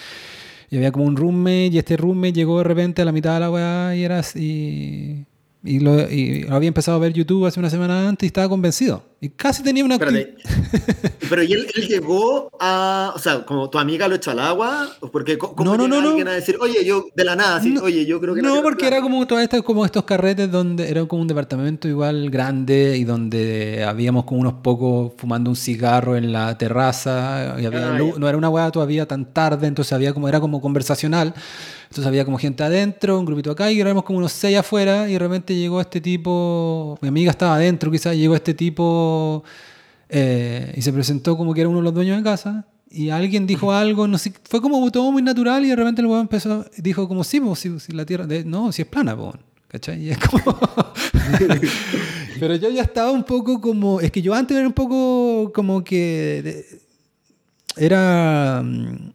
y había como un roommate y este roommate llegó de repente a la mitad de la hueá y era así, y lo, y había empezado a ver YouTube hace una semana antes y estaba convencido. Y casi tenía una... pero ¿y él, llegó a... O sea, como tu amiga lo echó al agua? Porque ¿cómo no, no, no, alguien a decir, oye, yo de la nada, sí, oye, yo creo que... No, porque era como, todas estas, como estos carretes donde era como un departamento igual grande y donde habíamos como unos pocos fumando un cigarro en la terraza. Y había ah, no era una hueá todavía tan tarde, entonces había como, era como conversacional. Entonces había como gente adentro, un grupito acá, y éramos como unos seis afuera, y de repente llegó este tipo, mi amiga estaba adentro quizás, llegó este tipo eh, y se presentó como que era uno de los dueños de casa, y alguien dijo algo, no sé, fue como todo muy natural, y de repente el weón empezó, dijo como, sí, pues, si, la tierra, no, si es plana, pues, ¿cachai? Y es como... Pero yo ya estaba un poco como, es que yo antes era un poco como que... Era mm,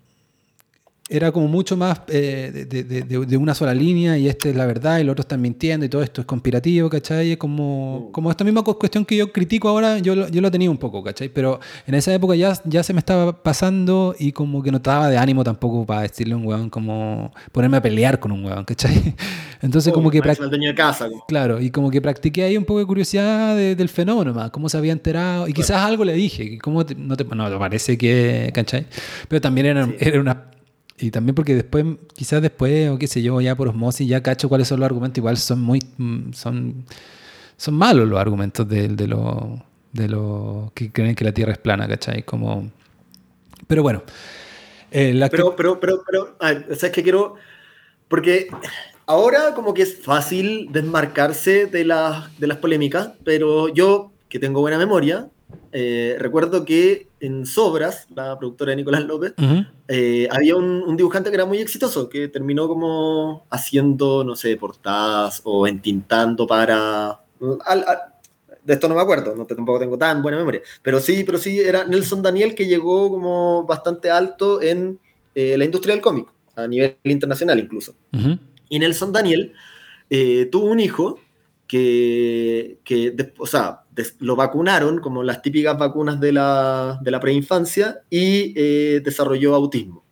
era como mucho más eh, de, de, de, una sola línea y este es la verdad y los otros están mintiendo y todo esto es conspirativo, ¿cachai? Como, mm. como esta misma cuestión que yo critico ahora, yo, yo lo tenía un poco, ¿cachai? Pero en esa época ya, ya se me estaba pasando y como que no estaba de ánimo tampoco para decirle a un huevón como ponerme a pelear con un huevón, ¿cachai? Entonces como que... De casa, Claro, y como que practiqué ahí un poco de curiosidad del fenómeno más, cómo se había enterado y quizás algo le dije, cómo no te, no, parece que, ¿cachai? Pero también era, era una y también porque después, quizás después, o qué sé yo, ya por osmosis, ya cacho cuáles son los argumentos. Igual son muy. Mm, son, son malos los argumentos de, de los de lo que creen que la Tierra es plana, ¿cachai? Como. Pero bueno. Eh, pero, pero, pero, pero, ¿sabes qué quiero? Porque ahora como que es fácil desmarcarse de, de las polémicas, pero yo, que tengo buena memoria, eh, recuerdo que en Sobras, la productora de Nicolás López, eh, había un, dibujante que era muy exitoso, que terminó como haciendo, no sé, portadas o entintando para... de esto no me acuerdo, no tampoco tengo tan buena memoria, pero sí, pero sí era Nelson Daniel que llegó como bastante alto en eh, la industria del cómic, a nivel internacional incluso. Y Nelson Daniel tuvo un hijo que, que o sea, lo vacunaron como las típicas vacunas de la, de la preinfancia y eh, desarrolló autismo.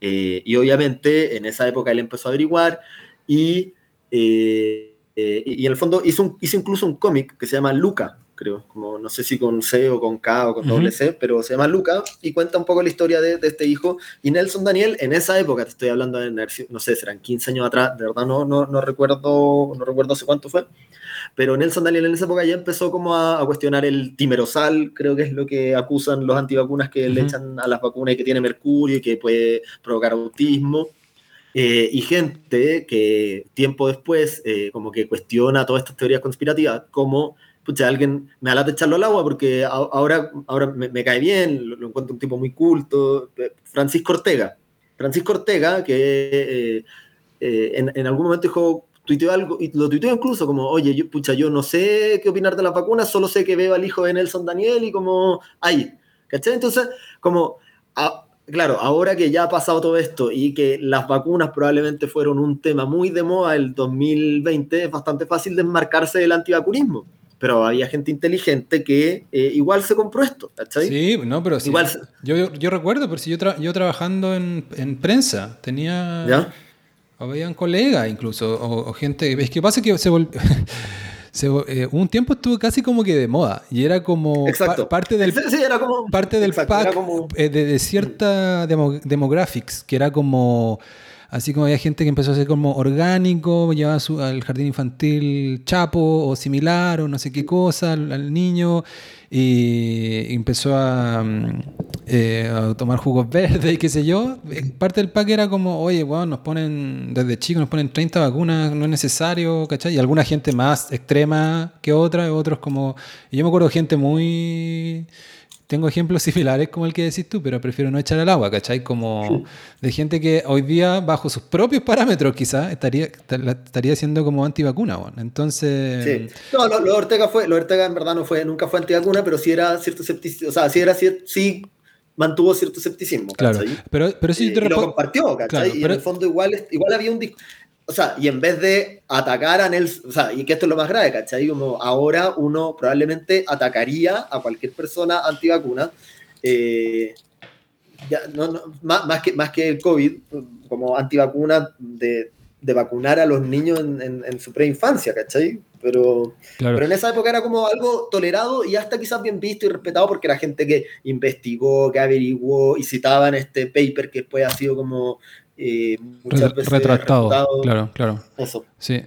Eh, y obviamente en esa época él empezó a averiguar y, eh, y en el fondo hizo, hizo incluso un cómic que se llama Luca, creo, como no sé si con C o con K o con doble C, pero se llama Luca y cuenta un poco la historia de, de, este hijo. Y Nelson Daniel, en esa época, te estoy hablando de, no sé, serán 15 años atrás, de verdad no, no, no recuerdo, no recuerdo hace cuánto fue, pero Nelson Daniel en esa época ya empezó como a, cuestionar el timerosal, creo que es lo que acusan los antivacunas que le echan a las vacunas y que tiene mercurio y que puede provocar autismo. Eh, y gente que tiempo después eh, como que cuestiona todas estas teorías conspirativas como pucha, alguien me de echarlo al agua porque ahora, ahora me, cae bien, lo, encuentro un tipo muy culto. Francisco Ortega. Francisco Ortega, que eh, en, en, algún momento dijo, tuiteó algo, y lo tuiteó incluso como, oye, yo, pucha, yo no sé qué opinar de las vacunas, solo sé que veo al hijo de Nelson Daniel y como, ay, ¿cachai? Entonces, como, claro, ahora que ya ha pasado todo esto y que las vacunas probablemente fueron un tema muy de moda el 2020, es bastante fácil desmarcarse del antivacunismo. Pero había gente inteligente que eh, igual se compró esto, ¿cachai? Sí, no, pero sí. Igual yo, yo, recuerdo, pero si yo, yo trabajando en, en prensa, tenía... ¿Ya? habían colegas incluso, o, gente. Es que pasa que se volvió. Eh, un tiempo estuvo casi como que de moda y era como parte del sí, era como, parte del pack eh, de, cierta demographics que era como así como había gente que empezó a ser como orgánico llevaba su, al jardín infantil chapo o similar o no sé qué cosa al niño y empezó mm, eh, a, tomar jugos verdes y qué sé yo. Parte del pack era como, oye, bueno, nos ponen, desde chicos nos ponen 30 vacunas, no es necesario, ¿cachai? Y alguna gente más extrema que otra, otros como... Yo me acuerdo gente muy tengo ejemplos similares como el que decís tú, pero prefiero no echar al agua, ¿cachai? Como de gente que hoy día, bajo sus propios parámetros, quizás estaría, estaría siendo como antivacuna. Bueno. Entonces. Sí. No, lo, Ortega fue, lo Ortega en verdad no fue, nunca fue antivacuna, pero sí era cierto escepticismo, o sea, sí era sí mantuvo cierto escepticismo. Claro, pero, pero sí te y lo compartió, ¿cachai? y en el fondo igual, igual había un o sea, y en vez de atacar a Nelson, o sea, y que esto es lo más grave, ¿cachai? Como ahora uno probablemente atacaría a cualquier persona antivacuna, eh, ya, no, más, más, que, más que el COVID, como antivacuna de, de vacunar a los niños en, en, su preinfancia, ¿cachai? pero, pero en esa época era como algo tolerado y hasta quizás bien visto y respetado porque era gente que investigó, que averiguó y citaba en este paper que después ha sido como eh, muchas veces retratado. Claro, claro. Eso. Sí.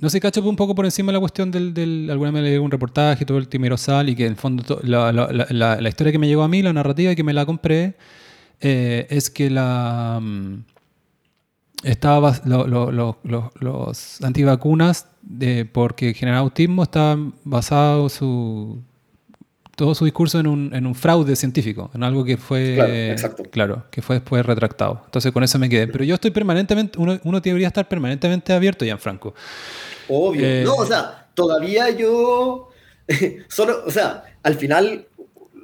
No sé, cacho un poco por encima de la cuestión del, del alguna vez leí un reportaje, todo el timerosal y que en el fondo la, la, la, la, historia que me llegó a mí, la narrativa que me la compré, eh, es que la mm, estaba los antivacunas de, porque generar autismo estaban basados su todo su discurso en un, en un, fraude científico, en algo que fue claro, que fue después retractado. Entonces con eso me quedé. Pero yo estoy permanentemente, uno, uno debería estar permanentemente abierto, Franco Obvio. Eh, no, o sea, todavía yo solo, o sea, al final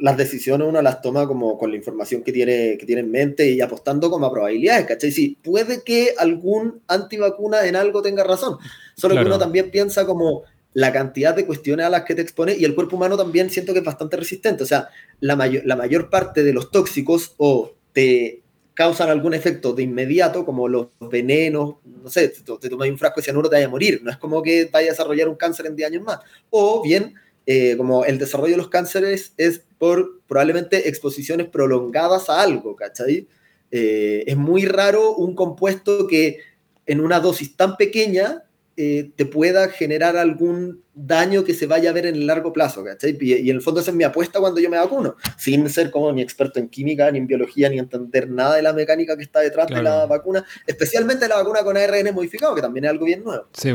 las decisiones uno las toma como con la información que tiene, que tiene en mente y apostando como a probabilidades, ¿cachai? Sí, puede que algún antivacuna en algo tenga razón, solo que uno también piensa como la cantidad de cuestiones a las que te expone y el cuerpo humano también siento que es bastante resistente, o sea, la, mayor, la mayor parte de los tóxicos o te causan algún efecto de inmediato, como los venenos, no sé, te, tomas un frasco de cianuro te vaya a morir, no es como que vaya a desarrollar un cáncer en 10 años más, o bien eh, como el desarrollo de los cánceres es por probablemente exposiciones prolongadas a algo, ¿cachai? Eh, es muy raro un compuesto que en una dosis tan pequeña eh, te pueda generar algún daño que se vaya a ver en el largo plazo, ¿cachai? Y, y, en el fondo esa es mi apuesta cuando yo me vacuno, sin ser como ni experto en química, ni en biología, ni entender nada de la mecánica que está detrás de la vacuna, especialmente la vacuna con ARN modificado, que también es algo bien nuevo. Sí,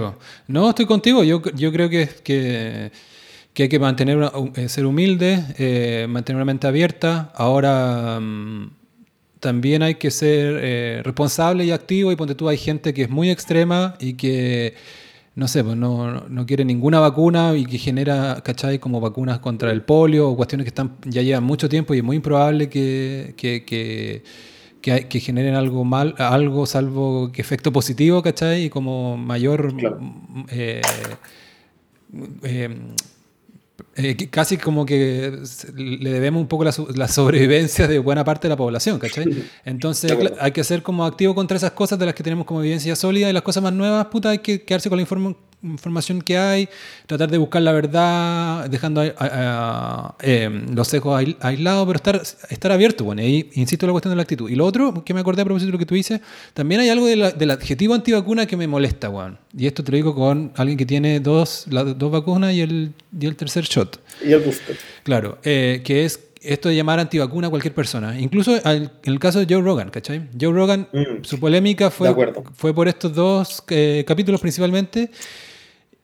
no, estoy contigo, yo, yo creo que... que que hay que mantener eh, ser humilde, eh, mantener una mente abierta. Ahora mm, también hay que ser eh, responsable y activo. Y ponte tú, hay gente que es muy extrema y que, no sé, pues no, no, quiere ninguna vacuna y que genera, ¿cachai? Como vacunas contra el polio o cuestiones que están, ya llevan mucho tiempo y es muy improbable que, que, que que, generen algo mal, algo salvo que efecto positivo, ¿cachai? Y como mayor eh, eh, eh, casi como que le debemos un poco la, la, sobrevivencia de buena parte de la población, ¿cachai? Entonces hay que ser como activo contra esas cosas de las que tenemos como evidencia sólida y las cosas más nuevas, puta, hay que quedarse con la información que hay, tratar de buscar la verdad, dejando em, los sesgos aislados, pero estar, estar abierto, bueno, ahí insisto en la cuestión de la actitud. Y lo otro, que me acordé a propósito de lo que tú dices, también hay algo del adjetivo antivacuna que me molesta, Juan. Y esto te lo digo con alguien que tiene dos, dos vacunas y el, y el tercer shot. Y el booster. Claro, eh, que es esto de llamar antivacuna a cualquier persona. Incluso en el caso de Joe Rogan, ¿cachai? Joe Rogan, mm. su polémica fue, fue por estos dos eh, capítulos principalmente.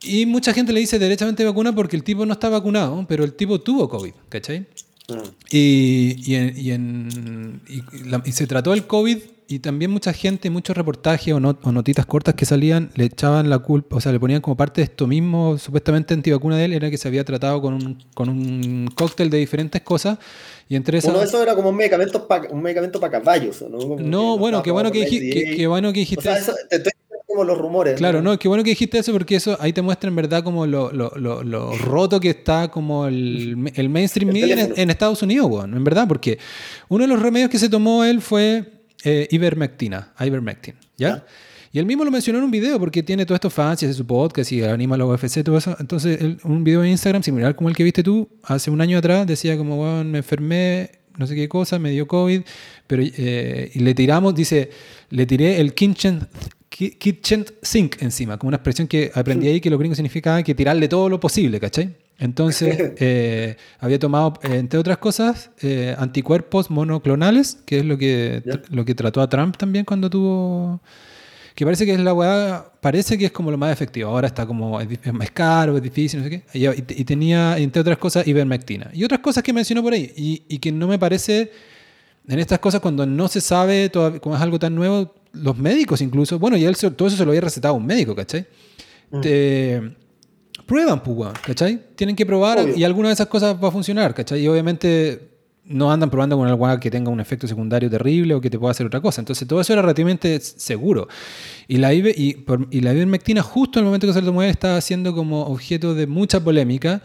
Y mucha gente le dice derechamente vacuna porque el tipo no está vacunado, pero el tipo tuvo COVID, ¿cachai? Ah. Y, y, en, y, se trató el COVID y también mucha gente, muchos reportajes o, notitas cortas que salían le echaban la culpa, o sea, le ponían como parte de esto mismo, supuestamente antivacuna de él, era que se había tratado con un, con un cóctel de diferentes cosas. Y entre esas... Uno de esos era como un medicamento para un medicamento para caballos, ¿no? no, bueno, qué bueno que, qué, bueno que dijiste. O sea, eso, los rumores. Claro, no, qué bueno que dijiste eso porque eso ahí te muestra en verdad como lo, lo, lo, roto que está como el, el mainstream media en, Estados Unidos, bueno, en verdad, porque uno de los remedios que se tomó él fue eh, ivermectina, ivermectin, ¿ya? Y él mismo lo mencionó en un video porque tiene todos estos fans y hace su podcast y anima a la UFC, todo eso. Entonces, un video en Instagram similar como el que viste tú, hace un año atrás, decía como, bueno, me enfermé, no sé qué cosa, me dio COVID, pero eh, y le tiramos, dice, le tiré el Kitchen, kitchen sink encima, como una expresión que aprendí ahí que lo gringo significaba que tirarle todo lo posible, ¿cachai? Entonces, eh, había tomado, entre otras cosas, eh, anticuerpos monoclonales, que es lo que, lo que trató a Trump también cuando tuvo... Que parece que es la weá, parece que es como lo más efectivo. Ahora está como, es, más caro, es difícil, no sé qué. Y, tenía, entre otras cosas, ivermectina. Y otras cosas que mencionó por ahí, y, y que no me parece, en estas cosas, cuando no se sabe, como es algo tan nuevo, los médicos incluso, bueno, y él todo eso se lo había recetado a un médico, ¿cachai? Mm. Te prueban, pues, ¿cachai? Tienen que probar y alguna de esas cosas va a funcionar, ¿cachai? Y obviamente no andan probando con algo que tenga un efecto secundario terrible o que te pueda hacer otra cosa. Entonces todo eso era relativamente seguro. Y la, IV, y, y la ivermectina justo en el momento que se lo tomó estaba siendo como objeto de mucha polémica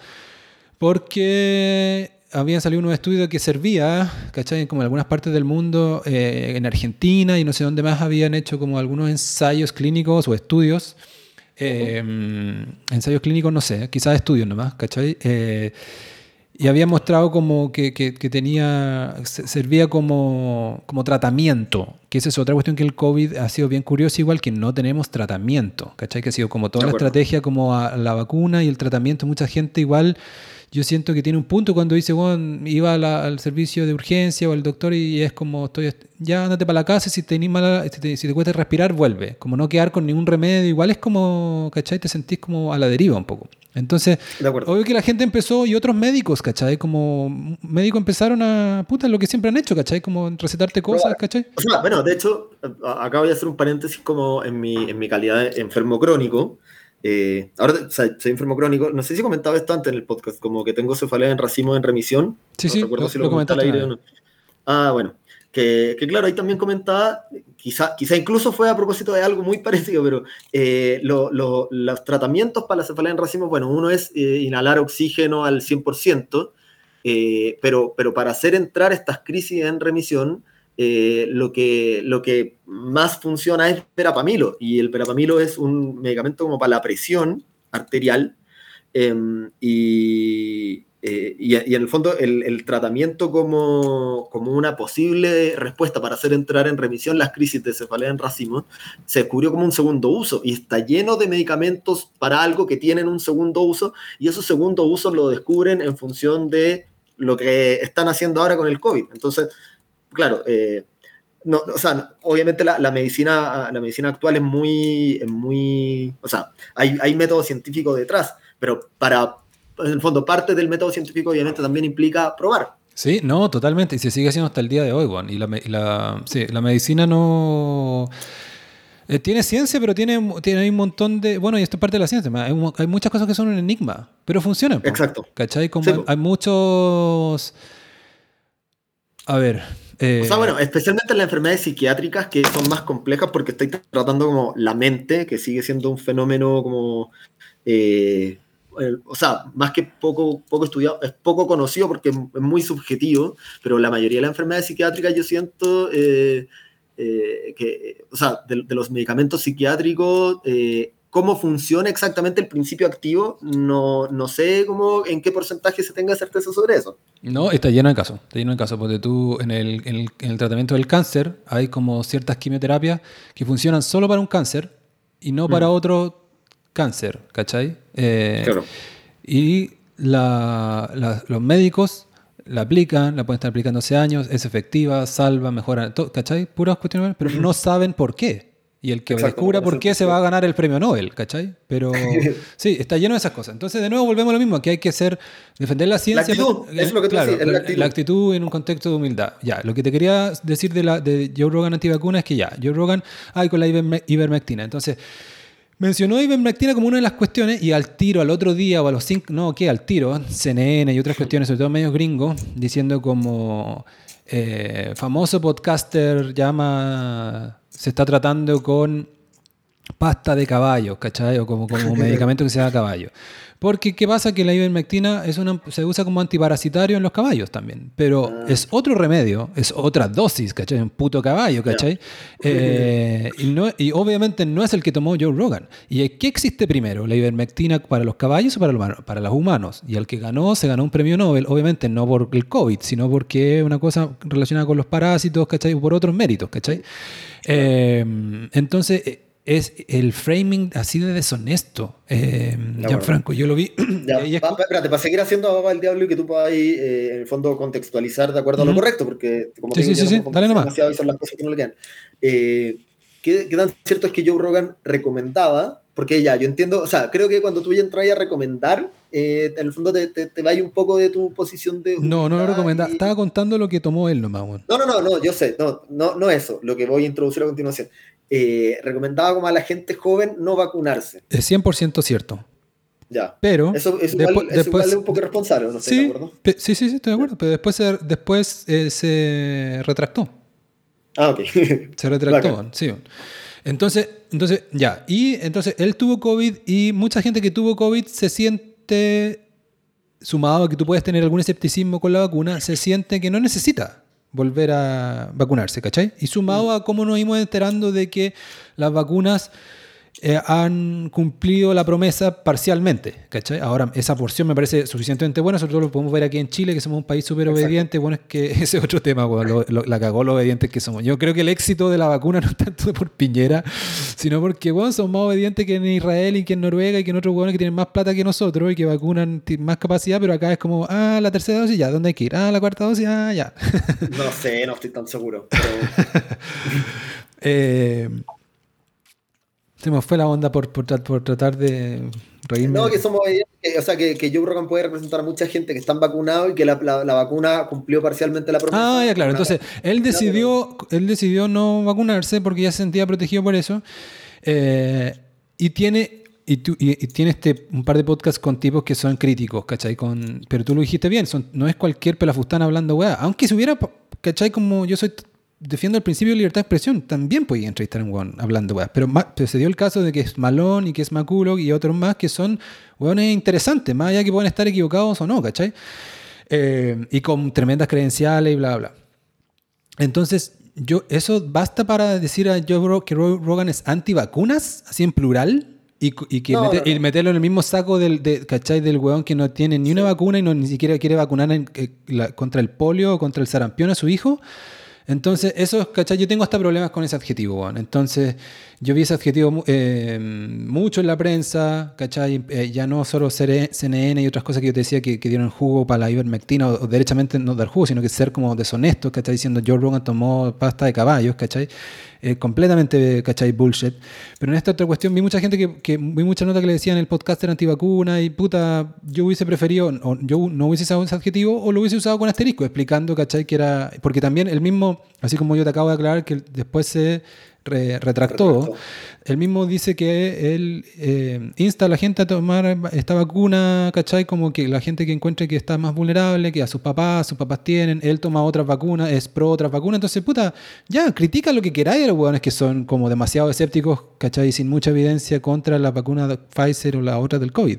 porque habían salido unos estudios que servía, ¿cachai? Como en algunas partes del mundo, eh, en Argentina y no sé dónde más habían hecho como algunos ensayos clínicos o estudios Eh, ensayos clínicos, no sé, quizás estudios nomás, ¿cachai? Eh, y había mostrado como que, que, tenía, servía como, como tratamiento, que esa es otra cuestión que el COVID ha sido bien curioso, igual que no tenemos tratamiento, ¿cachai? Que ha sido como toda la estrategia como a la vacuna y el tratamiento, mucha gente igual yo siento que tiene un punto cuando dice, bueno, iba al servicio de urgencia o al doctor y es como, estoy, ya andate para la casa, si te, mala, si te, si te cuesta respirar, vuelve. Como no quedar con ningún remedio, igual es como, ¿cachai? Te sentís como a la deriva un poco. Entonces, obvio que la gente empezó y otros médicos, ¿cachai? Como médicos empezaron a, puta, lo que siempre han hecho, ¿cachai? Como recetarte cosas, ¿cachai? O sea, bueno, de hecho, acá voy a hacer un paréntesis como en mi, en mi calidad de enfermo crónico. Eh, ahora soy, enfermo crónico. No sé si comentaba esto antes en el podcast, como que tengo cefalea en racimo en remisión. Sí, sí, recuerdo si lo, comenté al aire o no. Ah, bueno. Que, que, claro, ahí también comentaba, quizá, quizá incluso fue a propósito de algo muy parecido, pero eh, los tratamientos para la cefalea en racimo, bueno, uno es eh, inhalar oxígeno al 100%, pero, pero para hacer entrar estas crisis en remisión, eh, lo, que, lo que más funciona es perapamilo, y el perapamilo es un medicamento como para la presión arterial, em, y, eh, y, en el fondo el, tratamiento como, como, una posible respuesta para hacer entrar en remisión las crisis de cefalea en racimo se descubrió como un segundo uso y está lleno de medicamentos para algo que tienen un segundo uso y esos segundos usos lo descubren en función de lo que están haciendo ahora con el COVID. Entonces, claro, eh, no, o sea, obviamente la, medicina, la medicina actual es muy, muy, o sea, hay, hay método científico detrás, pero para, en el fondo, parte del método científico obviamente también implica probar. Sí, no, totalmente, y se sigue haciendo hasta el día de hoy, Juan. Y la, la, sí, la medicina no... Eh, tiene ciencia, pero tiene, tiene un montón de... Bueno, y esto es parte de la ciencia. Hay, hay muchas cosas que son un enigma, pero funcionan. Exacto. ¿Cachai? Como hay muchos... A ver, o sea, bueno, especialmente en las enfermedades psiquiátricas que son más complejas porque estoy tratando como la mente, que sigue siendo un fenómeno como... Eh, o sea, más que poco, poco estudiado, es poco conocido porque es muy subjetivo, pero la mayoría de las enfermedades psiquiátricas yo siento eh, eh, que, o sea, de, los medicamentos psiquiátricos cómo funciona exactamente el principio activo, no, no sé cómo, en qué porcentaje se tenga certeza sobre eso. No, está lleno de casos, está lleno de casos, porque tú en el, en el, tratamiento del cáncer hay como ciertas quimioterapias que funcionan solo para un cáncer y no para mm. otro cáncer, ¿cachai? Eh, claro. Y la, los médicos la aplican, la pueden estar aplicando hace años, es efectiva, salva, mejora, ¿cachai? Puras cuestiones, pero no saben por qué. Y el que descubra por qué se va a ganar el premio Nobel, ¿cachai? Pero sí, está lleno de esas cosas. Entonces, de nuevo, volvemos a lo mismo, que hay que ser, defender la ciencia. La actitud, es lo que tú claro, la, actitud. la, actitud. en un contexto de humildad. Ya, lo que te quería decir de, la, de Joe Rogan antivacuna es que ya, Joe Rogan, hay con la ivermectina. Entonces, mencionó ivermectina como una de las cuestiones y al tiro, al otro día o a los cinco, no, ¿qué? Al tiro, CNN y otras cuestiones, sobre todo medios gringos, diciendo como eh, famoso podcaster llama se está tratando con pasta de caballo, ¿cachai? O como, como medicamento que se da caballo. Porque, ¿qué pasa? Que la ivermectina es una, se usa como antiparasitario en los caballos también. Pero ah. es otro remedio, es otra dosis, ¿cachai? Un puto caballo, ¿cachai? Eh, y, no, y, obviamente no es el que tomó Joe Rogan. ¿Y qué existe primero? ¿La ivermectina para los caballos o para, los, para los humanos? Y el que ganó, se ganó un premio Nobel, obviamente no por el COVID, sino porque es una cosa relacionada con los parásitos, ¿cachai? Por otros méritos, ¿cachai? Eh, entonces, eh, es el framing así de deshonesto. Eh, Gianfranco, yo lo vi. Ya, espérate, para seguir haciendo el diablo y que tú puedas ahí, eh, en el fondo, contextualizar de acuerdo a lo correcto, porque como sí, sí, sí, sí. Dale nomás. y son las cosas que no le quedan. ¿qué, ¿qué, tan cierto es que Joe Rogan recomendaba? Porque ya, yo entiendo, o sea, creo que cuando tú ya entras a recomendar, en el fondo te, te, te un poco de tu posición de... No, no lo recomendaba, estaba contando lo que tomó él nomás. No, no, no, no, yo sé, no, no, no eso, lo que voy a introducir a continuación. Eh, recomendaba como a la gente joven no vacunarse. Es 100% cierto. Ya. Pero eso, después, es un poco irresponsable, ¿no? Sí, sí, sí, estoy de acuerdo. Pero después, se, después eh, se retractó. Ah, ok. se retractó, sí. Entonces, entonces, ya. Y entonces él tuvo COVID y mucha gente que tuvo COVID se siente, sumado a que tú puedes tener algún escepticismo con la vacuna, se siente que no necesita volver a vacunarse, ¿cachai? Y sumado a cómo nos íbamos enterando de que las vacunas eh, han cumplido la promesa parcialmente, ¿cachai? Ahora, esa porción me parece suficientemente buena, sobre todo lo podemos ver aquí en Chile, que somos un país súper obediente, bueno, es que ese es otro tema, bueno, la cagó lo obedientes que somos. Yo creo que el éxito de la vacuna no es tanto por Piñera, sino porque, bueno, somos más obedientes que en Israel y que en Noruega y que en otros hueones que tienen más plata que nosotros y que vacunan más capacidad, pero acá es como, ah, la tercera dosis ya, ¿dónde hay que ir? Ah, la cuarta dosis, ah, ya. No sé, no estoy tan seguro. Pero... eh, se me fue la onda por, por, tratar de reírme. No, que somos o sea, que, que Joe Rogan puede representar a mucha gente que están vacunados y que la, vacuna cumplió parcialmente la promesa. Ah, ya claro. Entonces, él decidió, él decidió no vacunarse porque ya se sentía protegido por eso. Eh, y tiene y, tú, y, tiene este, un par de podcasts con tipos que son críticos, ¿cachai? Con, pero tú lo dijiste bien, son, no es cualquier pelafustán hablando weá. Aunque si hubiera, ¿cachai? Como yo soy defiendo el principio de libertad de expresión, también podía entrevistar a un weón hablando weas. Pero, se dio el caso de que es Malón y que es Maculo y otros más que son weones interesantes, más allá que pueden estar equivocados o no, ¿cachai? Eh, y con tremendas credenciales y bla, bla. Entonces, yo, eso basta para decir a Joe que Rogan es anti-vacunas, así en plural. Y, que meterlo en el mismo saco del, de, ¿cachai? del weón que no tiene ni una vacuna y no ni siquiera quiere vacunar eh, contra el polio o contra el sarampión a su hijo. Entonces, eso, ¿cachai? Yo tengo hasta problemas con ese adjetivo. Entonces, yo vi ese adjetivo eh, mucho en la prensa, ¿cachai? Eh, ya no solo CNN y otras cosas que yo te decía que, dieron jugo para la ivermectina, o, derechamente no dar jugo, sino que ser como deshonesto, ¿cachai? Diciendo Joe Rogan tomó pasta de caballos, ¿cachai? Eh, completamente, ¿cachai? Bullshit. Pero en esta otra cuestión vi mucha gente que, vi mucha nota que le decían el podcaster antivacuna y puta, yo hubiese preferido, o yo no hubiese usado ese adjetivo o lo hubiese usado con asterisco, explicando, ¿cachai? Que era, porque también el mismo, así como yo te acabo de aclarar, que después se retractó. Él mismo dice que él eh, insta a la gente a tomar esta vacuna, ¿cachai? Como que la gente que encuentre que está más vulnerable, que a sus papás, sus papás tienen, él toma otras vacunas, es pro otras vacunas. Entonces, puta, ya, critica lo que queráis a los hueones que son como demasiado escépticos, ¿cachai? Sin mucha evidencia contra la vacuna de Pfizer o la otra del COVID.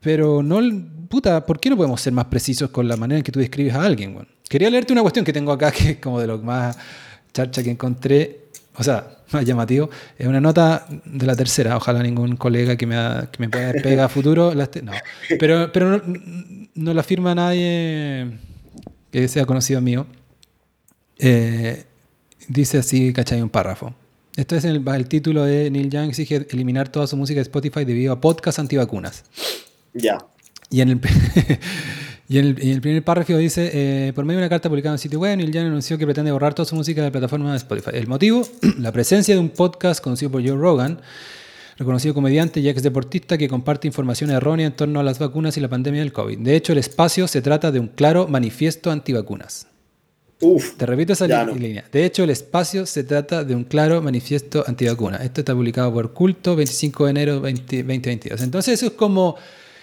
Pero no, puta, ¿por qué no podemos ser más precisos con la manera en que tú describes a alguien, Quería leerte una cuestión que tengo acá, que es como de lo más charcha que encontré o sea, más llamativo, es una nota de la tercera. Ojalá ningún colega que me, que me pueda pegar a futuro. no, pero, pero no, la firma nadie que sea conocido mío. Eh, dice así, ¿cachai? Un párrafo. Esto es el, el, título de Neil Young exige eliminar toda su música de Spotify debido a podcast antivacunas. Ya. Y en el Y en el, primer párrafo dice, eh, por medio de una carta publicada en el sitio web, Neil Young anunció que pretende borrar toda su música de la plataforma de Spotify. El motivo, la presencia de un podcast conocido por Joe Rogan, reconocido comediante y ex deportista que comparte información errónea en torno a las vacunas y la pandemia del COVID. De hecho, el espacio se trata de un claro manifiesto antivacunas. Uf, Te repito esa línea. De hecho, el espacio se trata de un claro manifiesto antivacunas. Esto está publicado por Culto, 25 de enero 2022. Entonces, eso es como...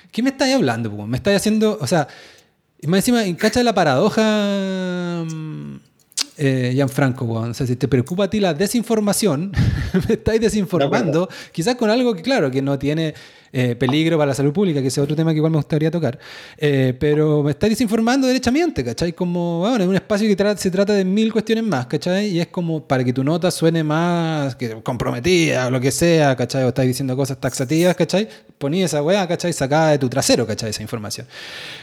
¿Qué me estáis hablando? Me estáis haciendo... O sea, y más encima, cacha la paradoja, mm, eh, Gianfranco, o sea, si te preocupa a ti la desinformación, me estáis desinformando, quizás con algo que, claro, que no tiene eh, peligro para la salud pública, que ese es otro tema que igual me gustaría tocar. Eh, pero me está desinformando derechamente, ¿cachai? Como, bueno, es un espacio que se trata de mil cuestiones más, ¿cachai? Y es como para que tu nota suene más que comprometida o lo que sea, ¿cachai? O estás diciendo cosas taxativas, ¿cachai? Poní esa weá, ¿cachai? Sacada de tu trasero, ¿cachai? Esa información.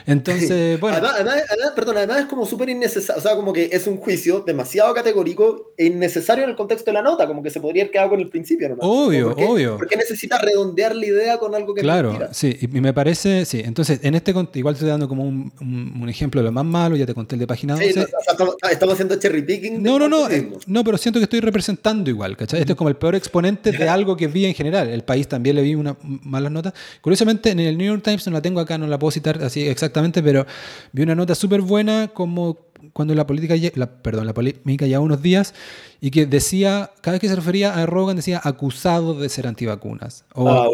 Entonces, bueno. Además, perdón, además es como súper innecesario, o sea, como que es un juicio demasiado categórico e innecesario en el contexto de la nota, como que se podría haber quedado con el principio, ¿no? Obvio, obvio. Porque necesita redondear la idea con algo que Claro, sí, y me parece, sí. Entonces, en este igual estoy dando como un, un, ejemplo de lo más malo, ya te conté el de página 12. Sí, estamos, haciendo cherry picking. No, no, no, eh, no, pero siento que estoy representando igual, ¿cachai? Este es como el peor exponente de algo que vi en general. El país también le vi unas malas notas. Curiosamente, en el New York Times no la tengo acá, no la puedo citar así exactamente, pero vi una nota súper buena como cuando la política, la, perdón, la polémica ya unos días y que decía, cada vez que se refería a Rogan decía acusado de ser antivacunas o, ah,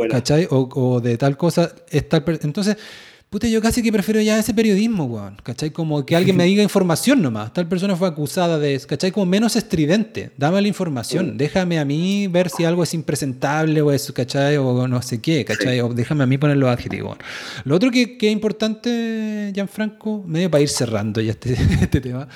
o, de tal cosa. entonces, Puta, yo casi que prefiero ya ese periodismo, weón. ¿Cachai? Como que alguien me diga información nomás. Tal persona fue acusada de, ¿cachai? Como menos estridente. Dame la información. Déjame a mí ver si algo es impresentable o es, ¿cachai? O no sé qué, ¿cachai? O déjame a mí poner los adjetivos. Lo otro que, que es importante, Gianfranco, medio para ir cerrando ya este, este tema,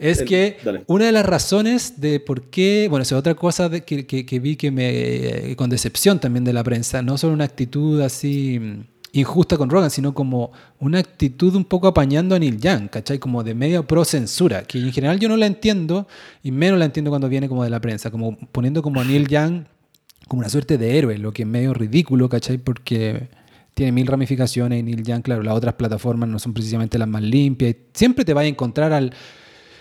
es que una de las razones de por qué, bueno, es otra cosa de que, que, que vi que me, con decepción también de la prensa, no solo una actitud así injusta con Rogan, sino como una actitud un poco apañando a Neil Young, ¿cachai? Como de medio pro censura, que en general yo no la entiendo y menos la entiendo cuando viene como de la prensa, como poniendo como a Neil Young como una suerte de héroe, lo que es medio ridículo, ¿cachai? Porque tiene mil ramificaciones y Neil Young, claro, las otras plataformas no son precisamente las más limpias. Siempre te va a encontrar al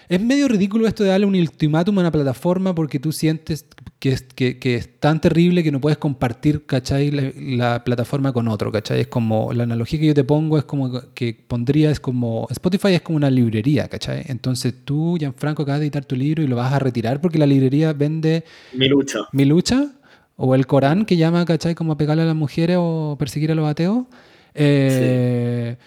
es medio ridículo esto de darle un ultimátum a una plataforma porque tú sientes que es, que, que es tan terrible que no puedes compartir, ¿cachai? La, plataforma con otro, ¿cachai? Es como, la analogía que yo te pongo es como que pondría, es como, Spotify es como una librería, ¿cachai? Entonces tú, Gianfranco, acabas de editar tu libro y lo vas a retirar porque la librería vende... Mi lucha. Mi lucha, o el Corán que llama, ¿cachai? Como a pegarle a las mujeres o perseguir a los ateos. Eh, sí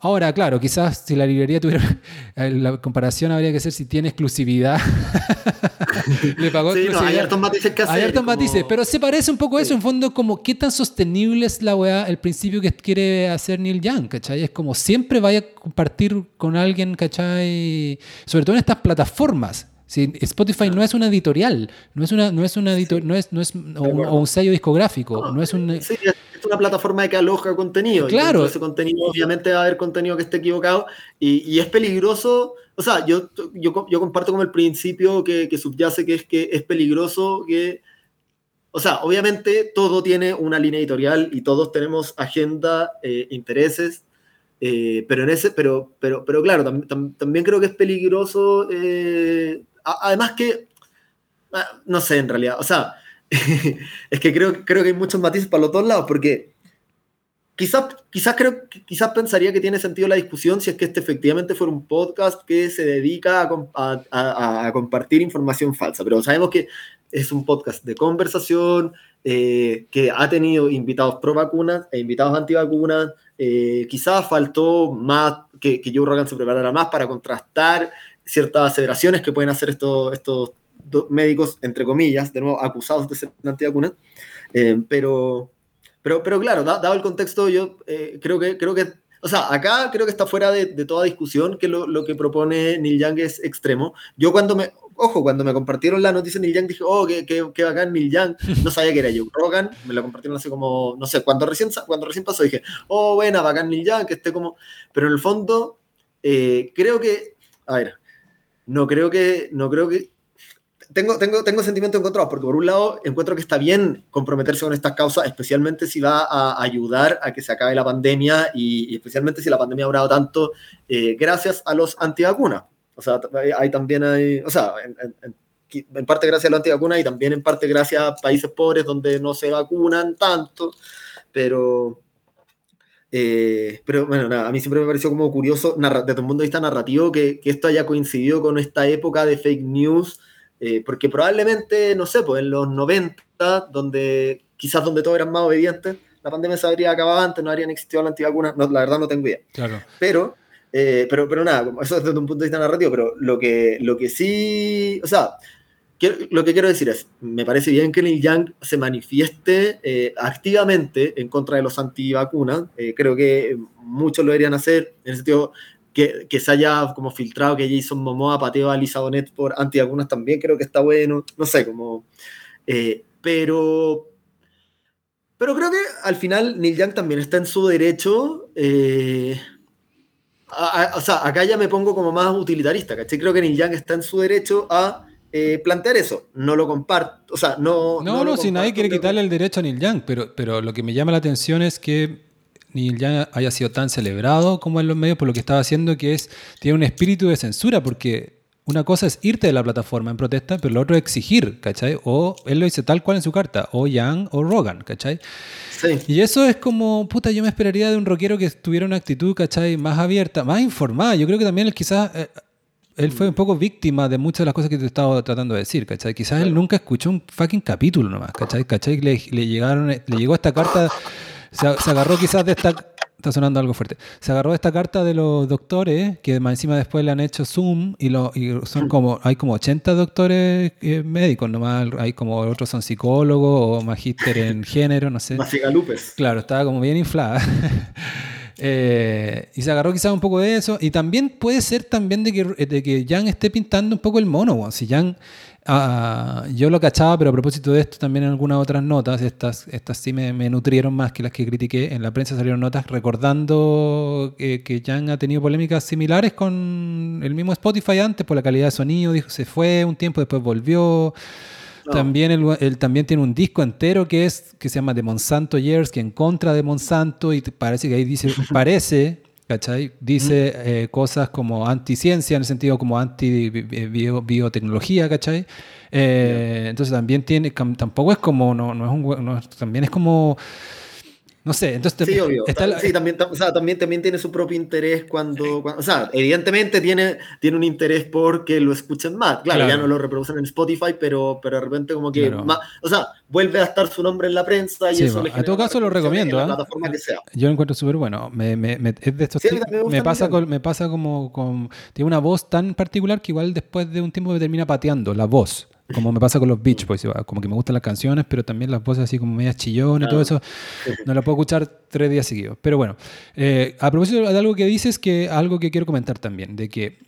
Ahora, claro, quizás si la librería tuviera. La comparación habría que ser si tiene exclusividad. Le pagó sí, No, hay hartos matices que hacer. Hay hartos matices, pero se parece un poco a eso, en fondo, como qué tan sostenible es la weá, el principio que quiere hacer Neil Young, ¿cachai? Es como siempre vaya a compartir con alguien, ¿cachai? Sobre todo en estas plataformas. Spotify no es una editorial, no es una, no es una editor, no es, no es o, un, sello discográfico, no, es un sí, es una plataforma que aloja contenido. Claro. ese contenido, obviamente, va a haber contenido que esté equivocado y, y es peligroso. O sea, yo, yo, yo, comparto como el principio que, que subyace que es que es peligroso que. O sea, obviamente todo tiene una línea editorial y todos tenemos agenda, eh, intereses, eh, pero en ese, pero, pero, pero claro, también creo que es peligroso eh, además que, ah, no sé en realidad, o sea, es que creo, creo que hay muchos matices para los dos lados, porque quizás, creo, quizás pensaría que tiene sentido la discusión si es que este efectivamente fuera un podcast que se dedica a, compartir información falsa, pero sabemos que es un podcast de conversación, eh, que ha tenido invitados pro vacunas e invitados anti vacunas. Eh, quizás faltó más que, que Joe Rogan se preparara más para contrastar ciertas aseveraciones que pueden hacer estos, estos médicos, entre comillas, de nuevo acusados de ser antivacunas. Eh, pero, pero, pero claro, dado el contexto, yo eh, creo, que, creo que, o sea, acá creo que está fuera de, toda discusión que lo, lo, que propone Neil Young es extremo. Yo cuando me, ojo, cuando me compartieron la noticia de Neil Young, dije, oh, qué, qué, qué bacán Neil Young. No sabía que era Joe Rogan, me lo compartieron hace como, no sé, cuando recién, cuando recién pasó, dije, oh, buena, bacán Neil Young, que esté como... Pero en el fondo, eh, creo que, a ver, no creo que, no creo que, tengo, tengo, tengo sentimientos encontrados, porque por un lado encuentro que está bien comprometerse con estas causas, especialmente si va a ayudar a que se acabe la pandemia y, especialmente si la pandemia ha durado tanto eh, gracias a los antivacunas. O sea, hay también hay, o sea, en, en, parte gracias a los antivacunas y también en parte gracias a países pobres donde no se vacunan tanto, pero, eh, pero bueno, nada, a mí siempre me pareció como curioso, desde un punto de vista narrativo, que, que esto haya coincidido con esta época de fake news, eh, porque probablemente, no sé, pues en los 90, donde quizás donde todos eran más obedientes, la pandemia se habría acabado antes, no habrían existido la antivacuna, no, la verdad no tengo idea. Claro. Pero, eh, pero, pero nada, eso desde un punto de vista narrativo, pero lo que, lo que sí, o sea, lo que quiero decir es, me parece bien que Neil Young se manifieste eh, activamente en contra de los antivacunas. Eh, creo que muchos lo deberían hacer, en el sentido que, que, se haya como filtrado que Jason Momoa pateó a Lisa Bonet por antivacunas también, creo que está bueno. No sé, como... Eh, pero... Pero creo que al final Neil Young también está en su derecho... o sea, acá ya me pongo como más utilitarista, ¿cachai? Creo que Neil Young está en su derecho a eh, plantear eso. No lo comparto. O sea, no. No, no, si nadie quiere quitarle el derecho a Neil Young, pero, pero lo que me llama la atención es que Neil Young haya sido tan celebrado como en los medios por lo que estaba haciendo, que es. Tiene un espíritu de censura, porque una cosa es irte de la plataforma en protesta, pero lo otro es exigir, ¿cachai? O él lo dice tal cual en su carta, o Young o Rogan, ¿cachai? Sí. Y eso es como, puta, yo me esperaría de un rockero que tuviera una actitud, ¿cachai? Más abierta, más informada. Yo creo que también él quizás eh, él fue un poco víctima de muchas de las cosas que te estaba tratando de decir, ¿cachai? Quizás él nunca escuchó un fucking capítulo nomás, ¿cachai? ¿cachai? Le, le llegaron, le llegó esta carta, se, agarró quizás de esta, está sonando algo fuerte. Se agarró esta carta de los doctores, que más encima después le han hecho Zoom, y, lo, y son como, hay como 80 doctores eh, médicos, nomás hay como otros son psicólogos o magíster en género, no sé. Lupes. Claro, estaba como bien inflada. Eh, y se agarró quizás un poco de eso. Y también puede ser también de que, de que Jan esté pintando un poco el mono. Si Jan, ah, yo lo cachaba, pero a propósito de esto también en algunas otras notas, estas, estas sí me, me nutrieron más que las que critiqué. En la prensa salieron notas recordando que, que Jan ha tenido polémicas similares con el mismo Spotify antes por la calidad de sonido. Dijo, se fue un tiempo, después volvió. No. También él, él también tiene un disco entero que es que se llama de Monsanto Years, que en contra de Monsanto y parece que ahí dice parece, ¿cachai? Dice eh, cosas como anti-ciencia en el sentido como anti-biotecnología, ¿cachai? Eh, Entonces también tiene, tampoco es como, no, no es un, no también es como, no sé, entonces Sí, obvio. está la- sí, también, tam- o sea, también, también tiene su propio interés cuando, cuando- O sea, evidentemente tiene, tiene un interés porque lo escuchen más. Claro, Claro. ya no lo reproducen en Spotify, pero, pero de repente como que... Claro. más- o sea, vuelve a estar su nombre en la prensa y Sí, eso A todo caso lo recomiendo, la ¿ah? plataforma que sea. Yo lo encuentro súper bueno. Me, me- me- es de estos Sí, me pasa con, me pasa como con. Tiene una voz tan particular que igual después de un tiempo me termina pateando la voz. Como me pasa con los Beach Boys. igual, Como que me gustan las canciones, pero también las voces así como medias chillonas y todo eso. No la puedo escuchar tres días seguidos. Pero bueno, eh, a propósito de algo que dices, que algo que quiero comentar también, de que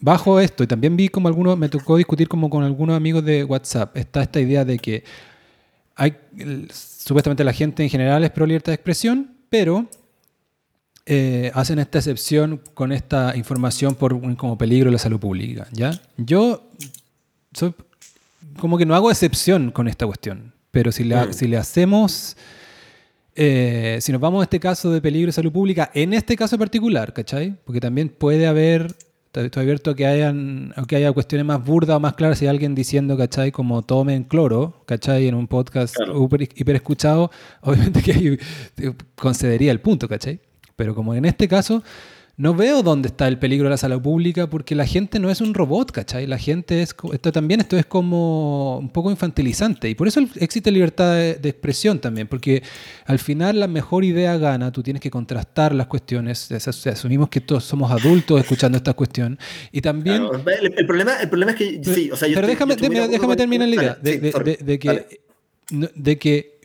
bajo esto, y también vi como algunos, me tocó discutir como con algunos amigos de WhatsApp, está esta idea de que hay, supuestamente la gente en general es pro libertad de expresión, pero eh, hacen esta excepción con esta información por un como peligro de la salud pública, ¿ya? Yo soy como que no hago excepción con esta cuestión, pero si le, ha- Mm. si le hacemos... eh, si nos vamos a este caso de peligro de salud pública, en este caso particular, ¿cachai? Porque también puede haber, estoy abierto a que, hayan, a que haya cuestiones más burdas o más claras, si hay alguien diciendo, ¿cachai? Como tomen cloro, ¿cachai? En un podcast Claro. hiper, hiper escuchado, obviamente que concedería el punto, ¿cachai? Pero como en este caso, no veo dónde está el peligro de la salud pública porque la gente no es un robot, ¿cachai? La gente es, esto también esto es como un poco infantilizante y por eso existe libertad de, de expresión también, porque al final la mejor idea gana, tú tienes que contrastar las cuestiones, es- es- asumimos que todos somos adultos escuchando esta cuestión y también... Claro, el, el problema, el problema es que sí, o sea, yo Pero déjame, yo déjame, terminar la idea. De, sí, de- sorry, de- de que, de que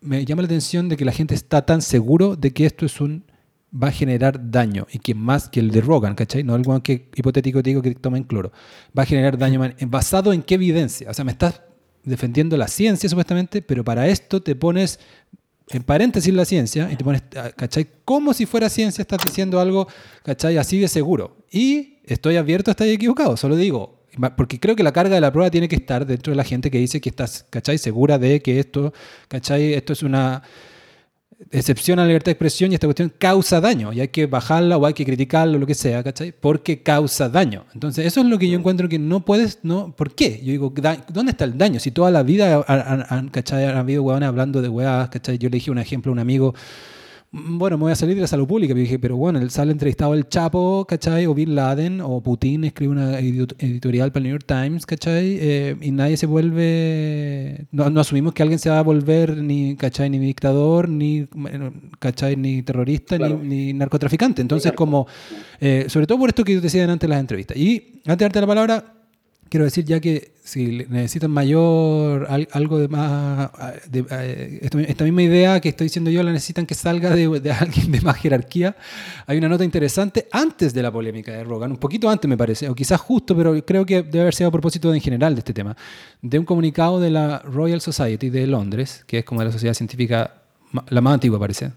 me llama la atención de que la gente está tan seguro de que esto es un va a generar daño y que más que el de Rogan, ¿cachai? No algo que hipotético digo que tomen cloro. Va a generar daño basado en qué evidencia. O sea, me estás defendiendo la ciencia supuestamente, pero para esto te pones en paréntesis la ciencia y te pones, ah, ¿cachai? Como si fuera ciencia, estás diciendo algo, ¿cachai? Así de seguro. Y estoy abierto a estar equivocado, solo digo, porque creo que la carga de la prueba tiene que estar dentro de la gente que dice que estás, ¿cachai? Segura de que esto, ¿cachai? Esto es una excepción a la libertad de expresión y esta cuestión causa daño y hay que bajarla o hay que criticarla o lo que sea, ¿cachai? Porque causa daño. Entonces, eso es lo que yo encuentro que no puedes, no, ¿por qué? Yo digo, ¿dónde está el daño? Si toda la vida han, ¿cachai? han habido huevones hablando de hueás, ¿cachai? Yo le dije un ejemplo a un amigo, "Mm, bueno, me voy a salir de la salud pública, pero dije, pero bueno, él sale entrevistado el Chapo, ¿cachai? O Bin Laden, o Putin escribe una edito- editorial para el New York Times, ¿cachai? Eh, y nadie se vuelve, no, no asumimos que alguien se va a volver ni, ¿cachai? Ni dictador, ni, ¿cachai? Ni terrorista, Claro. ni, ni narcotraficante. Entonces, como, eh, sobre todo por esto que decían antes en las entrevistas. Y antes de darte la palabra, quiero decir ya que si necesitan mayor, al- algo de más, esta misma idea que estoy diciendo yo la necesitan que salga de, alguien de más jerarquía. Hay una nota interesante antes de la polémica de Rogan, un poquito antes me parece, o quizás justo, pero creo que debe haber sido a propósito en general de este tema, de un comunicado de la Royal Society de Londres, que es como la sociedad científica la más antigua parece.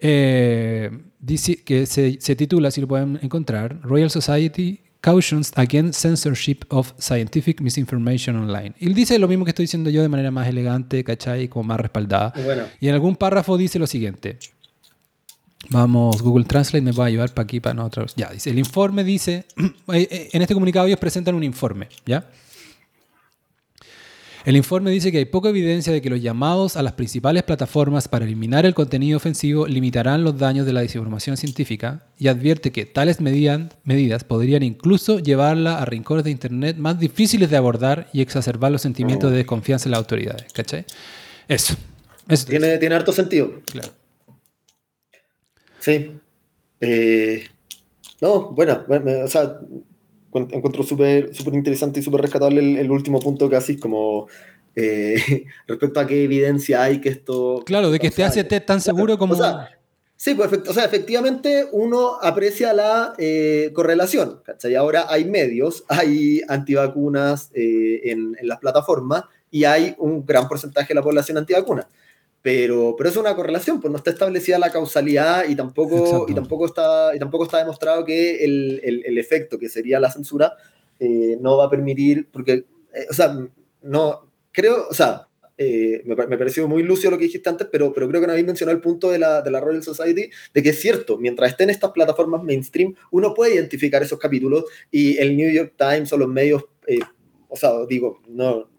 Eh, dice que se titula, si lo pueden encontrar, Royal Society Cautions Against Censorship of Scientific Misinformation Online. Y él dice lo mismo que estoy diciendo yo de manera más elegante, ¿cachai? Como más respaldada. Bueno. Y en algún párrafo dice lo siguiente. Vamos, Google Translate me va a ayudar para aquí, para nosotros. Ya, dice, el informe dice, eh, eh, en este comunicado ellos presentan un informe, ¿ya? El informe dice que hay poca evidencia de que los llamados a las principales plataformas para eliminar el contenido ofensivo limitarán los daños de la desinformación científica y advierte que tales medidas podrían incluso llevarla a rincones de Internet más difíciles de abordar y exacerbar los sentimientos de desconfianza en las autoridades. ¿Cachai? Eso. Eso. Tiene, tiene harto sentido. Claro. Sí. Eh, no, bueno, bueno, o sea, encuentro súper súper interesante y súper rescatable el, último punto que haces como eh, respecto a qué evidencia hay que esto... Claro, de que esté hace tan seguro como... sí, pues o sea, efectivamente uno aprecia la eh, correlación, ¿cachai? Ahora hay medios, hay antivacunas eh, en, en, las plataformas y hay un gran porcentaje de la población antivacuna. Pero, pero es una correlación, pues no está establecida la causalidad y tampoco, y tampoco, está, y tampoco está demostrado que el, el, el efecto que sería la censura no va a permitir, porque, o sea, no, creo, o sea, eh, me, me, pareció muy lucio lo que dijiste antes, pero, pero creo que no habéis mencionado el punto de la, de la Royal Society, de que es cierto, mientras estén estas plataformas mainstream, uno puede identificar esos capítulos y el New York Times o los medios, eh, o sea, digo, no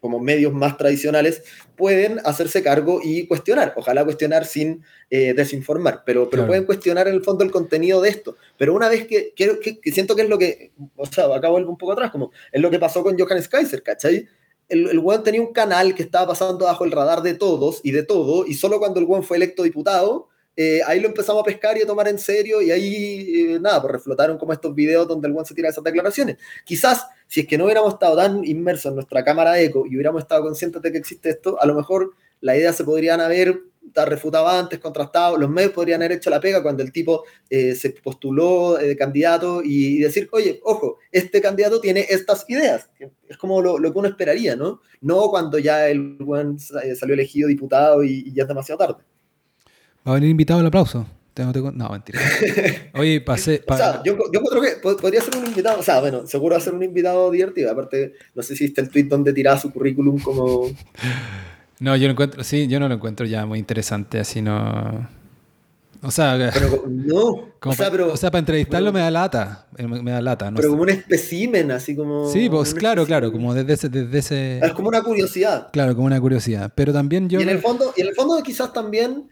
como medios más tradicionales, pueden hacerse cargo y cuestionar, ojalá cuestionar sin eh, desinformar, pero, pero pueden cuestionar en el fondo el contenido de esto. Pero una vez que, quiero que, que, siento que es lo que, o sea, acá vuelvo un poco atrás, como es lo que pasó con Johannes Kaiser, ¿cachai? el, el weón tenía un canal que estaba pasando bajo el radar de todos y de todo, y solo cuando el weón fue electo diputado, eh, ahí lo empezamos a pescar y a tomar en serio, y ahí, eh, nada, pues reflotaron como estos videos donde el weón se tira esas declaraciones. Quizás, si es que no hubiéramos estado tan inmersos en nuestra cámara de eco y hubiéramos estado conscientes de que existe esto, a lo mejor la idea se podrían haber refutado antes, contrastado, los medios podrían haber hecho la pega cuando el tipo eh, se postuló eh, de candidato y, decir, oye, ojo, este candidato tiene estas ideas. Es como lo, lo que uno esperaría, ¿no? No cuando ya el eh, salió elegido diputado y, ya es demasiado tarde. Va a venir invitado al aplauso. No, mentira. Oye, pasé. Pa... O sea, yo, yo creo que podría ser un invitado. O sea, bueno, seguro va a ser un invitado divertido. Aparte, no sé si viste el tweet donde tiraba su currículum como. No, yo lo encuentro, sí, yo no lo encuentro ya muy interesante, así no. O sea, pero, no, o sea, pero, o sea, para entrevistarlo me da lata, me da lata. No pero como un espécimen, así como. Sí, pues claro, claro, como desde ese, desde ese. Es como una curiosidad. Claro, como una curiosidad. Pero también yo. Y en el fondo, y en el fondo quizás también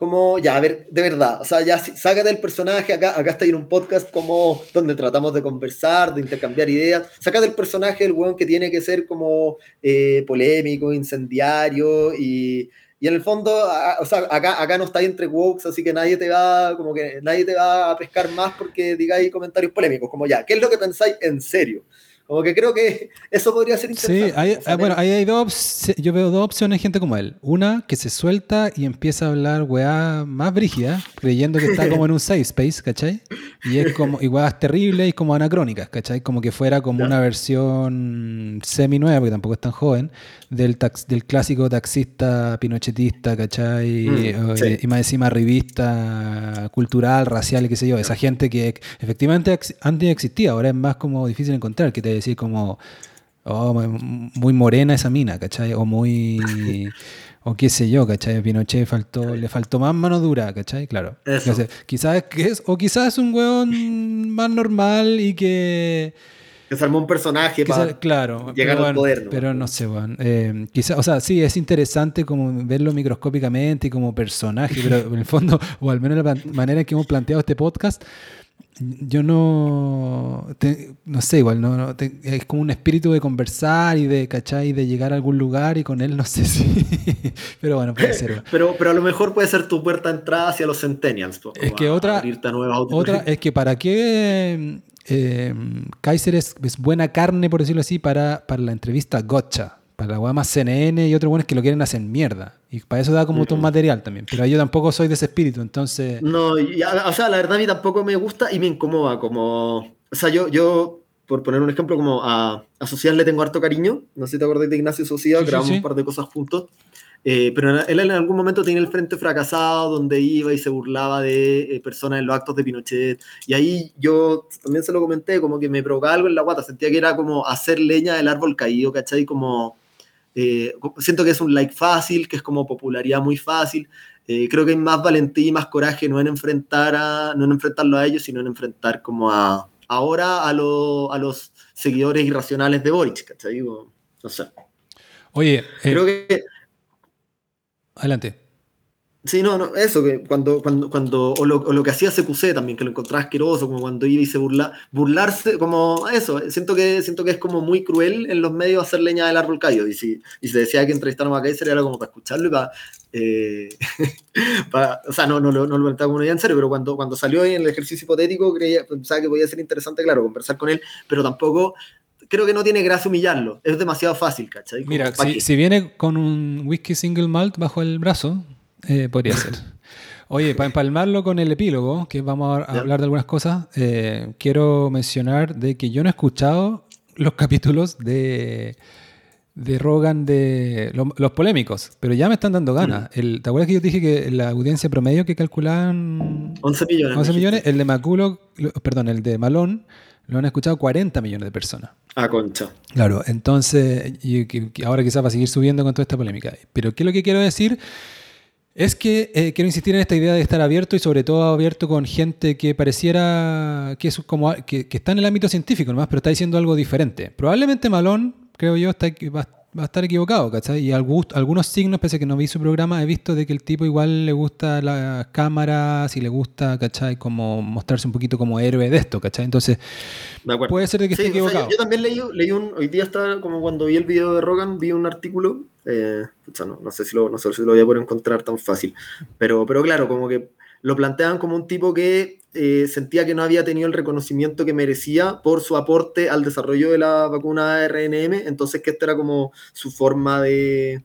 como, ya, a ver, de verdad, o sea, ya sácate del personaje, acá, acá está en un podcast como donde tratamos de conversar, de intercambiar ideas, sácate del personaje el weón que tiene que ser como eh, polémico, incendiario y, y, en el fondo, o sea, acá, acá no estáis entre wokes, así que nadie te va, como que nadie te va a pescar más porque digáis comentarios polémicos, como ya, ¿qué es lo que pensáis en serio? Como que creo que eso podría ser interesante. Sí, hay, ah, bueno, ahí hay dos, yo veo dos opciones de gente como él. Una que se suelta y empieza a hablar weá más brígida, creyendo que está como en un safe space, ¿cachai? Y es como, y terribles y como anacrónicas, ¿cachai? Como que fuera como una versión semi-nueva, porque tampoco es tan joven, del, tax, del clásico taxista pinochetista, ¿cachai? Mm, sí. Y más encima revista cultural, racial y qué sé yo. Esa gente que efectivamente antes existía, ahora es más como difícil encontrar, que te decir como, oh, muy morena esa mina, ¿cachai? O muy, o qué sé yo, ¿cachai? Pinochet faltó, le faltó más mano dura, ¿cachai? Claro. quizás que es, o quizás es un weón más normal y que... Que se armó un personaje para claro, llegar al poder. ¿no? Pero no sé, weón. Eh, o sea, sí, es interesante como verlo microscópicamente y como personaje, pero en el fondo, o al menos la manera en que hemos planteado este podcast, yo no, te, no sé, igual, no, no te, es como un espíritu de conversar y de, ¿cachai? De llegar a algún lugar y con él no sé si, pero bueno, puede ser. pero, pero a lo mejor puede ser tu puerta de entrada hacia los centennials. es que otra, otra es que para qué eh, Kaiser es, es, buena carne, por decirlo así, para, para la entrevista Gotcha para la weá más CNN y otros buenos que lo quieren hacer mierda. Y para eso da como todo un material también. Pero yo tampoco soy de ese espíritu, entonces. No, y, o sea, la verdad a mí tampoco me gusta y me incomoda. Como. O sea, yo, yo por poner un ejemplo, como a, a Social le tengo harto cariño. No sé si te acordás de Ignacio Social, sí, grabamos sí, sí. un par de cosas juntos. Eh, pero él en algún momento tenía el frente fracasado, donde iba y se burlaba de eh, personas en los actos de Pinochet. Y ahí yo también se lo comenté, como que me provocaba algo en la guata. Sentía que era como hacer leña del árbol caído, ¿cachai? Como eh, siento que es un like fácil, que es como popularidad muy fácil. Eh, creo que hay más valentía y más coraje no en enfrentar a, no en enfrentarlo a ellos, sino en enfrentar como a ahora a, lo, a los seguidores irracionales de Boric, ¿cachai? Digo, no sé. Oye, creo eh, que adelante. Sí, no, no, eso, que cuando, cuando, cuando o lo, que hacía CQC también, que lo encontraba asqueroso, como cuando iba y se burla, burlarse, como eso, siento que, siento que es como muy cruel en los medios hacer leña del árbol caído, y si, y se decía que entrevistaron a Kaiser era como para escucharlo y para, eh, o sea, no, no, no, no lo comentaba como en serio, pero cuando, cuando salió en el ejercicio hipotético creía, pensaba que podía ser interesante, claro, conversar con él, pero tampoco creo que no tiene gracia humillarlo. Es demasiado fácil, ¿cachai? Mira, si, si, viene con un whisky single malt bajo el brazo, eh, podría ser. Oye, para empalmarlo con el epílogo, que vamos a hablar de algunas cosas, eh, quiero mencionar de que yo no he escuchado los capítulos de, de Rogan de los polémicos, pero ya me están dando ganas. Mm. El, ¿Te acuerdas que yo dije que la audiencia promedio que calculaban 11 millones? 11 millones, el de Maculo, perdón, el de Malón lo han escuchado 40 millones de personas. Ah, concha. Claro, entonces, y, ahora quizás va a seguir subiendo con toda esta polémica. Pero ¿qué es lo que quiero decir? Es que eh, quiero insistir en esta idea de estar abierto y sobre todo abierto con gente que pareciera que, es como, que, está en el ámbito científico nomás, pero está diciendo algo diferente. Probablemente Malón, creo yo, está, va, va a estar equivocado, ¿cachai? Y algunos signos, pese a que no vi su programa, he visto de que el tipo igual le gusta las cámaras y le gusta, ¿cachai? Como mostrarse un poquito como héroe de esto, ¿cachai? Entonces, puede ser de que esté equivocado. yo, también leí, leí, un, hoy día está como cuando vi el video de Rogan, vi un artículo, eh, no, no, sé si lo, no sé si lo voy a poder encontrar tan fácil, pero, pero claro, como que lo plantean como un tipo que eh, sentía que no había tenido el reconocimiento que merecía por su aporte al desarrollo de la vacuna RNM, entonces que esta era como su forma de,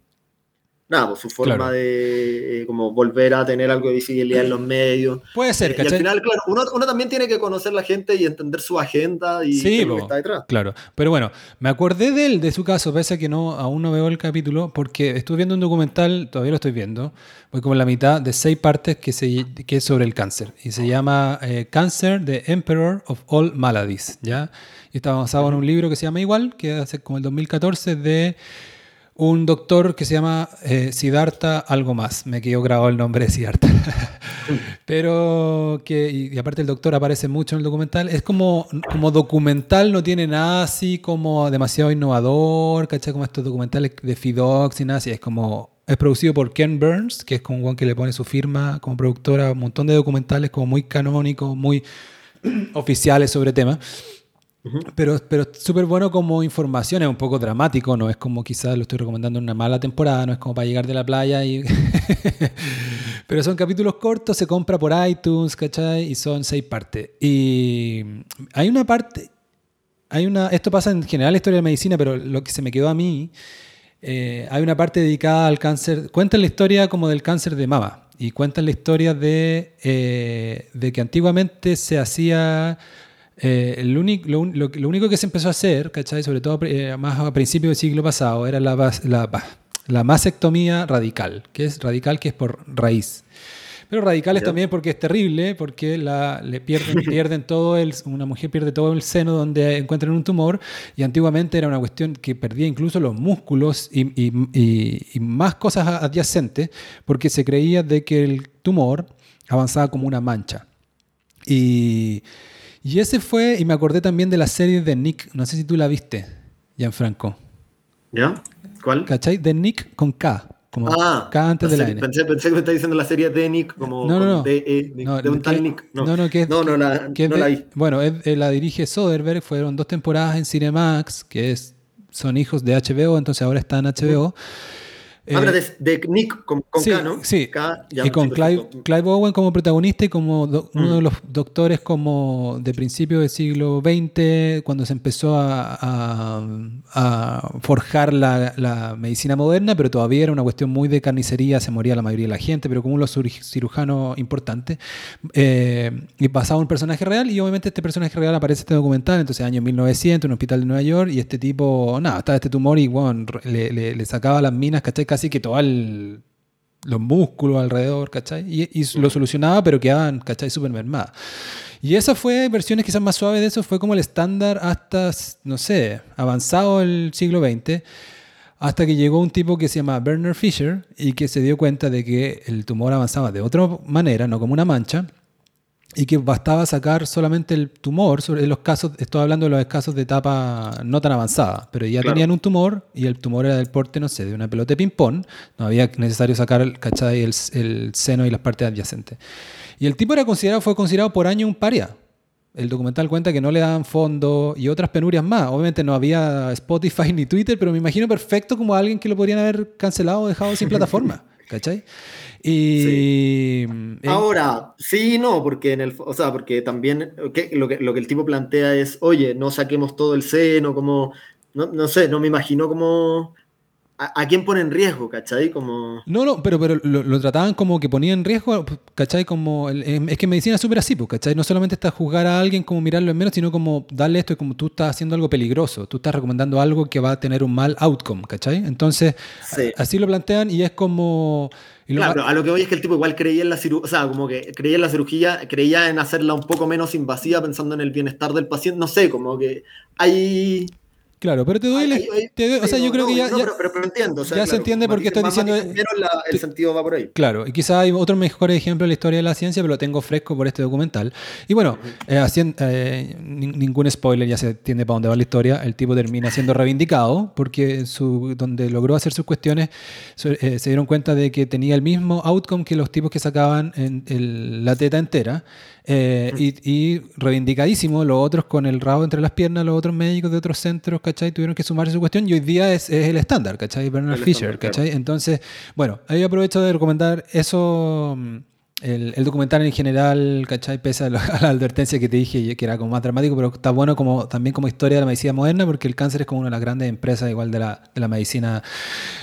nada, pues su forma de eh, como volver a tener algo de visibilidad en los medios. Puede ser, eh, Y al final, claro, uno, también tiene que conocer la gente y entender su agenda y lo que está detrás. Claro, pero bueno, me acordé de él, de su caso, pese a que no, aún no veo el capítulo, porque estuve viendo un documental, todavía lo estoy viendo, voy como en la mitad de seis partes que, se, que es sobre el cáncer. Y se llama eh, Cancer, the Emperor of All Maladies, ¿ya? Y está basado en un libro que se llama igual, que hace como el 2014 de un doctor que se llama eh, Siddhartha algo más. Me quedó grabado el nombre de Siddhartha. Pero que, y, aparte el doctor aparece mucho en el documental, es como, como documental, no tiene nada así como demasiado innovador, ¿cachai? Como estos documentales de Fidox y nada así. Es como, es producido por Ken Burns, que es como un que le pone su firma como productora, un montón de documentales como muy canónicos, muy oficiales sobre temas. Pero, pero súper bueno como información, es un poco dramático, no es como quizás lo estoy recomendando en una mala temporada, no es como para llegar de la playa y... pero son capítulos cortos, se compra por iTunes, ¿cachai? Y son seis partes. Y hay una parte, hay una, esto pasa en general en la historia de la medicina, pero lo que se me quedó a mí, eh, hay una parte dedicada al cáncer, cuentan la historia como del cáncer de mama y cuentan la historia de, eh, de que antiguamente se hacía eh, lo, único, lo, lo, único que se empezó a hacer, ¿cachai? sobre todo eh, más a principios del siglo pasado, era la, la, la mastectomía radical, que es radical, que es por raíz. Pero radical es también porque es terrible, porque la, le pierden, pierden todo el, una mujer pierde todo el seno donde encuentran un tumor, y antiguamente era una cuestión que perdía incluso los músculos y, y, y más cosas adyacentes, porque se creía de que el tumor avanzaba como una mancha. Y y ese fue, y me acordé también de la serie de Nick, no sé si tú la viste, Gianfranco. ¿Ya? ¿Cuál? ¿Cachai? De Nick con K. Como ah, K antes de la N. Pensé, pensé, que me estaba diciendo la serie de Nick, como no, no, no. De, e, de, un tal Nick. No, no, que no, no, la, no la vi. Bueno, eh, la dirige Soderbergh, fueron dos temporadas en Cinemax, que es, son hijos de HBO, entonces ahora está en HBO. Eh, de, Nick con, sí, K, ¿no? Sí, y con Clive, Owen como protagonista y como uno de mm. los doctores como de principios del siglo XX, cuando se empezó a, forjar la, medicina moderna, pero todavía era una cuestión muy de carnicería, se moría la mayoría de la gente, pero como los cirujanos importantes. Eh, y pasaba un personaje real y obviamente este personaje real aparece en este documental, entonces año 1900, en un hospital de Nueva York, y este tipo, nada, estaba este tumor y bueno, le, le, sacaba las minas, ¿cachai? Así que todos los músculos alrededor, ¿cachai? Y, lo solucionaba, pero quedaban, ¿cachai? Súper mermadas. Y esa fue, versiones quizás más suaves de eso, fue como el estándar hasta, no sé, avanzado el siglo XX, hasta que llegó un tipo que se llama Bernard Fisher y que se dio cuenta de que el tumor avanzaba de otra manera, no como una mancha, y que bastaba sacar solamente el tumor, sobre los casos, estoy hablando de los casos de etapa no tan avanzada, pero ya tenían un tumor y el tumor era del porte, no sé, de una pelota de ping-pong, no había necesario sacar ¿cachai? El, el seno y las partes adyacentes. Y el tipo era considerado, fue considerado por año un paria. El documental cuenta que no le daban fondo y otras penurias más. Obviamente no había Spotify ni Twitter, pero me imagino perfecto como alguien que lo podrían haber cancelado o dejado sin plataforma. ¿Cachai? Y ahora, sí no, porque en el, o sea, porque también lo, que, lo que el tipo plantea es, oye, no saquemos todo el seno, como, no, no sé, no me imagino como ¿A, quién pone en riesgo, cachai? Como... No, no, pero, pero lo, trataban como que ponía en riesgo, cachai, como... Es que medicina es súper así, pues, cachai. No solamente está juzgar a alguien como mirarlo en menos, sino como darle esto y como tú estás haciendo algo peligroso. Tú estás recomendando algo que va a tener un mal outcome, cachai. Entonces, así lo plantean y es como... claro, a lo que voy es que el tipo igual creía en la cirugía, o sea, como que creía en la cirugía, creía en hacerla un poco menos invasiva pensando en el bienestar del paciente, no sé, como que hay... Claro, pero te doy, o sea, yo creo que ya, pero, entiendo, ya se entiende por qué estoy diciendo. el sentido va por ahí. Claro, y quizás hay otro mejor ejemplo de la historia de la ciencia, pero lo tengo fresco por este documental. Y bueno, eh, eh, ningún spoiler, ya se entiende para dónde va la historia. El tipo termina siendo reivindicado porque su, donde logró hacer sus cuestiones eh, se dieron cuenta de que tenía el mismo outcome que los tipos que sacaban en la teta entera. Eh, y, reivindicadísimo, los otros con el rabo entre las piernas, los otros médicos de otros centros, ¿cachai? Tuvieron que sumarse a su cuestión y hoy día es, el estándar, ¿cachai? Bernard Fisher, ¿cachai? Entonces, bueno, ahí aprovecho de recomendar eso. Mm, el, documental en general, ¿cachai? Pese a, la advertencia que te dije que era como más dramático, pero está bueno como, también como historia de la medicina moderna, porque el cáncer es como una de las grandes empresas igual de la, de la medicina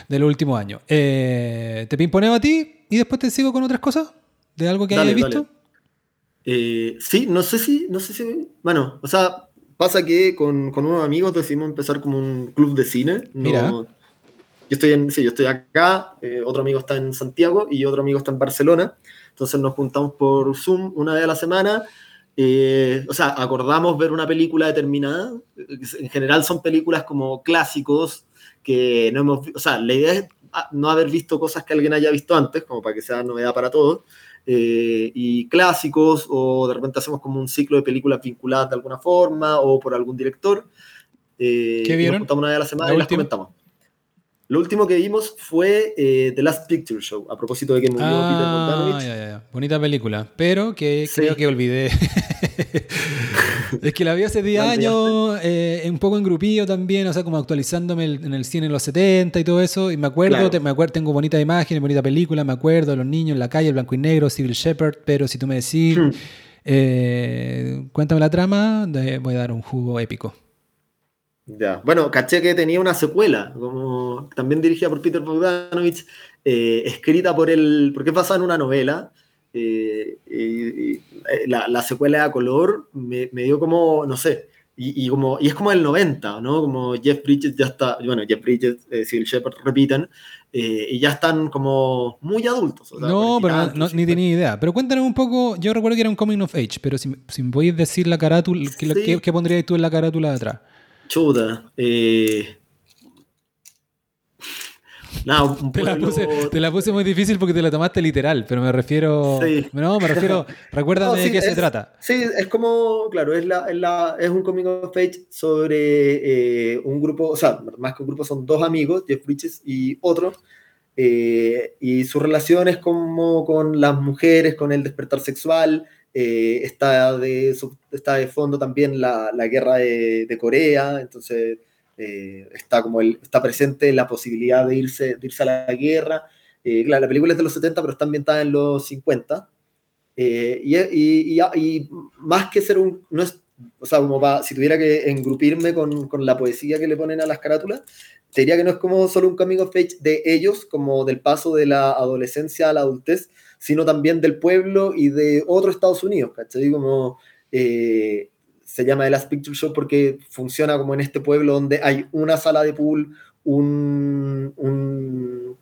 del último año. Eh, te pimponeo a ti y después te sigo con otras cosas de algo que hayas visto. Eh, sí, no sé si, no sé si, bueno, o sea, pasa que con, con unos amigos decidimos empezar como un club de cine. Mira. yo estoy en, sí, yo estoy acá, eh, otro amigo está en Santiago y otro amigo está en Barcelona. Entonces nos juntamos por Zoom una vez a la semana. Eh, o sea, acordamos ver una película determinada. En general son películas como clásicos que no hemos O sea, la idea es ah, no haber visto cosas que alguien haya visto antes, como para que sea novedad para todos. Eh, y clásicos, o de repente hacemos como un ciclo de películas vinculadas de alguna forma, o por algún director. Eh, ¿Qué vieron? Nos una vez a la semana y las comentamos. Lo último que vimos fue eh, The Last Picture Show, a propósito de que murió ah, Peter Bonita película, pero que creo que olvidé. es que la vi hace 10 años, eh, un poco en grupillo también, o sea, como actualizándome en el cine en los 70 y todo eso. Y me acuerdo, me acuerdo tengo bonitas imágenes, bonita película, me acuerdo los niños en la calle, el blanco y negro, Civil Shepherd, pero si tú me decís, hmm. eh, cuéntame la trama, voy a dar un jugo épico. Ya. Bueno, caché que tenía una secuela, como también dirigida por Peter Bogdanovich, eh, escrita por él, porque es basada en una novela. Eh, y, eh, la, secuela a color me, dio como, no sé, y, como, y es como el 90, ¿no? Como Jeff Bridges ya está, bueno, Jeff Bridges, eh, Civil Shepard repiten, y ya están como muy adultos. no, pero ni tenía idea. Pero cuéntanos un poco, yo recuerdo que era un coming of age, pero si, si me podéis decir la carátula, ¿qué, ¿qué, pondrías tú en la carátula de atrás? Chuda. Eh... te, la puse, muy difícil porque te la tomaste literal, pero me refiero. No, me refiero. Recuérdame de qué se trata. Sí, es como, claro, es, la, es, un coming of age sobre eh, un grupo, o sea, más que un grupo, son dos amigos, Jeff Bridges y otro, eh, y su relación es como con las mujeres, con el despertar sexual, eh, está, de, está de fondo también la, la guerra de, de, Corea, entonces eh, está, como el, está presente la posibilidad de irse, de irse a la guerra. Eh, la película es de los 70, pero está ambientada en los 50. Y, y, y, más que ser un... No es, o sea, como si tuviera que engrupirme con, con, la poesía que le ponen a las carátulas, te diría que no es como solo un camino of de ellos, como del paso de la adolescencia a la adultez, sino también del pueblo y de otro Estados Unidos, ¿cachai? Como eh, se llama The Last Picture Show porque funciona como en este pueblo donde hay una sala de pool, un,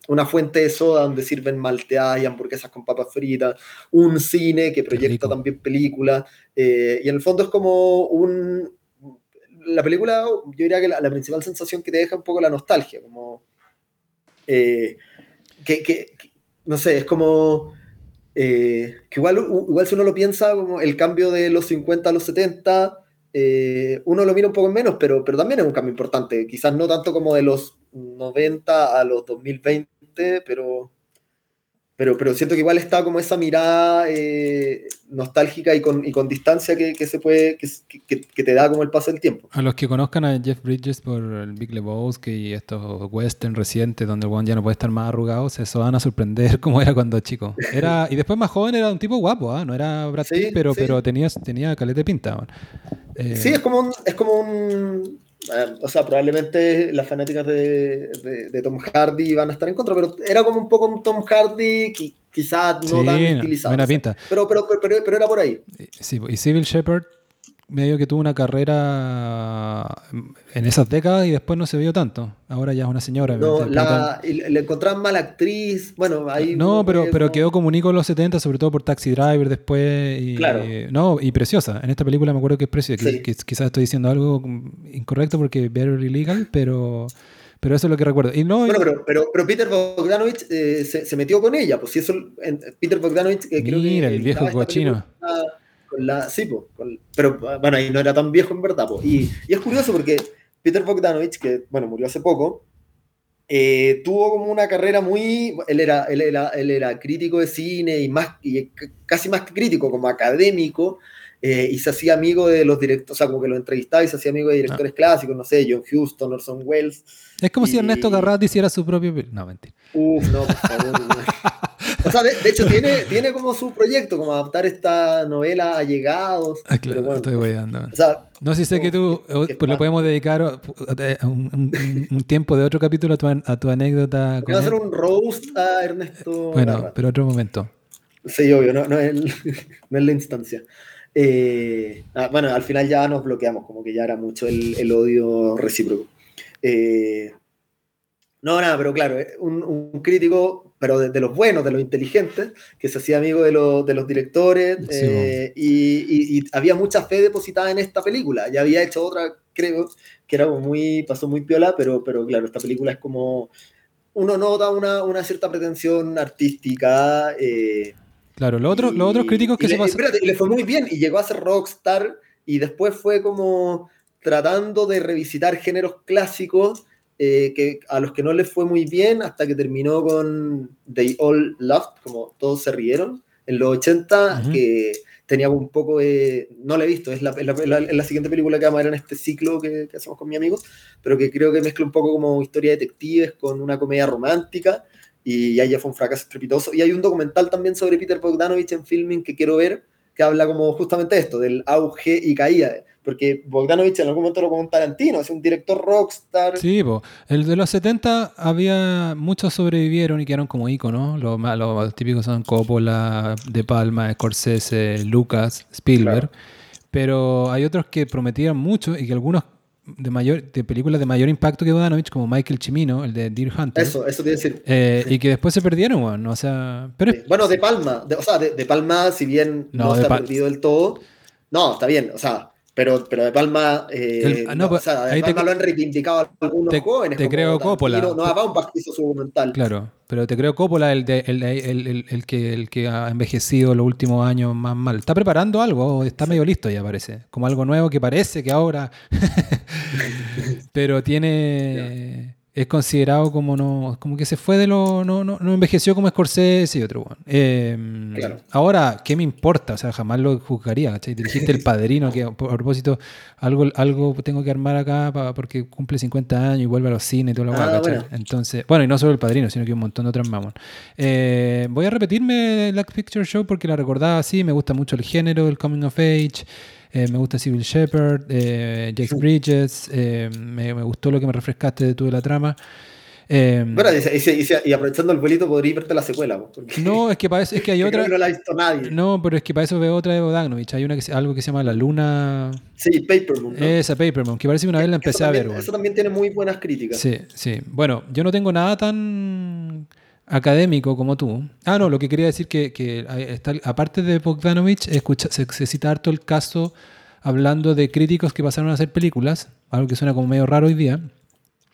una fuente de soda donde sirven malteadas y hamburguesas con papas fritas, un cine que proyecta también películas, eh, y en el fondo es como un... La película, yo diría que la, principal sensación que te deja un poco la nostalgia, como... Eh, que, que, no sé, es como Eh, que igual, igual si uno lo piensa, como el cambio de los 50 a los 70, eh, uno lo mira un poco menos, pero, pero también es un cambio importante. Quizás no tanto como de los 90 a los 2020, pero, pero, pero siento que igual está como esa mirada eh, nostálgica y con, y con distancia que, que, se puede, que, que, te da como el paso del tiempo. A los que conozcan a Jeff Bridges por el Big Lebowski y estos western recientes donde el ya no puede estar más arrugado, se van a sorprender como era cuando chico. Era, y después más joven era un tipo guapo, ¿ah? no era Brad Pitt, pero, pero tenía, tenía calete pinta. Eh, sí, es como es como un eh, o sea, probablemente las fanáticas de, Tom Hardy van a estar en contra, pero era como un poco un Tom Hardy quizás no tan utilizado. Buena pinta. Pero, pero, pero, era por ahí. Sí, y Civil Shepard medio que tuvo una carrera en esas décadas y después no se vio tanto. Ahora ya es una señora. No, la, le encontraban mala actriz. Bueno, ahí. No, pero, pero quedó como en los 70, sobre todo por Taxi Driver después. Y, claro. no, y preciosa. En esta película me acuerdo que es preciosa. quizás estoy diciendo algo incorrecto porque Barely Legal, pero. Pero eso es lo que recuerdo. Y no, bueno, pero, pero, Peter Bogdanovich eh, se, metió con ella. Pues si eso, Peter Bogdanovich. Eh, creo Mira, el viejo cochino la, sí, pero bueno, ahí no era tan viejo en verdad. Y, y, es curioso porque Peter Bogdanovich, que bueno, murió hace poco, eh, tuvo como una carrera muy. Él era, él era, él era crítico de cine y, más, y casi más que crítico, como académico. Eh, y se hacía amigo de los directores, o sea, como que lo entrevistaba y se hacía amigo de directores ah. clásicos, no sé, John Huston, Orson Welles. Es como si Ernesto Garrat hiciera su propio. No, mentira. Uf, no, por favor. O sea, de, hecho, tiene, tiene como su proyecto, como adaptar esta novela a llegados. Ah, claro, estoy guayando. O sea, no, si sé que tú pues le podemos dedicar un, tiempo de otro capítulo a tu, a tu anécdota. Voy a hacer un roast a Ernesto. Bueno, pero otro momento. Sí, obvio, no, no, es, no es la instancia. Eh, ah, bueno, al final ya nos bloqueamos, como que ya era mucho el, el odio recíproco. Eh, no, nada, pero claro, eh, un, un crítico, pero de, los buenos, de los inteligentes, que se hacía amigo de, de los directores eh, y, y, había mucha fe depositada en esta película. Ya había hecho otra, creo, que era muy, pasó muy piola, pero, pero claro, esta película es como, uno nota una, una cierta pretensión artística. Eh, claro, los otros, los otros críticos que se le, espérate, y le fue muy bien y llegó a ser rockstar y después fue como tratando de revisitar géneros clásicos eh, que a los que no les fue muy bien hasta que terminó con They All Loved, como todos se rieron, en los 80, que tenía un poco de... No la he visto, es la, la, siguiente película que vamos a ver en este ciclo que, hacemos con mi amigo, pero que creo que mezcla un poco como historia de detectives con una comedia romántica, y ahí ya fue un fracaso estrepitoso. Y hay un documental también sobre Peter Bogdanovich en filming que quiero ver, que habla como justamente esto, del auge y caída porque Bogdanovich en algún momento lo como un Tarantino, es un director rockstar. Sí, el de los 70 había muchos sobrevivieron y quedaron como íconos. Los, los típicos son Coppola, De Palma, Scorsese, Lucas, Spielberg. Pero hay otros que prometían mucho y que algunos de mayor de películas de mayor impacto que Bogdanovich, como Michael Cimino, el de Deer Hunter. Eso, eso tiene decir. Eh, y que después se perdieron, bueno, o sea... Pero... Bueno, De Palma, o sea, de, Palma, si bien no, se ha perdido del todo, no, está bien, o sea, pero, pero De Palma, eh, ah, no, o sea, de Palma lo han reivindicado algunos te, jóvenes. Te creo Coppola. No, un hizo su documental. Claro, pero te creo Coppola, el, de, el, el, el, que, el que ha envejecido los últimos años más mal. Está preparando algo, está medio listo ya parece. Como algo nuevo que parece que ahora. pero tiene es considerado como no como que se fue de lo no, no, no envejeció como Scorsese y otro eh, ahora qué me importa o sea jamás lo juzgaría ¿cachai? dirigiste el padrino que a propósito algo algo tengo que armar acá porque cumple 50 años y vuelve a los cines y todo lo ah, bueno. entonces bueno y no solo el padrino sino que un montón de otros mamón eh, voy a repetirme la Picture Show porque la recordaba así me gusta mucho el género el coming of age eh, me gusta Civil Shepard, eh, Jake Bridges, eh, me, gustó lo que me refrescaste de tu la trama. bueno, y, aprovechando el vuelito podría verte la secuela. No, es que, para es que hay otra. No la ha visto nadie. No, pero es que para eso veo otra de Bogdanovich. Hay una que, algo que se llama La Luna. Sí, Papermoon. Esa, Papermoon, que parece que una vez la empecé a ver. Eso también tiene muy buenas críticas. Sí, sí. Bueno, yo no tengo nada tan académico como tú. Ah, no, lo que quería decir que, que está, aparte de Bogdanovich, escucha, se, se, cita harto el caso hablando de críticos que pasaron a hacer películas, algo que suena como medio raro hoy día.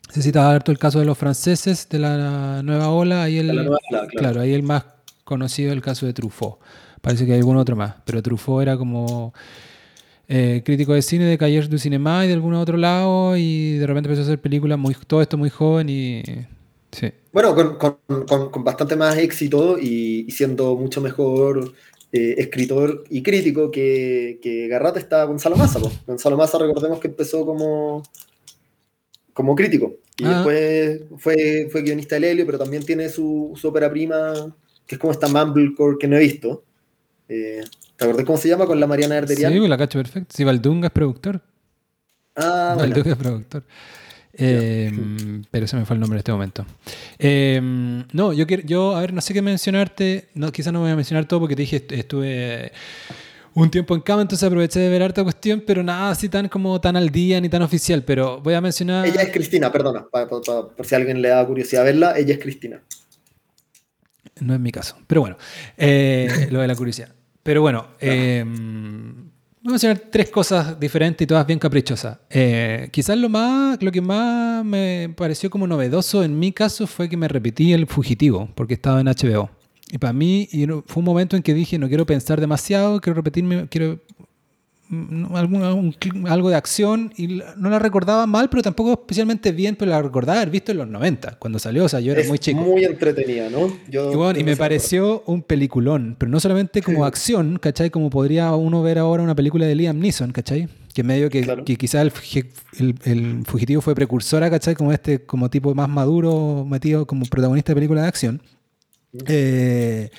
Se cita harto el caso de los franceses de la nueva ola, ahí el, claro. ahí el más conocido el caso de Truffaut. Parece que hay algún otro más, pero Truffaut era como eh, crítico de cine de Cahiers du Cinema y de algún otro lado y de repente empezó a hacer películas, muy, todo esto muy joven y... Sí. Bueno, con, bastante más éxito y, siendo mucho mejor eh, escritor y crítico que, que Garrata está Gonzalo Massa. Gonzalo Massa, recordemos que empezó como, como crítico y ah. después fue, fue guionista del Helio, pero también tiene su, su ópera prima, que es como esta Mumblecore que no he visto. Eh, ¿Te acordás cómo se llama con la Mariana Arderian? Sí, la cacho perfecto. Sí, Valdunga es productor. Ah, Valdunga es productor. Eh, pero se me fue el nombre en este momento. Eh, no, yo quiero, yo, a ver, no sé qué mencionarte. No, quizás no voy a mencionar todo porque te dije, estuve un tiempo en cama, entonces aproveché de ver harta cuestión, pero nada así tan como tan al día ni tan oficial. Pero voy a mencionar. Ella es Cristina, perdona, por si alguien le da curiosidad verla, ella es Cristina. No es mi caso, pero bueno, lo de la curiosidad. Pero bueno, eh, vamos a mencionar tres cosas diferentes y todas bien caprichosas. Eh, quizás lo, más, lo que más me pareció como novedoso en mi caso fue que me repetí el fugitivo, porque estaba en HBO. Y para mí fue un momento en que dije, no quiero pensar demasiado, quiero repetirme, quiero algo de acción y no la recordaba mal, pero tampoco especialmente bien, pero la recordaba haber visto en los 90, cuando salió, o sea, yo era muy chico. Muy entretenida, ¿no? y, me pareció un peliculón, pero no solamente como acción, ¿cachai? Como podría uno ver ahora una película de Liam Neeson, ¿cachai? Que medio que, que quizás el, el, fugitivo fue precursora, ¿cachai? Como este, como tipo más maduro, metido como protagonista de película de acción. Eh,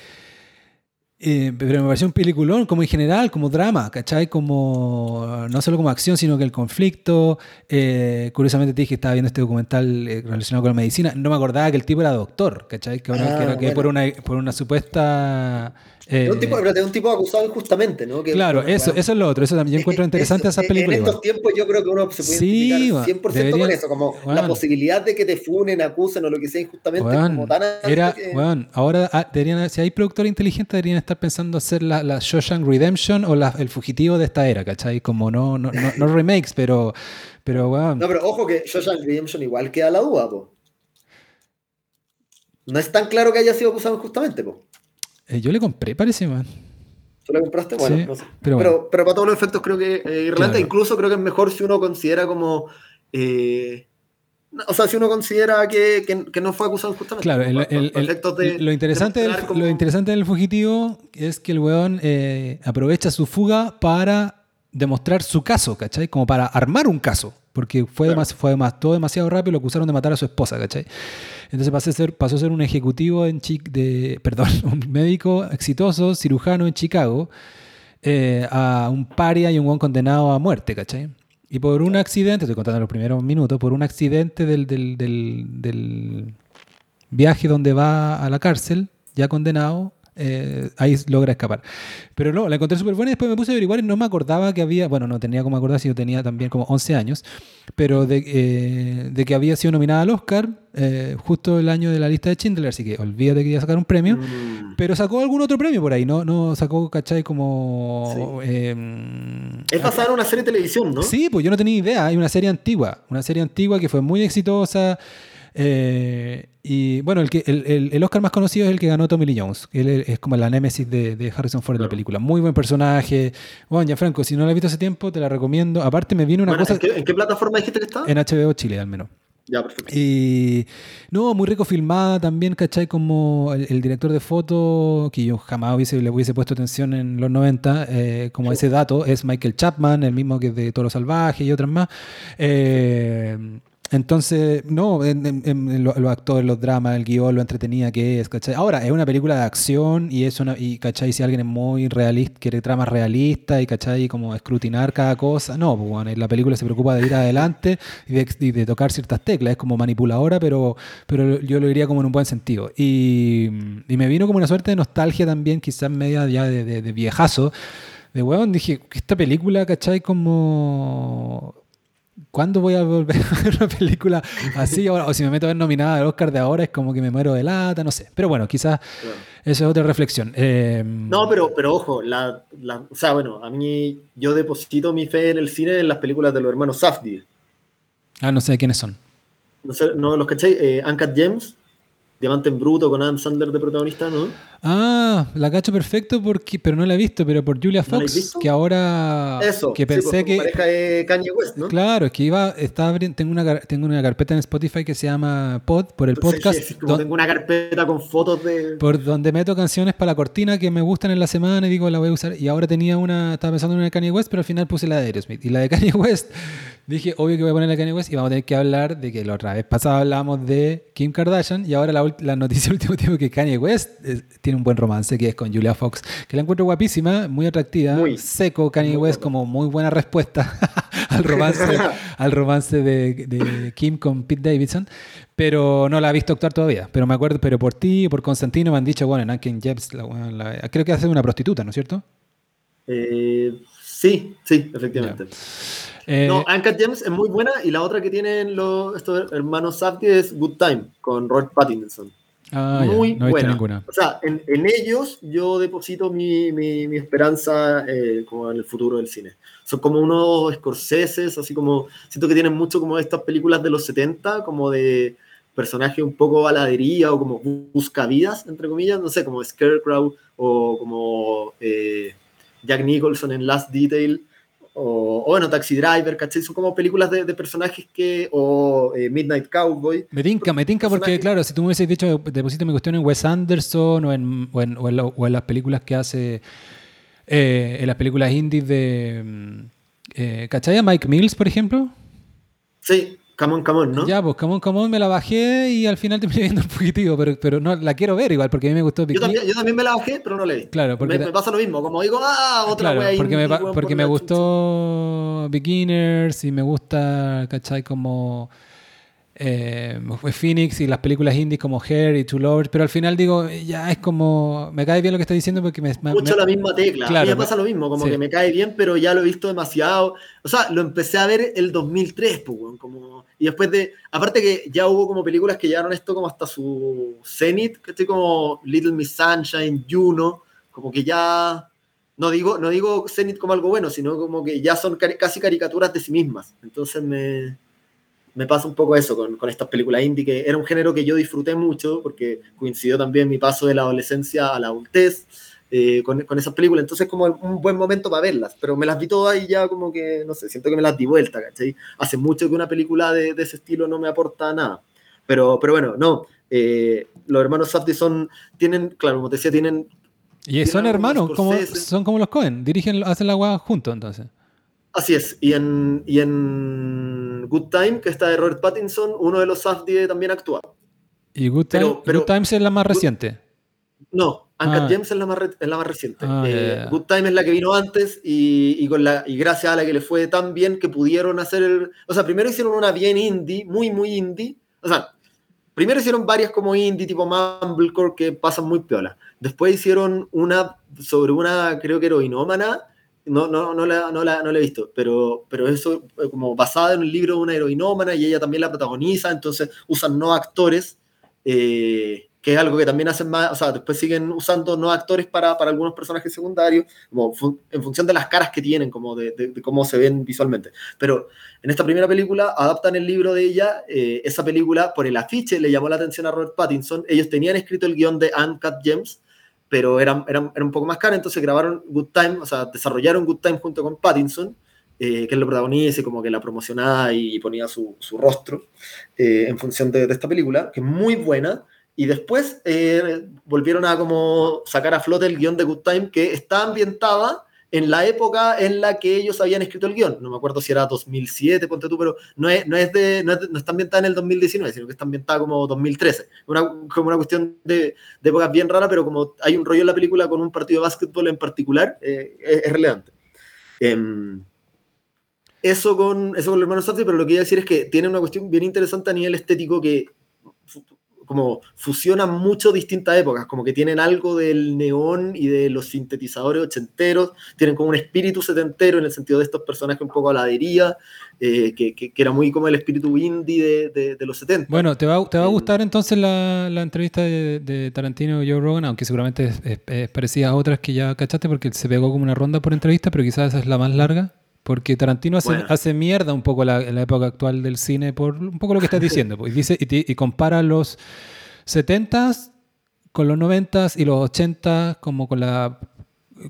eh, pero me pareció un peliculón como en general, como drama, ¿cachai? Como, no solo como acción, sino que el conflicto. Eh, curiosamente te dije que estaba viendo este documental eh, relacionado con la medicina. No me acordaba que el tipo era doctor, ¿cachai? Que, era, que ah, por, una, por una supuesta eh, un tipo, de un tipo acusado injustamente, ¿no? claro, eso, eso es lo otro. Eso también encuentro interesante esas películas. En estos tiempos yo creo que uno se puede sí, identificar 100% con eso, como la posibilidad de que te funen, acusen o lo que sea injustamente. como tan era, bueno, ahora ah, deberían, si hay productores inteligentes deberían estar pensando hacer la, la Shawshank Redemption o la, el fugitivo de esta era, ¿cachai? Como no, no, no, remakes, pero, pero bueno. No, pero ojo que Shawshank Redemption igual queda la duda, po. No es tan claro que haya sido acusado injustamente, po. Eh, yo le compré, parece, man. ¿Tú le compraste? Bueno, no sé. Pero, pero, para todos los efectos creo que eh, Irlanda, incluso creo que es mejor si uno considera como. Eh, o sea, si uno considera que, que, no fue acusado justamente. Claro, lo, interesante del, lo interesante del fugitivo es que el weón aprovecha su fuga para demostrar su caso, ¿cachai? Como para armar un caso, porque fue, fue todo demasiado rápido y lo acusaron de matar a su esposa, ¿cachai? Entonces pasó a ser, un ejecutivo en de, perdón, un médico exitoso, cirujano en Chicago, eh, a un paria y un buen condenado a muerte, ¿cachai? Y por un accidente, estoy contando los primeros minutos, por un accidente del viaje donde va a la cárcel, ya condenado, eh, ahí logra escapar. Pero no, la encontré súper buena y después me puse a averiguar y no me acordaba que había, bueno, no tenía como acordar si yo tenía también como 11 años, pero de, eh, de que había sido nominada al Oscar eh, justo el año de la lista de Schindler, así que olvídate que iba a sacar un premio, mm. pero sacó algún otro premio por ahí, ¿no? No sacó, ¿cachai? Como... Em, es basada en una serie de televisión, ¿no? Sí, pues yo no tenía idea, hay una serie antigua, una serie antigua que fue muy exitosa. Eh, y bueno, el, que, el, el, Oscar más conocido es el que ganó Tommy Lee Jones. Él es como la némesis de, de Harrison Ford en la película. Muy buen personaje. Bueno, ya Franco, si no la has visto hace tiempo, te la recomiendo. Aparte, me viene una cosa. ¿en qué, plataforma dijiste que está? En HBO Chile, al menos. Ya, perfecto. Y no, muy rico filmada también, ¿cachai? Como el, director de foto, que yo jamás hubiese, le hubiese puesto atención en los 90, eh, como ese dato, es Michael Chapman, el mismo que es de Toro Salvaje y otras más. Eh, entonces, no, en, los actores, los dramas, el guion, lo entretenida que es, ¿cachai? Ahora, es una película de acción y es una, y ¿cachai? Si alguien es muy realista, quiere tramas realistas y, ¿cachai? Como escrutinar cada cosa, no, pues la película se preocupa de ir adelante y de, tocar ciertas teclas, es como manipuladora, pero, pero yo lo diría como en un buen sentido. Y, me vino como una suerte de nostalgia también, quizás media ya de, de viejazo, de weón, dije, esta película, ¿cachai? Como ¿Cuándo voy a volver a ver una película así? O si me meto a ver nominada al Oscar de ahora, es como que me muero de lata, no sé. Pero bueno, quizás esa es otra reflexión. Eh, no, pero, pero ojo, la, o sea, bueno, a mí yo deposito mi fe en el cine en las películas de los hermanos Safdie. Ah, no sé quiénes son. No sé, no los cacháis. Eh, Uncut Gems. Diamante en Bruto con Adam Sandler de protagonista, ¿no? Ah, la cacho perfecto, porque, pero no la he visto, pero por Julia Fox, que ahora. Eso, que pensé que. pareja de Kanye West, ¿no? Claro, es que iba. Estaba, tengo, una, tengo una carpeta en Spotify que se llama Pod, por el podcast. Sí, como tengo una carpeta con fotos de. Por donde meto canciones para la cortina que me gustan en la semana y digo, la voy a usar. Y ahora tenía una. Estaba pensando en una de Kanye West, pero al final puse la de Aerosmith. Y la de Kanye West, dije, obvio que voy a poner de Kanye West y vamos a tener que hablar de que la otra vez pasada hablábamos de Kim Kardashian y ahora la, la noticia último tiempo que Kanye West eh, tiene un buen romance que es con Julia Fox, que la encuentro guapísima, muy atractiva, muy, seco Kanye West como muy buena respuesta al romance, al romance de, Kim con Pete Davidson, pero no la he visto actuar todavía, pero me acuerdo, pero por ti y por Constantino me han dicho, bueno, en Anken Jebs, creo que hace una prostituta, ¿no es cierto? Eh, sí, sí, efectivamente. Eh, no, Anka James es muy buena y la otra que tienen los, estos hermanos Safdie es Good Time con Robert Pattinson. Ah, muy buena. O sea, en, ellos yo deposito mi, mi, esperanza eh, como en el futuro del cine. Son como unos Scorseses, así como siento que tienen mucho como estas películas de los 70, como de personaje un poco baladería o como buscavidas, entre comillas, no sé, como Scarecrow o como eh, Jack Nicholson en Last Detail o, bueno, Taxi Driver, ¿cachai? Son como películas de, personajes que, o eh, Midnight Cowboy. Me tinca, me tinca porque, claro, si tú me hubieses dicho, deposito mi cuestión en Wes Anderson o en, o en, o en, las películas que hace, eh, en las películas indies de, mm, eh, ¿cachai? Mike Mills, por ejemplo. Sí, Come on, come on, ¿no? Ya, pues Come on, come on me la bajé y al final terminé viendo un fugitivo, pero, pero no, la quiero ver igual porque a mí me gustó. Yo también, yo también me la bajé, pero no la vi. Claro, porque me, pasa lo mismo, como digo, ah, otra claro, porque me, porque me gustó Beginners y me gusta, ¿cachai? Como eh, Phoenix y las películas indies como Hair y Two Lovers, pero al final digo, ya es como, me cae bien lo que está diciendo porque me... Mucho la misma tecla, a mí me pasa lo mismo, como que me cae bien, pero ya lo he visto demasiado, o sea, lo empecé a ver el 2003, pues, como, y después de, aparte que ya hubo como películas que llegaron esto como hasta su cenit, que estoy como Little Miss Sunshine, Juno, como que ya... No digo, no digo Zenith como algo bueno, sino como que ya son casi caricaturas de sí mismas. Entonces me, me pasa un poco eso con, con estas películas indie, que era un género que yo disfruté mucho porque coincidió también mi paso de la adolescencia a la adultez eh, con, con, esas películas. Entonces, como un buen momento para verlas, pero me las vi todas y ya como que, no sé, siento que me las di vuelta, ¿cachai? Hace mucho que una película de, de ese estilo no me aporta nada. Pero, pero bueno, no. Eh, los hermanos Safdie son, tienen, claro, como te decía, tienen. Y son hermanos, como, son como los Cohen, dirigen, hacen la agua juntos entonces. Así es, y en, y en Good Time, que está de Robert Pattinson, uno de los Safdie también actúa. ¿Y Good, Time, Good Times es la más reciente? No, Uncut ah. James es la más, es la más reciente. Ah, eh, Good Time es la que vino antes y, y, con la, y gracias a la que le fue tan bien que pudieron hacer el... O sea, primero hicieron una bien indie, muy, muy indie. O sea, primero hicieron varias como indie, tipo Mumblecore, que pasan muy piola. Después hicieron una sobre una, creo que heroinómana, no, no, no, la, no, la, no la he visto, pero, pero eso eh, como basada en un libro de una heroinómana y ella también la protagoniza, entonces usan no actores, eh, que es algo que también hacen más, o sea, después siguen usando no actores para, para algunos personajes secundarios, como en función de las caras que tienen, como de, de, cómo se ven visualmente. Pero en esta primera película adaptan el libro de ella, eh, esa película por el afiche le llamó la atención a Robert Pattinson, ellos tenían escrito el guion de Uncut Gems, pero era, era, un poco más caro, entonces grabaron Good Time, o sea, desarrollaron Good Time junto con Pattinson, eh, que él lo protagonista y como que la promocionaba y ponía su, su rostro eh, en función de, de, esta película, que es muy buena, y después eh, volvieron a como sacar a flote el guion de Good Time, que está ambientada en la época en la que ellos habían escrito el guion. No me acuerdo si era 2007, ponte tú, pero no, es, no, es de, no, está ambientada en el 2019, sino que está ambientada como 2013. Una, como una cuestión de, épocas bien rara, pero como hay un rollo en la película con un partido de básquetbol en particular, eh, es, relevante. Eh, eso con, eso con los hermanos Safdie, pero lo que iba decir es que tiene una cuestión bien interesante a nivel estético que como fusionan mucho distintas épocas, como que tienen algo del neón y de los sintetizadores ochenteros, tienen como un espíritu setentero en el sentido de estos personajes un poco a la eh, que, que, era muy como el espíritu indie de, de, los 70. Bueno, ¿te va, te va a gustar entonces la, la entrevista de, Tarantino y Joe Rogan? Aunque seguramente es, parecida a otras que ya cachaste porque se pegó como una ronda por entrevista, pero quizás esa es la más larga. Porque Tarantino hace, hace mierda un poco la, la época actual del cine por un poco lo que estás diciendo. Pues, y, dice, y, compara los 70s con los 90s y los 80 como con la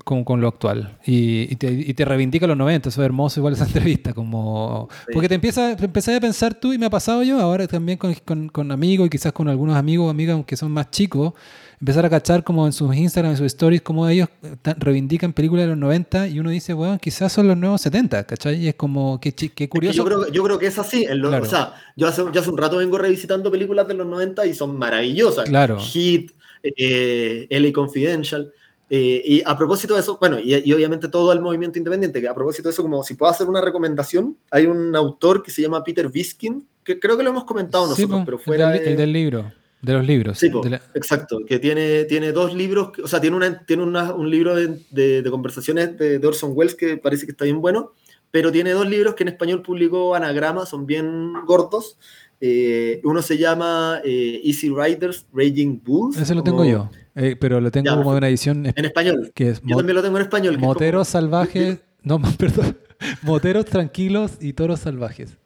con, con lo actual y, y, te, y, te, reivindica los 90, eso es hermoso igual esa entrevista, como sí. porque te empieza, te empezás a pensar tú y me ha pasado yo ahora también con, con, con amigos y quizás con algunos amigos o amigas que son más chicos, empezar a cachar como en sus Instagram, en sus stories, como ellos reivindican películas de los 90 y uno dice, bueno, quizás son los nuevos 70, ¿cachai? Y es como, qué, qué curioso. Es que yo, creo, yo creo que es así. Claro. O sea, yo hace, yo hace un rato vengo revisitando películas de los 90 y son maravillosas. Claro. Hit, eh, LA Confidential. Eh, y a propósito de eso, bueno, y, y, obviamente todo el movimiento independiente, que a propósito de eso, como si puedo hacer una recomendación, hay un autor que se llama Peter Viskin, que creo que lo hemos comentado nosotros, sí, pero fuera el el del libro. De los libros. Sí, po, de la... exacto. Que tiene, tiene dos libros, o sea, tiene, una, tiene una, un libro de, de, de conversaciones de, de, Orson Welles que parece que está bien bueno, pero tiene dos libros que en español publicó Anagrama, son bien gordos. Eh, uno se llama eh, Easy Riders, Raging Bulls. Ese lo tengo como... yo, eh, pero lo tengo ya, como de una edición en español. Que es yo también lo tengo en español. Moteros como... salvajes, no, perdón, moteros tranquilos y toros salvajes.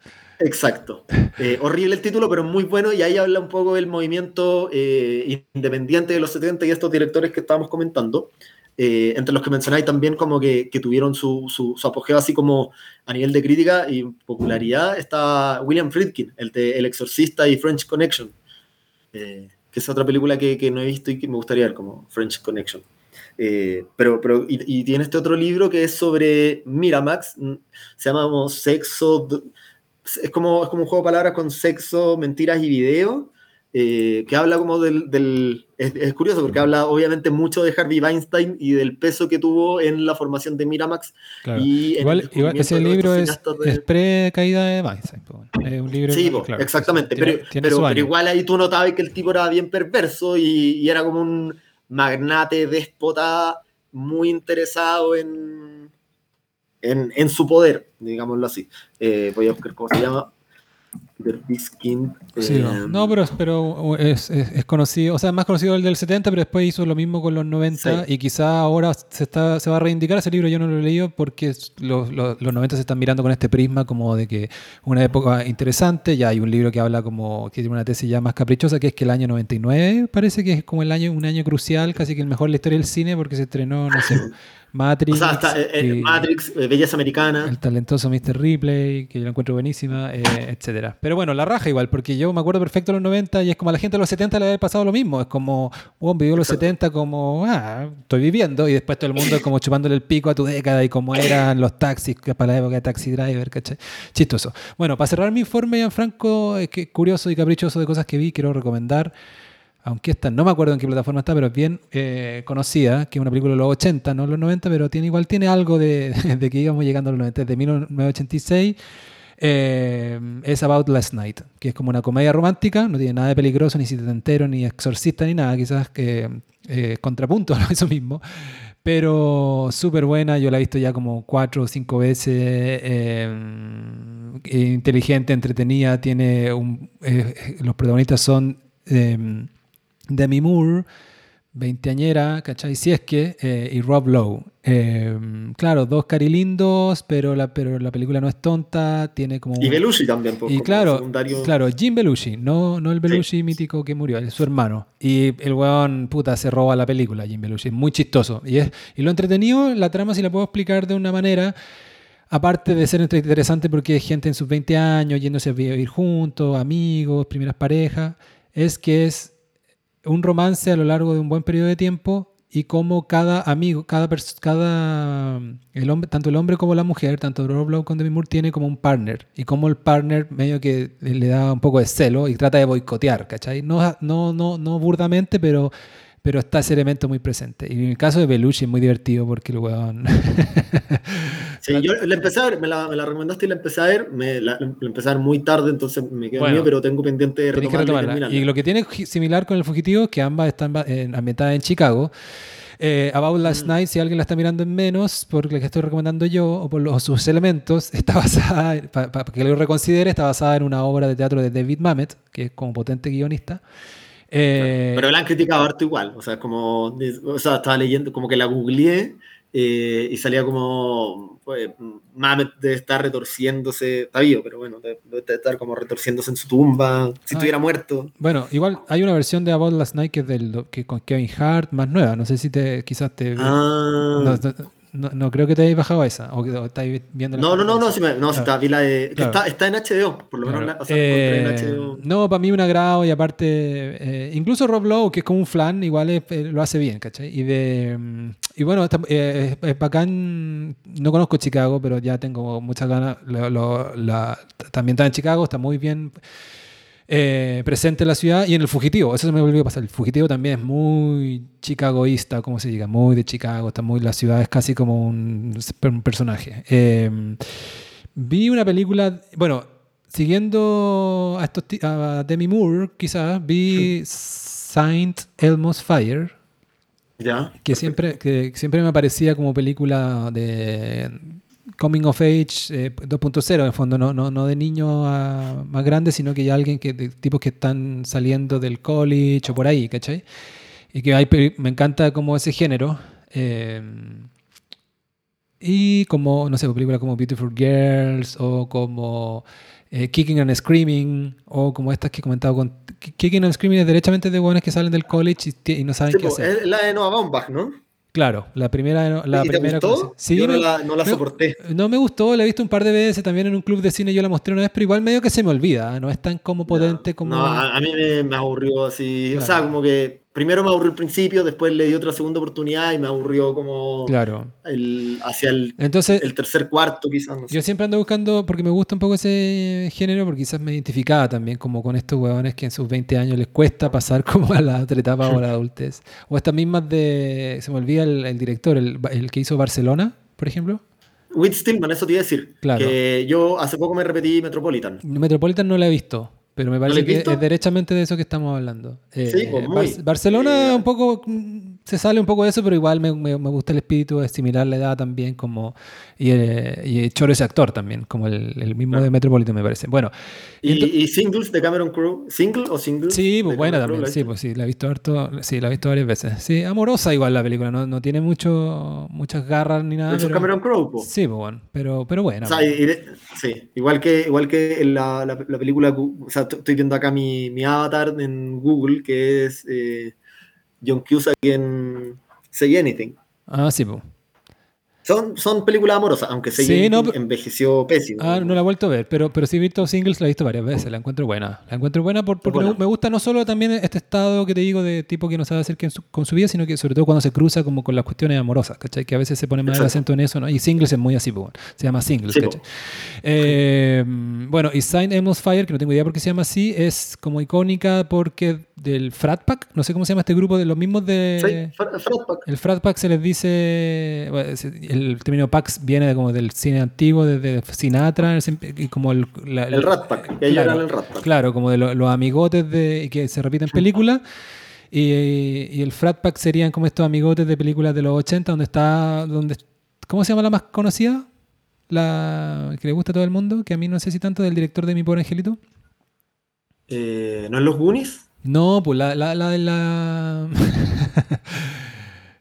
Exacto. Eh, horrible el título, pero muy bueno y ahí habla un poco del movimiento eh, independiente de los 70 y estos directores que estábamos comentando, eh, entre los que mencionáis también como que, tuvieron su, apogeo así como a nivel de crítica y popularidad, está William Friedkin, el de El Exorcista y French Connection, que es otra película que, que, no he visto y que me gustaría ver como French Connection. pero, pero y, y, tiene este otro libro que es sobre Miramax, se llama Sexo es como, es como un juego de palabras con sexo, mentiras y video, eh, que habla como del... del es, es, curioso porque habla obviamente mucho de Harvey Weinstein y del peso que tuvo en la formación de Miramax. Claro. Y igual, igual ese libro es, de... es pre-caída de Weinstein. Es un libro sí, claro, exactamente, tiene, pero, tiene pero, pero, igual ahí tú notabas que el tipo era bien perverso y, y era como un magnate déspota muy interesado en en, en, su poder, digámoslo así. Eh, voy a buscar cómo se llama. Biskin, eh, sí, no. no, pero, pero es, es, es, conocido, o sea, más conocido el del 70, pero después hizo lo mismo con los 90 sí. y quizá ahora se, está, se va a reivindicar ese libro, yo no lo he leído porque los, los, los 90 se están mirando con este prisma como de que una época interesante, ya hay un libro que habla como, que tiene una tesis ya más caprichosa, que es que el año 99 parece que es como el año, un año crucial, casi que el mejor de la historia del cine porque se estrenó, no sé... Matrix. O sea, hasta, eh, Matrix, eh, Belleza Americana. El talentoso Mr. Ripley, que yo lo encuentro buenísima, eh, etcétera. Pero bueno, la raja igual, porque yo me acuerdo perfecto de los 90 y es como a la gente de los 70 le había pasado lo mismo. Es como, oh, vivió los 70 como, ah, estoy viviendo. Y después todo el mundo como chupándole el pico a tu década y como eran los taxis, que para la época de Taxi Driver, ¿cachai? Chistoso. Bueno, para cerrar mi informe, Gianfranco, es que curioso y caprichoso de cosas que vi, quiero recomendar aunque esta no me acuerdo en qué plataforma está, pero es bien eh, conocida, que es una película de los 80, no los 90, pero tiene igual tiene algo de, que íbamos llegando a los 90, de 1986. Eh, es About Last Night, que es como una comedia romántica, no tiene nada de peligroso, ni entero, ni exorcista, ni nada, quizás que eh, contrapunto a eso mismo, pero súper buena, yo la he visto ya como cuatro o cinco veces, eh, inteligente, entretenida, tiene un, los protagonistas son Demi Moore, veinteañera, ¿cachai? Si es que, eh, y Rob Lowe. Eh, claro, dos carilindos, pero la, pero la película no es tonta, tiene como... Y Belushi también, pues, y claro, secundario... claro, Jim Belushi, no, no el Belushi sí. mítico que murió, es su hermano. Y el weón, puta, se roba la película, Jim Belushi, es muy chistoso. Y, es, y lo entretenido, la trama, si la puedo explicar de una manera... Aparte de ser interesante porque es gente en sus 20 años yéndose a vivir juntos, amigos, primeras parejas, es que es un romance a lo largo de un buen periodo de tiempo y cómo cada amigo, cada, cada el hombre, tanto el hombre como la mujer, tanto Rob Lowe como Demi Moore, tiene como un partner y cómo el partner medio que le da un poco de celo y trata de boicotear, ¿cachai? No, no, no, no burdamente, pero pero está ese elemento muy presente. Y en el caso de Belushi es muy divertido porque el weón... sí, yo la empecé a ver, me la, me la, recomendaste y la empecé a ver, me la, la empecé a ver muy tarde, entonces me quedé bueno, mío, pero tengo pendiente de retomarla. Y, y, lo que tiene similar con el fugitivo es que ambas están ambientadas en Chicago. Eh, About Last mm. Night, si alguien la está mirando en menos, por la que estoy recomendando yo, o por los, sus elementos, está basada, para pa, pa que lo reconsidere, está basada en una obra de teatro de David Mamet, que es como potente guionista. Eh, pero la han criticado harto igual, o sea, como, o sea, estaba leyendo, como que la googleé eh, y salía como, pues, Mamet debe estar retorciéndose, está vivo, pero bueno, debe, debe estar como retorciéndose en su tumba, si Ah. estuviera muerto. Bueno, igual hay una versión de About Last Night que es del, que con Kevin Hart más nueva. No sé si te quizás te... Ah. No, no- no- no creo que te hayas bajado esa. O, o estáis viendo No, no, no, no, sí me- no, Claro. está, vi la de, que Claro. está, está en HBO, por lo menos, Claro. la, o sea, en Eh, HBO. no, para mí un agrado y aparte, eh, incluso Rob Lowe, que es como un flan, igual es- eh, lo hace bien, ¿cachai? Y, de, mm, y bueno, está- eh, es, es bacán, no conozco Chicago, pero ya tengo muchas ganas. Lo- lo- la- también está en Chicago, está muy bien eh, presente en la ciudad y en el fugitivo, eso se me olvidó pasar. El fugitivo también es muy chicagoísta, como se diga, muy de Chicago, está muy, la ciudad es casi como un, un personaje. Eh, vi una película, bueno, siguiendo a, estos, a Demi Moore, quizás, vi Saint Elmo's Fire, Ya. que siempre, que siempre me parecía como película de coming of age eh, 2.0 en el fondo, no, no, no de niño a más grande, sino que ya alguien que, de tipos que están saliendo del college o por ahí, ¿cachai? Y que hay, me encanta como ese género. eh, y como, no sé, películas como Beautiful Girls o como eh, Kicking and Screaming o como estas que he comentado con... Kicking and Screaming es derechamente de buenos que salen del college y, no saben Sí, qué po, hacer. es la de Noah Baumbach, ¿no? Claro, la primera. La ¿Y te primera gustó? cosa- Sí, Yo no me- la, no la me- soporté. No me gustó, la he visto un par de veces también en un club de cine, yo la mostré una vez, pero igual medio que se me olvida, ¿eh? no es tan como potente como... No, a, mí me, me aburrió así. O sea, como que primero me aburrió al principio, después le di otra segunda oportunidad y me aburrió como Claro. el, hacia el, Entonces, el tercer cuarto, quizás. No sé. yo siempre ando buscando, porque me gusta un poco ese género, porque quizás me identificaba también como con estos huevones que en sus 20 años les cuesta pasar como a la otra etapa o a la adultez. O estas mismas de, se me olvida el, el director, el, el que hizo Barcelona, por ejemplo. Whit Stillman, eso te iba a decir. Claro. Que yo hace poco me repetí Metropolitan. Metropolitan no la he visto, pero me parece que es derechamente de eso que estamos hablando. Eh, Sí, pues, muy. Bar- Barcelona Eh, un poco se sale un poco de eso, pero igual me, me- me gusta el espíritu, es similar la edad también, como y, eh, y Choro ese actor también, como el, el mismo de Metropolitan me parece. Bueno, Y, y Singles de Cameron Crowe. ¿Single o Single? sí, pues de buena Cameron también, sí, ¿la pues sí, la he visto harto, sí, la he visto varias veces. Sí, amorosa igual la película, no, no tiene mucho, muchas garras ni nada. es pero- Cameron Crowe, po. Sí, pues bueno, pero, pero buena. O sea, y- de- sí, igual que, igual que en la, la- la película, o sea, estoy viendo acá mi, mi avatar en Google, que es eh, John Cusack en Say Anything. Ah, sí, pues. Son, son películas amorosas, aunque Say Sí, no, envejeció pésimo. Ah, no la he vuelto a ver, pero, pero sí he visto singles, la he visto varias veces, la encuentro buena. La encuentro buena por- porque buena. Me, gusta no solo también este estado que te digo de tipo que no sabe hacer con su vida, sino que sobre todo cuando se cruza como con las cuestiones amorosas, ¿cachai? Que a veces se pone más el acento en eso, ¿no? Y singles es muy así, pues, bueno, se llama singles, Sí, ¿cachai? Eh, bueno, y Sign Amos Fire, que no tengo idea por qué se llama así, es como icónica porque del Frat Pack, no sé cómo se llama este grupo de los mismos de... Sí, Frat- Frat Pack. El frat pack se les dice, bueno, se- el término pax viene como del cine antiguo, desde Sinatra, y como el, la- El Rat Pack, que claro, el Rat Pack. Claro, como de lo- los amigotes de, que se repiten películas. Y, y el frat pack serían como estos amigotes de películas de los 80, donde está, donde, ¿cómo se llama la más conocida? La que le gusta a todo el mundo, que a mí no sé si tanto del director de Mi Pobre Angelito. Eh, ¿No es los Goonies? No, pues la, la, la de la.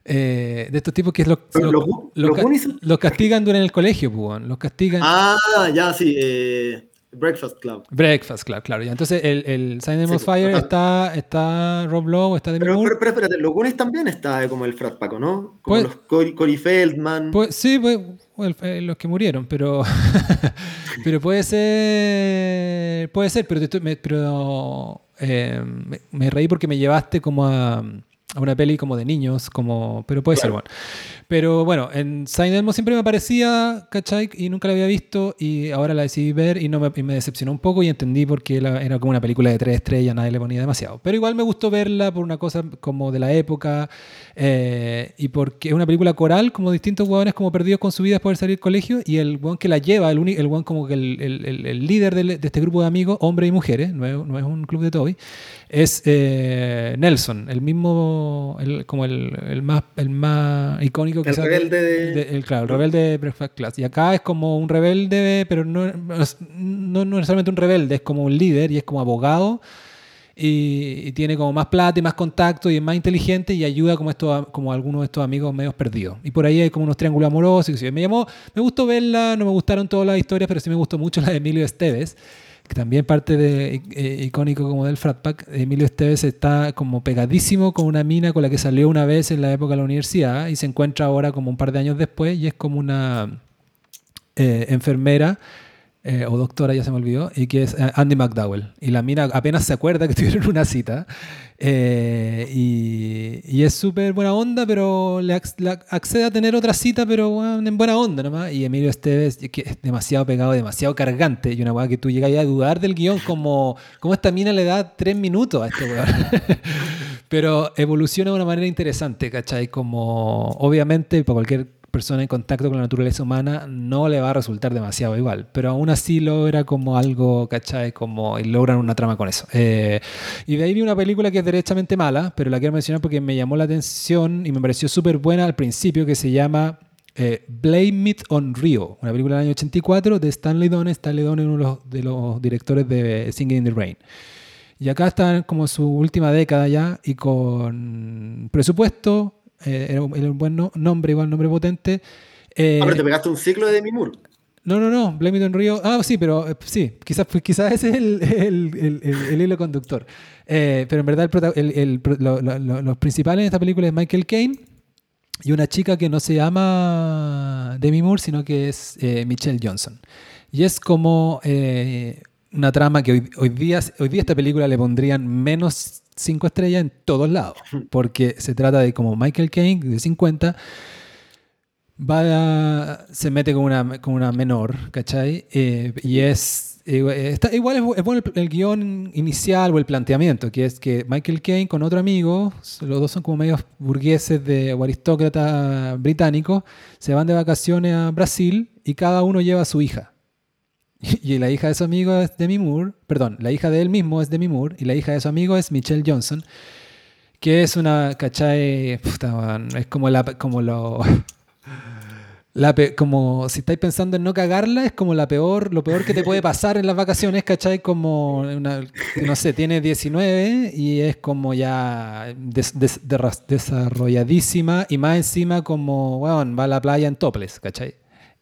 eh, de estos tipos que los, Pero los- los ca- castigan durante el colegio, pues, weón. los castigan. Ah, ya, sí. eh, Breakfast Club. Breakfast Club, claro. Y entonces el, el Sign of Fire total. está, está Rob Lowe, está Demi Pero, Moore. pero, pero espérate, los Goonies también está como el Frat Pack, ¿o ¿no? Como Pues- los Cory, Cory Feldman. Pues, sí, pues, eh, los que murieron, pero pero puede ser puede ser, pero, te estoy- me, pero eh, me, me reí porque me llevaste como a una peli como de niños, como pero puede ser Claro. bueno. Pero bueno, en Sign Elmo siempre me aparecía, ¿cachai? Y nunca la había visto y ahora la decidí ver y, no me, y me decepcionó un poco y entendí por qué la- era como una película de tres estrellas, nadie le ponía demasiado. Pero igual me gustó verla por una cosa como de la época eh, y porque es una película coral, como distintos hueones como perdidos con su vida después de salir del colegio y el hueón que la lleva, el, el hueón como que el, el- el- líder del- de este grupo de amigos, hombres y mujeres, no es, no es un club de Toby, es eh, Nelson, el mismo, el- como el, el más, el más icónico El quizás rebelde de- de- el, claro, el rebelde de Breakfast Class. Y acá es como un rebelde, pero no, no, no necesariamente un rebelde, es como un líder y es como abogado. y, tiene como más plata y más contacto y es más inteligente y ayuda como, esto, como algunos de estos amigos medios perdidos. Y por ahí hay como unos triángulos amorosos. Y me llamó, me gustó verla, no me gustaron todas las historias, pero sí me gustó mucho la de Emilio Esteves que también parte de eh, icónico como del frat pack, Emilio Esteves está como pegadísimo con una mina con la que salió una vez en la época de la universidad y se encuentra ahora como un par de años después y es como una eh, enfermera eh, o doctora, ya se me olvidó, y que es Andy McDowell. Y la mina apenas se acuerda que tuvieron una cita. Y, es súper buena onda, pero le, accede a tener otra cita, pero en buena onda nomás. Y Emilio Esteves, que es demasiado pegado, demasiado cargante. Y una weá que tú llegas a dudar del guion, como, como esta mina le da tres minutos a este weón. pero evoluciona de una manera interesante, ¿cachai? Como, obviamente, para cualquier persona en contacto con la naturaleza humana no le va a resultar demasiado igual, pero aún así logra como algo, ¿cachai? Como, y logran una trama con eso. Eh, y de ahí vi una película que es derechamente mala, pero la quiero mencionar porque me llamó la atención y me pareció súper buena al principio, que se llama eh, Blame It on Rio, una película del año 84 de Stanley Donen. Stanley Donen, uno de los, directores de Singing in the Rain. Y acá está como su última década ya y con presupuesto, eh, era, un, buen nombre, igual nombre potente. Eh, ah, te pegaste un ciclo de Demi Moore. No, no, no, Blame It on Rio. Ah, sí, pero eh, sí, quizás, quizás ese es el, el, el, hilo conductor. pero en verdad los principales en esta película es Michael Caine y una chica que no se llama Demi Moore, sino que es Michelle Johnson. Y es como una trama que hoy, hoy, día, hoy día esta película le pondrían menos cinco estrellas en todos lados, porque se trata de como Michael Caine, de 50, va se mete con una, con una menor, ¿cachai? Eh, y es... Eh, está, igual es, bueno el, guion inicial o el planteamiento, que es que Michael Caine con otro amigo, los dos son como medios burgueses de, o aristócratas británicos, se van de vacaciones a Brasil y cada uno lleva a su hija. Y la hija de su amigo es Demi Moore, perdón, la hija de él mismo es Demi Moore y la hija de su amigo es Michelle Johnson, que es una, ¿cachai? es como la, como lo... La como si estáis pensando en no cagarla, es como la peor, lo peor que te puede pasar en las vacaciones, ¿cachai? Como, no sé, tiene 19 y es como ya desarrolladísima y más encima como, bueno, va a la playa en toples, ¿cachai?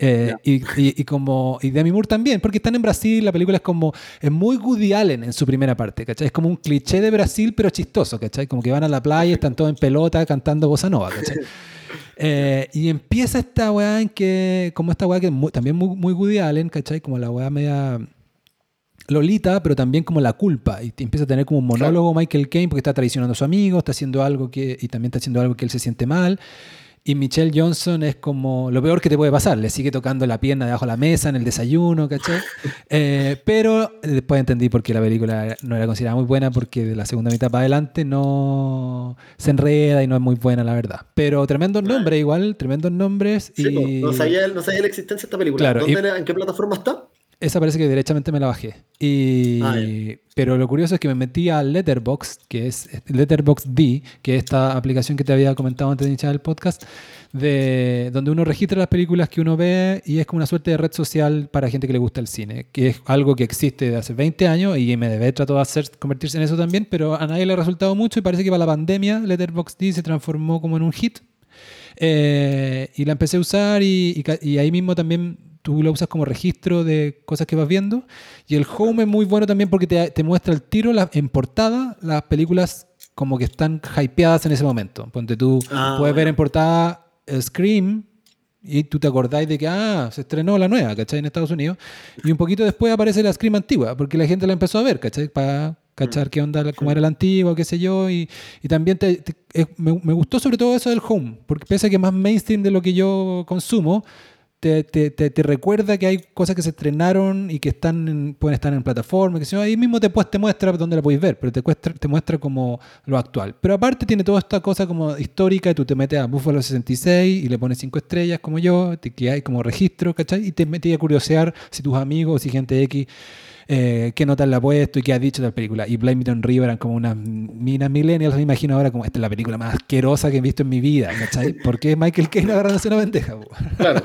Eh, y, y, como y Demi Moore también, porque están en Brasil, la película es como es muy Woody Allen en su primera parte, ¿cachai? Es como un cliché de Brasil, pero chistoso, ¿cachai? Como que van a la playa, están todos en pelota cantando bossa nova, ¿cachai? Eh, y empieza esta weá en que, como esta weá que es también muy, muy Woody Allen, ¿cachai? Como la weá media Lolita, pero también como la culpa. Y empieza a tener como un monólogo Michael Caine porque está traicionando a su amigo, está haciendo algo que, y también está haciendo algo que él se siente mal. Y Michelle Johnson es como lo peor que te puede pasar. Le sigue tocando la pierna debajo de la mesa en el desayuno, ¿cachai? Eh, pero después entendí por qué la película no era considerada muy buena, porque de la segunda mitad para adelante no se enreda y no es muy buena, la verdad. Pero tremendos nombres, igual, tremendos nombres. y... no, sabía, no sabía la existencia de esta película. ¿En qué plataforma está? Esa parece que derechamente me la bajé. Y, ah, pero lo curioso es que me metí a Letterbox, que es Letterbox D, que es esta aplicación que te había comentado antes de iniciar el podcast, de, donde uno registra las películas que uno ve y es como una suerte de red social para gente que le gusta el cine, que es algo que existe desde hace 20 años y IMDB trató de hacer, convertirse en eso también, pero a nadie le ha resultado mucho y parece que para la pandemia Letterbox D se transformó como en un hit. Eh, y la empecé a usar y, y ahí mismo también tú lo usas como registro de cosas que vas viendo. Y el home es muy bueno también porque te, muestra el tiro la, en portada las películas como que están hypeadas en ese momento. Ponte tú, ah, puedes ver en portada Scream y tú te acordáis de que, ah, se estrenó la nueva, ¿cachai? En Estados Unidos. Y un poquito después aparece la Scream antigua, porque la gente la empezó a ver, ¿cachai? Para cachar qué onda, cómo era la antigua, qué sé yo. Y, y también te, me, me, gustó sobre todo eso del home, porque pese a que es más mainstream de lo que yo consumo, te, te, te, recuerda que hay cosas que se estrenaron y que están pueden estar en plataforma, que si ahí mismo te, pues, te muestra dónde la podéis ver, pero te, muestra, te muestra como lo actual. Pero aparte tiene toda esta cosa como histórica, y tú te metes a Buffalo 66 y le pones cinco estrellas como yo, que hay como registro, ¿cachai? Y te metes a curiosear si tus amigos o si gente X eh, qué notas le ha puesto y qué ha dicho de la película. Y Blame It on River eran como unas minas millennials, me imagino ahora como esta es la película más asquerosa que he visto en mi vida, ¿cachai? ¿Por qué Michael Caine agarrándose una bandeja? Claro.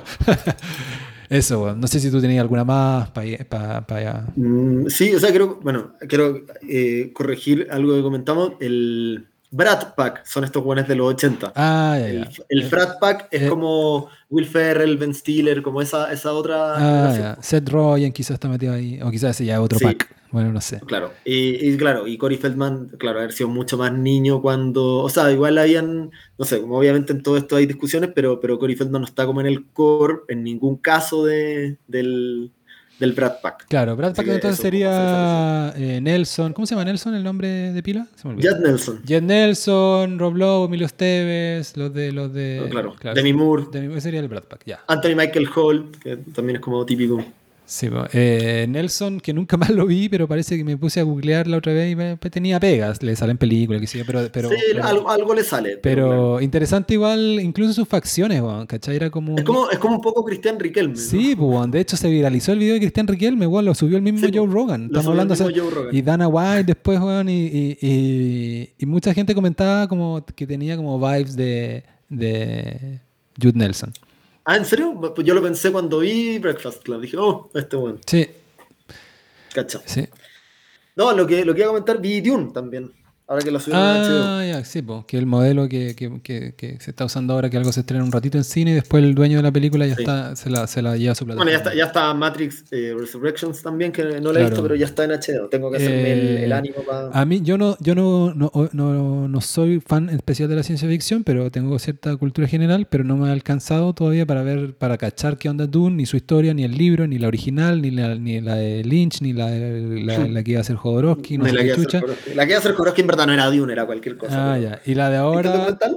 Eso, no sé si tú tenías alguna más para allá. Mm, sí, o sea, creo, bueno, quiero eh, corregir algo que comentamos. El Brat Pack son estos buenos de los 80. Ah, ya, El, el Frat Pack es eh, como Will Ferrell, Ben Stiller, como esa, esa otra. Ah, ya. Seth Rogen quizás está metido ahí, o quizás ese ya es otro Sí. pack. Bueno, no sé. Claro, y, y claro, y Corey Feldman, claro, haber sido mucho más niño cuando, o sea, igual habían, no sé, como obviamente en todo esto hay discusiones, pero, pero Corey Feldman no está como en el core en ningún caso de, del, del Brad Pack. Claro, Brad Pack entonces sería eh, Nelson. ¿Cómo se llama Nelson el nombre de pila? Se me. Jad Nelson, Jet Nelson, Rob Lowe, Emilio Esteves, los de los de. claro, Demi Moore, Demi- ese sería el Brad Pack, ya. Anthony Michael Hall, que también es como típico. Sí. Eh, Nelson, que nunca más lo vi, pero parece que me puse a googlear la otra vez y me- pues, tenía pegas, le salen películas, que sí, pero, pero, sí, pero, algo, algo le sale. pero claro. interesante igual, incluso sus facciones, weón, ¿cachai? Era como... es, como, es como un poco Cristian Riquelme. ¿no? Sí, pues, weón, de hecho se viralizó el video de Cristian Riquelme, weón, lo subió el mismo Sí, Joe. Rogan. Estamos hablando mismo hace- Joe Rogan. y Dana White después, weón, y, y, y- y mucha gente comentaba como que tenía como vibes de, de Jude Nelson. Ah, ¿en serio? Pues yo lo pensé cuando vi Breakfast Club. Dije, oh, este bueno, Sí, cacha. sí. No, lo que, lo que iba a comentar, vi Dune también. Ahora que lo subieron. Ah, ya, sí, po, que el modelo que, que, que, que se está usando ahora, que algo se estrena un ratito en cine y después el dueño de la película ya Sí. está, se la, se la lleva a su plataforma. Bueno, ya está, ya está Matrix eh, Resurrections también, que no la he Claro. visto, pero ya está en HBO. Tengo que hacerme el, Eh, el ánimo para. A mí, yo no, yo no, no, no, no soy fan especial de la ciencia ficción, pero tengo cierta cultura general, pero no me ha alcanzado todavía para ver, para cachar qué onda Dune, ni su historia, ni el libro, ni la original, ni la, ni la de Lynch, ni la, de- la, la que iba a hacer Jodorowsky, no la, sé que qué iba a hacer chucha. Jodorowsky. la que iba a hacer Jodorowsky en verdad no era Dune, era cualquier cosa. Ah, pero- ya. Y la de ¿Viste el ahora. documental?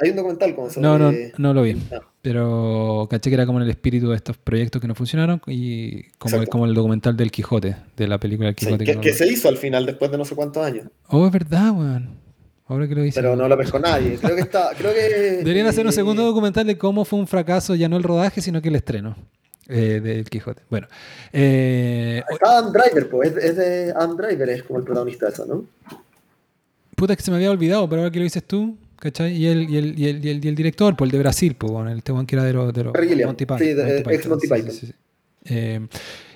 Hay un documental con eso. No, no, no lo vi. Ah. Pero caché que era como en el espíritu de estos proyectos que no funcionaron y como, Exacto. como el documental del Quijote, de la película del Sí, Quijote. que, no que lo- se hizo al final, después de no sé cuántos años. Oh, es verdad, weón. Ahora que lo dice. Pero no lo pescó nadie. Creo que está. Creo que, Deberían hacer un eh, segundo documental de cómo fue un fracaso, ya no el rodaje, sino que el estreno eh, del Quijote. Bueno, eh, Está Adam Driver, pues. Es, es de Adam Driver, es como el protagonista de eso, ¿no? Puta que se me había olvidado, pero ahora que lo dices tú, ¿cachai? Y el, y el, y el, y el, y el director, pues el de Brasil, pues bueno, el Tehuan que era de los de Gilliam. Monty Python. Sí, de- ex Monty Python. sí, sí. Eh,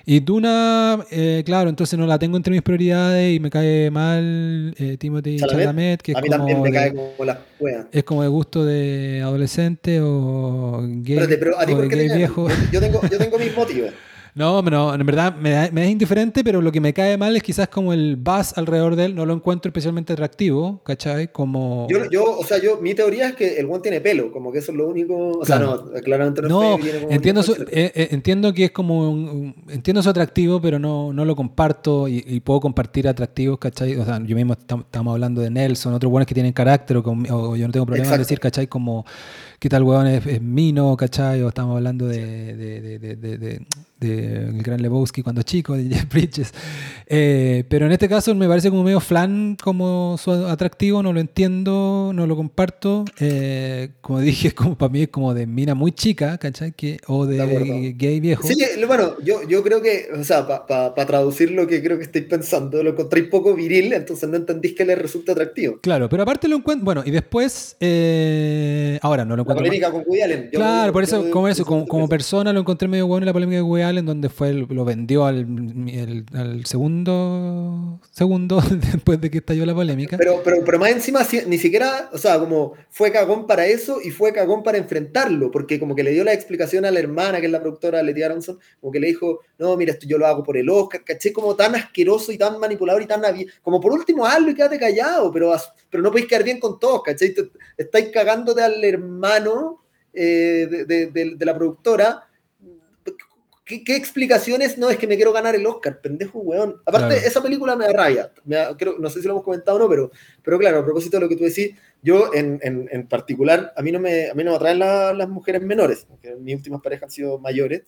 y Duna, eh, claro, entonces no la tengo entre mis prioridades y me cae mal eh, Timothy Chalamet, Chalamet, que es a mí como, también me de, cae como la cueva. es como de gusto de adolescente o gay, Espérate, pero a ti o de gay viejo. Yo tengo, yo tengo mis motivos. No, no, en verdad me, da- me es indiferente, pero lo que me cae mal es quizás como el buzz alrededor de él, no lo encuentro especialmente atractivo, ¿cachai? Como... Yo, yo, o sea, yo, mi teoría es que el one tiene pelo, como que eso es lo único. O sea, Claro. no, claramente no, No, entiendo, su, eh, eh, entiendo que es como un, un- entiendo su atractivo, pero no, no lo comparto y, y puedo compartir atractivos, ¿cachai? O sea, yo mismo estam- estamos hablando de Nelson, otros buenos que tienen carácter, o, con- o yo no tengo problema en decir, ¿cachai? Como, ¿qué tal weón es, es Mino, ¿cachai? O estamos hablando de, de, de, de, el gran Lebowski cuando chico, de Jeff Bridges. Eh, pero en este caso me parece como medio flan como su atractivo, no lo entiendo, no lo comparto. Eh, como dije, como para mí es como de mina muy chica, ¿cachai? Que, o de, gay viejo. Sí, bueno, yo, yo creo que, o sea, para traducir lo que creo que estáis pensando, lo encontréis poco viril, entonces no entendís que le resulta atractivo. Claro, pero aparte lo encuentro. Bueno, y después. eh, ahora no lo La polémica con Woody Allen. yo Claro, por eso, como eso, como, persona lo encontré medio bueno en la polémica de Woody Allen, donde fue el- lo vendió al, el- al segundo segundo después de que estalló la polémica. Pero, pero, pero más encima, ni siquiera, o sea, como fue cagón para eso y fue cagón para enfrentarlo, porque como que le dio la explicación a la hermana, que es la productora Letty Aronson, como que le dijo, no, mira, esto yo lo hago por el Oscar, caché como tan asqueroso y tan manipulador y tan como por último hazlo y quédate callado, pero, pero no podéis quedar bien con todos, caché, Te- estáis cagándote al hermano eh, de, de- de- de la productora. ¿Qué, qué explicaciones? No, es que me quiero ganar el Oscar, pendejo, weón. Aparte, Claro. esa película me da rabia. Me da- creo, no sé si lo hemos comentado o no, pero, pero claro, a propósito de lo que tú decís, yo en, en, en particular, a mí no me, a mí no me atraen la- las mujeres menores, porque mis últimas parejas han sido mayores,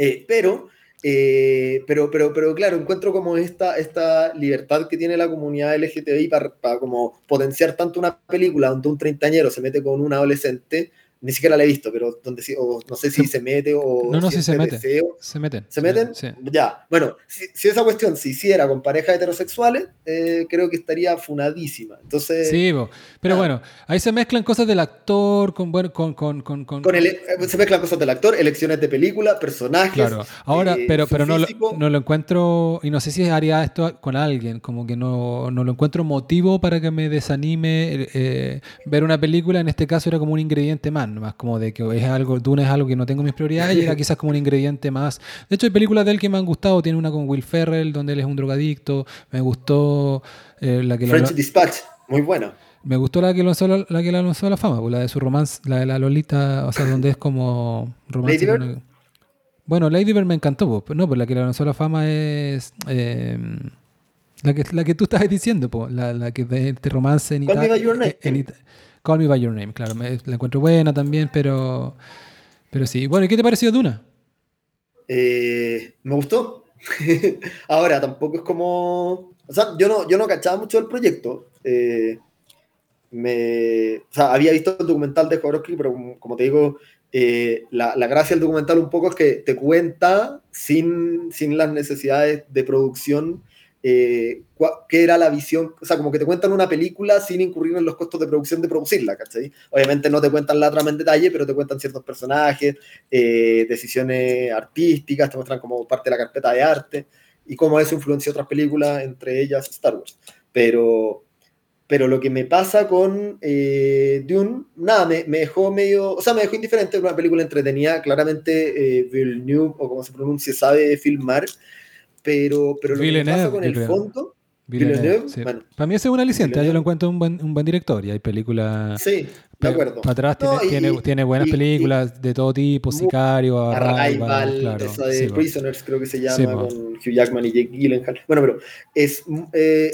Eh, pero, eh, pero, pero, pero claro, encuentro como esta, esta libertad que tiene la comunidad LGTBI para, para como potenciar tanto una película donde un treintañero se mete con un adolescente, ni siquiera la he visto, pero donde sí, o no sé si se mete o. No, no, si se mete. deseo. Se meten. ¿Se meten? Sí. Ya, bueno, si, si esa cuestión se hiciera con parejas heterosexuales, eh, creo que estaría funadísima. Entonces, Sí, bo. pero ah. bueno, ahí se mezclan cosas del actor con, bueno, con, con, con, con- con ele- eh, se mezclan cosas del actor, elecciones de película, personajes. Claro, ahora, eh, pero, pero no, lo, no lo encuentro, y no sé si haría esto con alguien, como que no, no lo encuentro motivo para que me desanime eh, ver una película, en este caso era como un ingrediente más, más como de que es algo, Dune es algo que no tengo en mis prioridades y era quizás como un ingrediente más. De hecho, hay películas de él que me han gustado, tiene una con Will Ferrell, donde él es un drogadicto, me gustó eh, la que la- French Dispatch, muy buena. me gustó la que lanzó la, la que la lanzó a la fama, pues, la de su romance, la de la Lolita, o sea, donde es como romance ¿Lady Bird? Bueno, Lady Bird me encantó, pues, pero no, pues la que la lanzó a la fama es eh, la que la que tú estabas diciendo, pues, la, la que de este romance en Call Call Me by Your Name, claro, me- la encuentro buena también, pero pero sí. Bueno, ¿y qué te pareció Duna? Eh, me gustó. Ahora, tampoco es como. O sea, yo no, yo no cachaba mucho del proyecto. Eh, me, o sea, había visto el documental de Jodorowsky, pero como te digo, eh, la, la gracia del documental un poco es que te cuenta, sin, sin las necesidades de producción, eh, qué era la visión. O sea, como que te cuentan una película sin incurrir en los costos de producción de producirla, ¿cachai? Obviamente no te cuentan la trama en detalle, pero te cuentan ciertos personajes, eh, decisiones artísticas, te muestran como parte de la carpeta de arte y cómo eso influenció otras películas, entre ellas Star Wars. Pero, pero lo que me pasa con eh, Dune, nada, me, me dejó medio, o sea, me dejó indiferente, una película entretenida, claramente eh, Villeneuve, o como se pronuncie, sabe filmar, pero, pero lo que Villeneuve, pasa con el creo. fondo, Villeneuve, Villeneuve, sí. bueno. Para mí ese es un aliciente, yo lo encuentro un buen, un buen director y hay películas... sí, de acuerdo. Para atrás tiene, No, y- tiene, tiene buenas y- películas de todo tipo, Sicario, Arrival, Arrival, claro. esa de sí. Prisoners creo que se llama, Sí, con Hugh Jackman y Jake Gyllenhaal. Bueno, pero es, eh,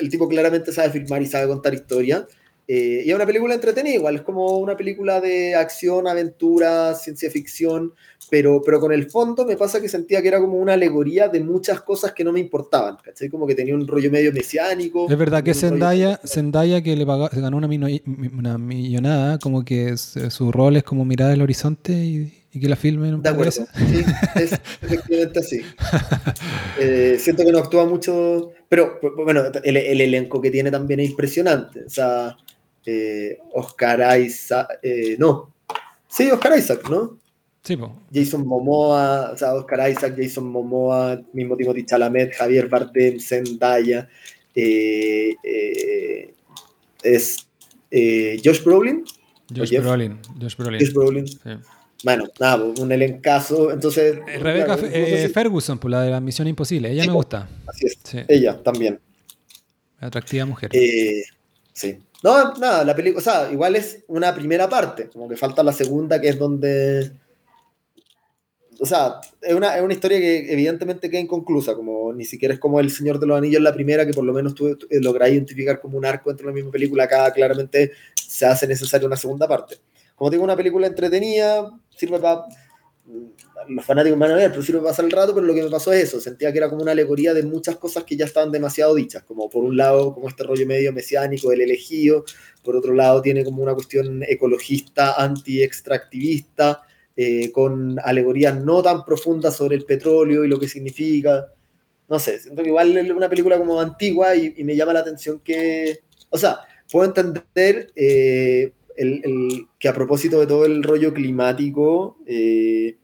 el tipo claramente sabe filmar y sabe contar historia. Eh, y es una película entretenida, igual es como una película de acción, aventura, ciencia ficción, pero, pero con el fondo me pasa que sentía que era como una alegoría de muchas cosas que no me importaban, ¿cachai? Como que tenía un rollo medio mesiánico. Es verdad que Zendaya, Zendaya que le pagó, se ganó una, una millonada, como que su, rol es como mirar el horizonte y, y que la filmen De acuerdo, sí, es efectivamente así. Eh, siento que no actúa mucho, pero bu- bueno, el, el elenco que tiene también es impresionante. O sea, eh, Oscar Isaac, eh, no, sí, Oscar Isaac, ¿no? Sí, po. Jason Momoa, o sea, Oscar Isaac, Jason Momoa, mismo Timothy Chalamet, Javier Bardem, Zendaya, eh, es Josh Brolin, Josh. Brolin. Josh Brolin. Josh Brolin, sí. bueno, nada, un elencazo, entonces... Claro, eh, si- Ferguson, por la de la Misión Imposible. Ella Sí, me gusta. así es, Sí. ella también. Atractiva mujer. Eh, sí. No, nada, la película, o sea, igual es una primera parte, como que falta la segunda, que es donde. O sea, es una, es una historia que evidentemente queda inconclusa, como ni siquiera es como El Señor de los Anillos la primera, que por lo menos tú eh, lográs identificar como un arco dentro de la misma película, acá claramente se hace necesaria una segunda parte. Como digo, una película entretenida, sirve para. Los fanáticos van a ver, para pasar el rato, pero lo que me pasó es eso, sentía que era como una alegoría de muchas cosas que ya estaban demasiado dichas, como por un lado, como este rollo medio mesiánico del elegido, por otro lado tiene como una cuestión ecologista, anti-extractivista, eh, con alegorías no tan profundas sobre el petróleo y lo que significa. No sé, siento que igual es una película como antigua y, y me llama la atención que, o sea, puedo entender eh, el, el- que a propósito de todo el rollo climático, eh,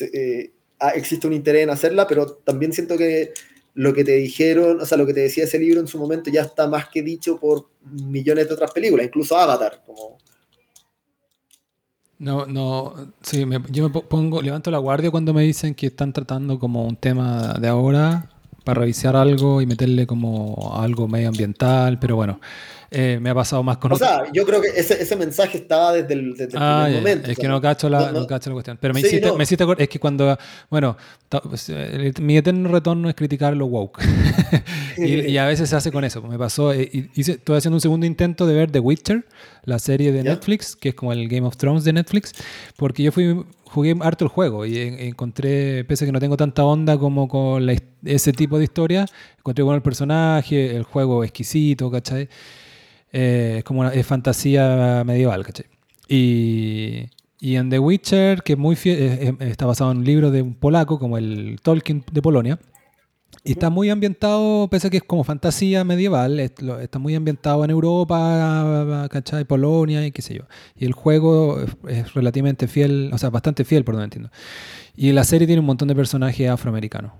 eh, ah, existe un interés en hacerla, pero también siento que lo que te dijeron, o sea, lo que te decía ese libro en su momento ya está más que dicho por millones de otras películas, incluso Avatar, No, no, sí, yo me po- pongo, levanto la guardia cuando me dicen que están tratando como un tema de ahora para revisar algo y meterle como algo medioambiental, pero bueno, eh, me ha pasado más con O otro- sea, yo creo que ese, ese mensaje estaba desde el, desde el Ah, primer momento. es que no cacho la, no- no no- cacho la cuestión. Pero me Sí, hiciste, me hiciste es que cuando, bueno, ta- pues, el- mi eterno retorno es criticar lo woke. y, y a veces se hace con eso. Me pasó, eh, y hice, estoy haciendo un segundo intento de ver The Witcher, la serie de ¿Ya? Netflix, que es como el Game of Thrones de Netflix, porque yo fui jugué harto el juego y en- encontré, pese a que no tengo tanta onda como con la ese tipo de historia, encontré bueno el personaje, el juego exquisito, ¿cachai? Eh, es como una es fantasía medieval, ¿cachai? Y, y en The Witcher, que muy fiel- está basado en un libro de un polaco, como el Tolkien de Polonia. Y está muy ambientado, pese a que es como fantasía medieval, está muy ambientado en Europa, ¿cachai? Polonia y qué sé yo. Y el juego es, relativamente fiel, o sea, bastante fiel, por lo entiendo. Y la serie tiene un montón de personajes afroamericanos.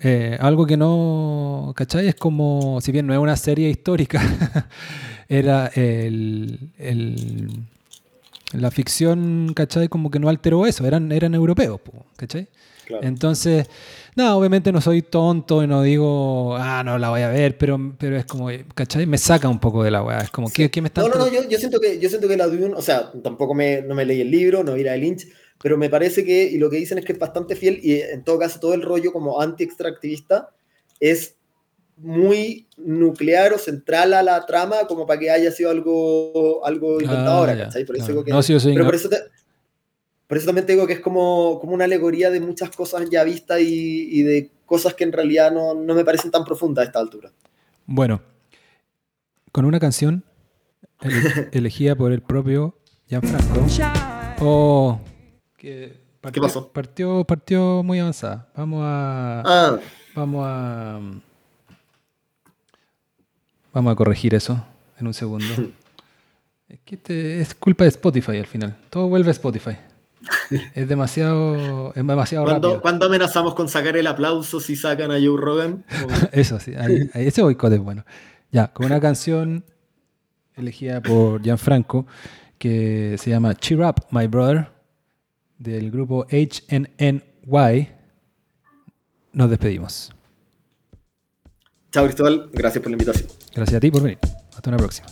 Eh, algo que no, ¿cachai? Es como, si bien no es una serie histórica, era el, el- la ficción, ¿cachai? Como que no alteró eso, eran, eran europeos, ¿cachai? Claro. Entonces, no, obviamente no soy tonto y no digo, ah, no la voy a ver, pero, pero es como, ¿cachai? Me saca un poco de la weá. Es como, ¿qué, qué me están No, no, no, yo, yo siento que, yo siento que la Dune, o sea, tampoco me, no me leí el libro, no vi la de Lynch, pero me parece que, y lo que dicen es que es bastante fiel, y en todo caso todo el rollo como anti-extractivista es muy nuclear o central a la trama como para que haya sido algo, algo inventado Ah, ahora, ¿cachai? Por eso digo que... No, sí, soy pero por eso, te- por eso también te digo que es como, como una alegoría de muchas cosas ya vistas y, y de cosas que en realidad no, no me parecen tan profundas a esta altura. Bueno, con una canción ele- elegida por el propio Gianfranco. Oh, que partió, pasó? Partió, partió muy avanzada. Vamos a. Ah, Vamos a. Vamos a corregir eso en un segundo. Es que este- es culpa de Spotify al final. Todo vuelve a Spotify. Es demasiado, es demasiado ¿cuándo, rápido. cuándo amenazamos con sacar el aplauso si sacan a Joe Rogan? Eso sí, ahí- ahí- ese boicot es bueno. Ya, con una canción elegida por Gianfranco que se llama Cheer Up, My Brother, del grupo HNNY, nos despedimos. Chao Cristóbal, gracias por la invitación. Gracias a ti por venir. Hasta una próxima.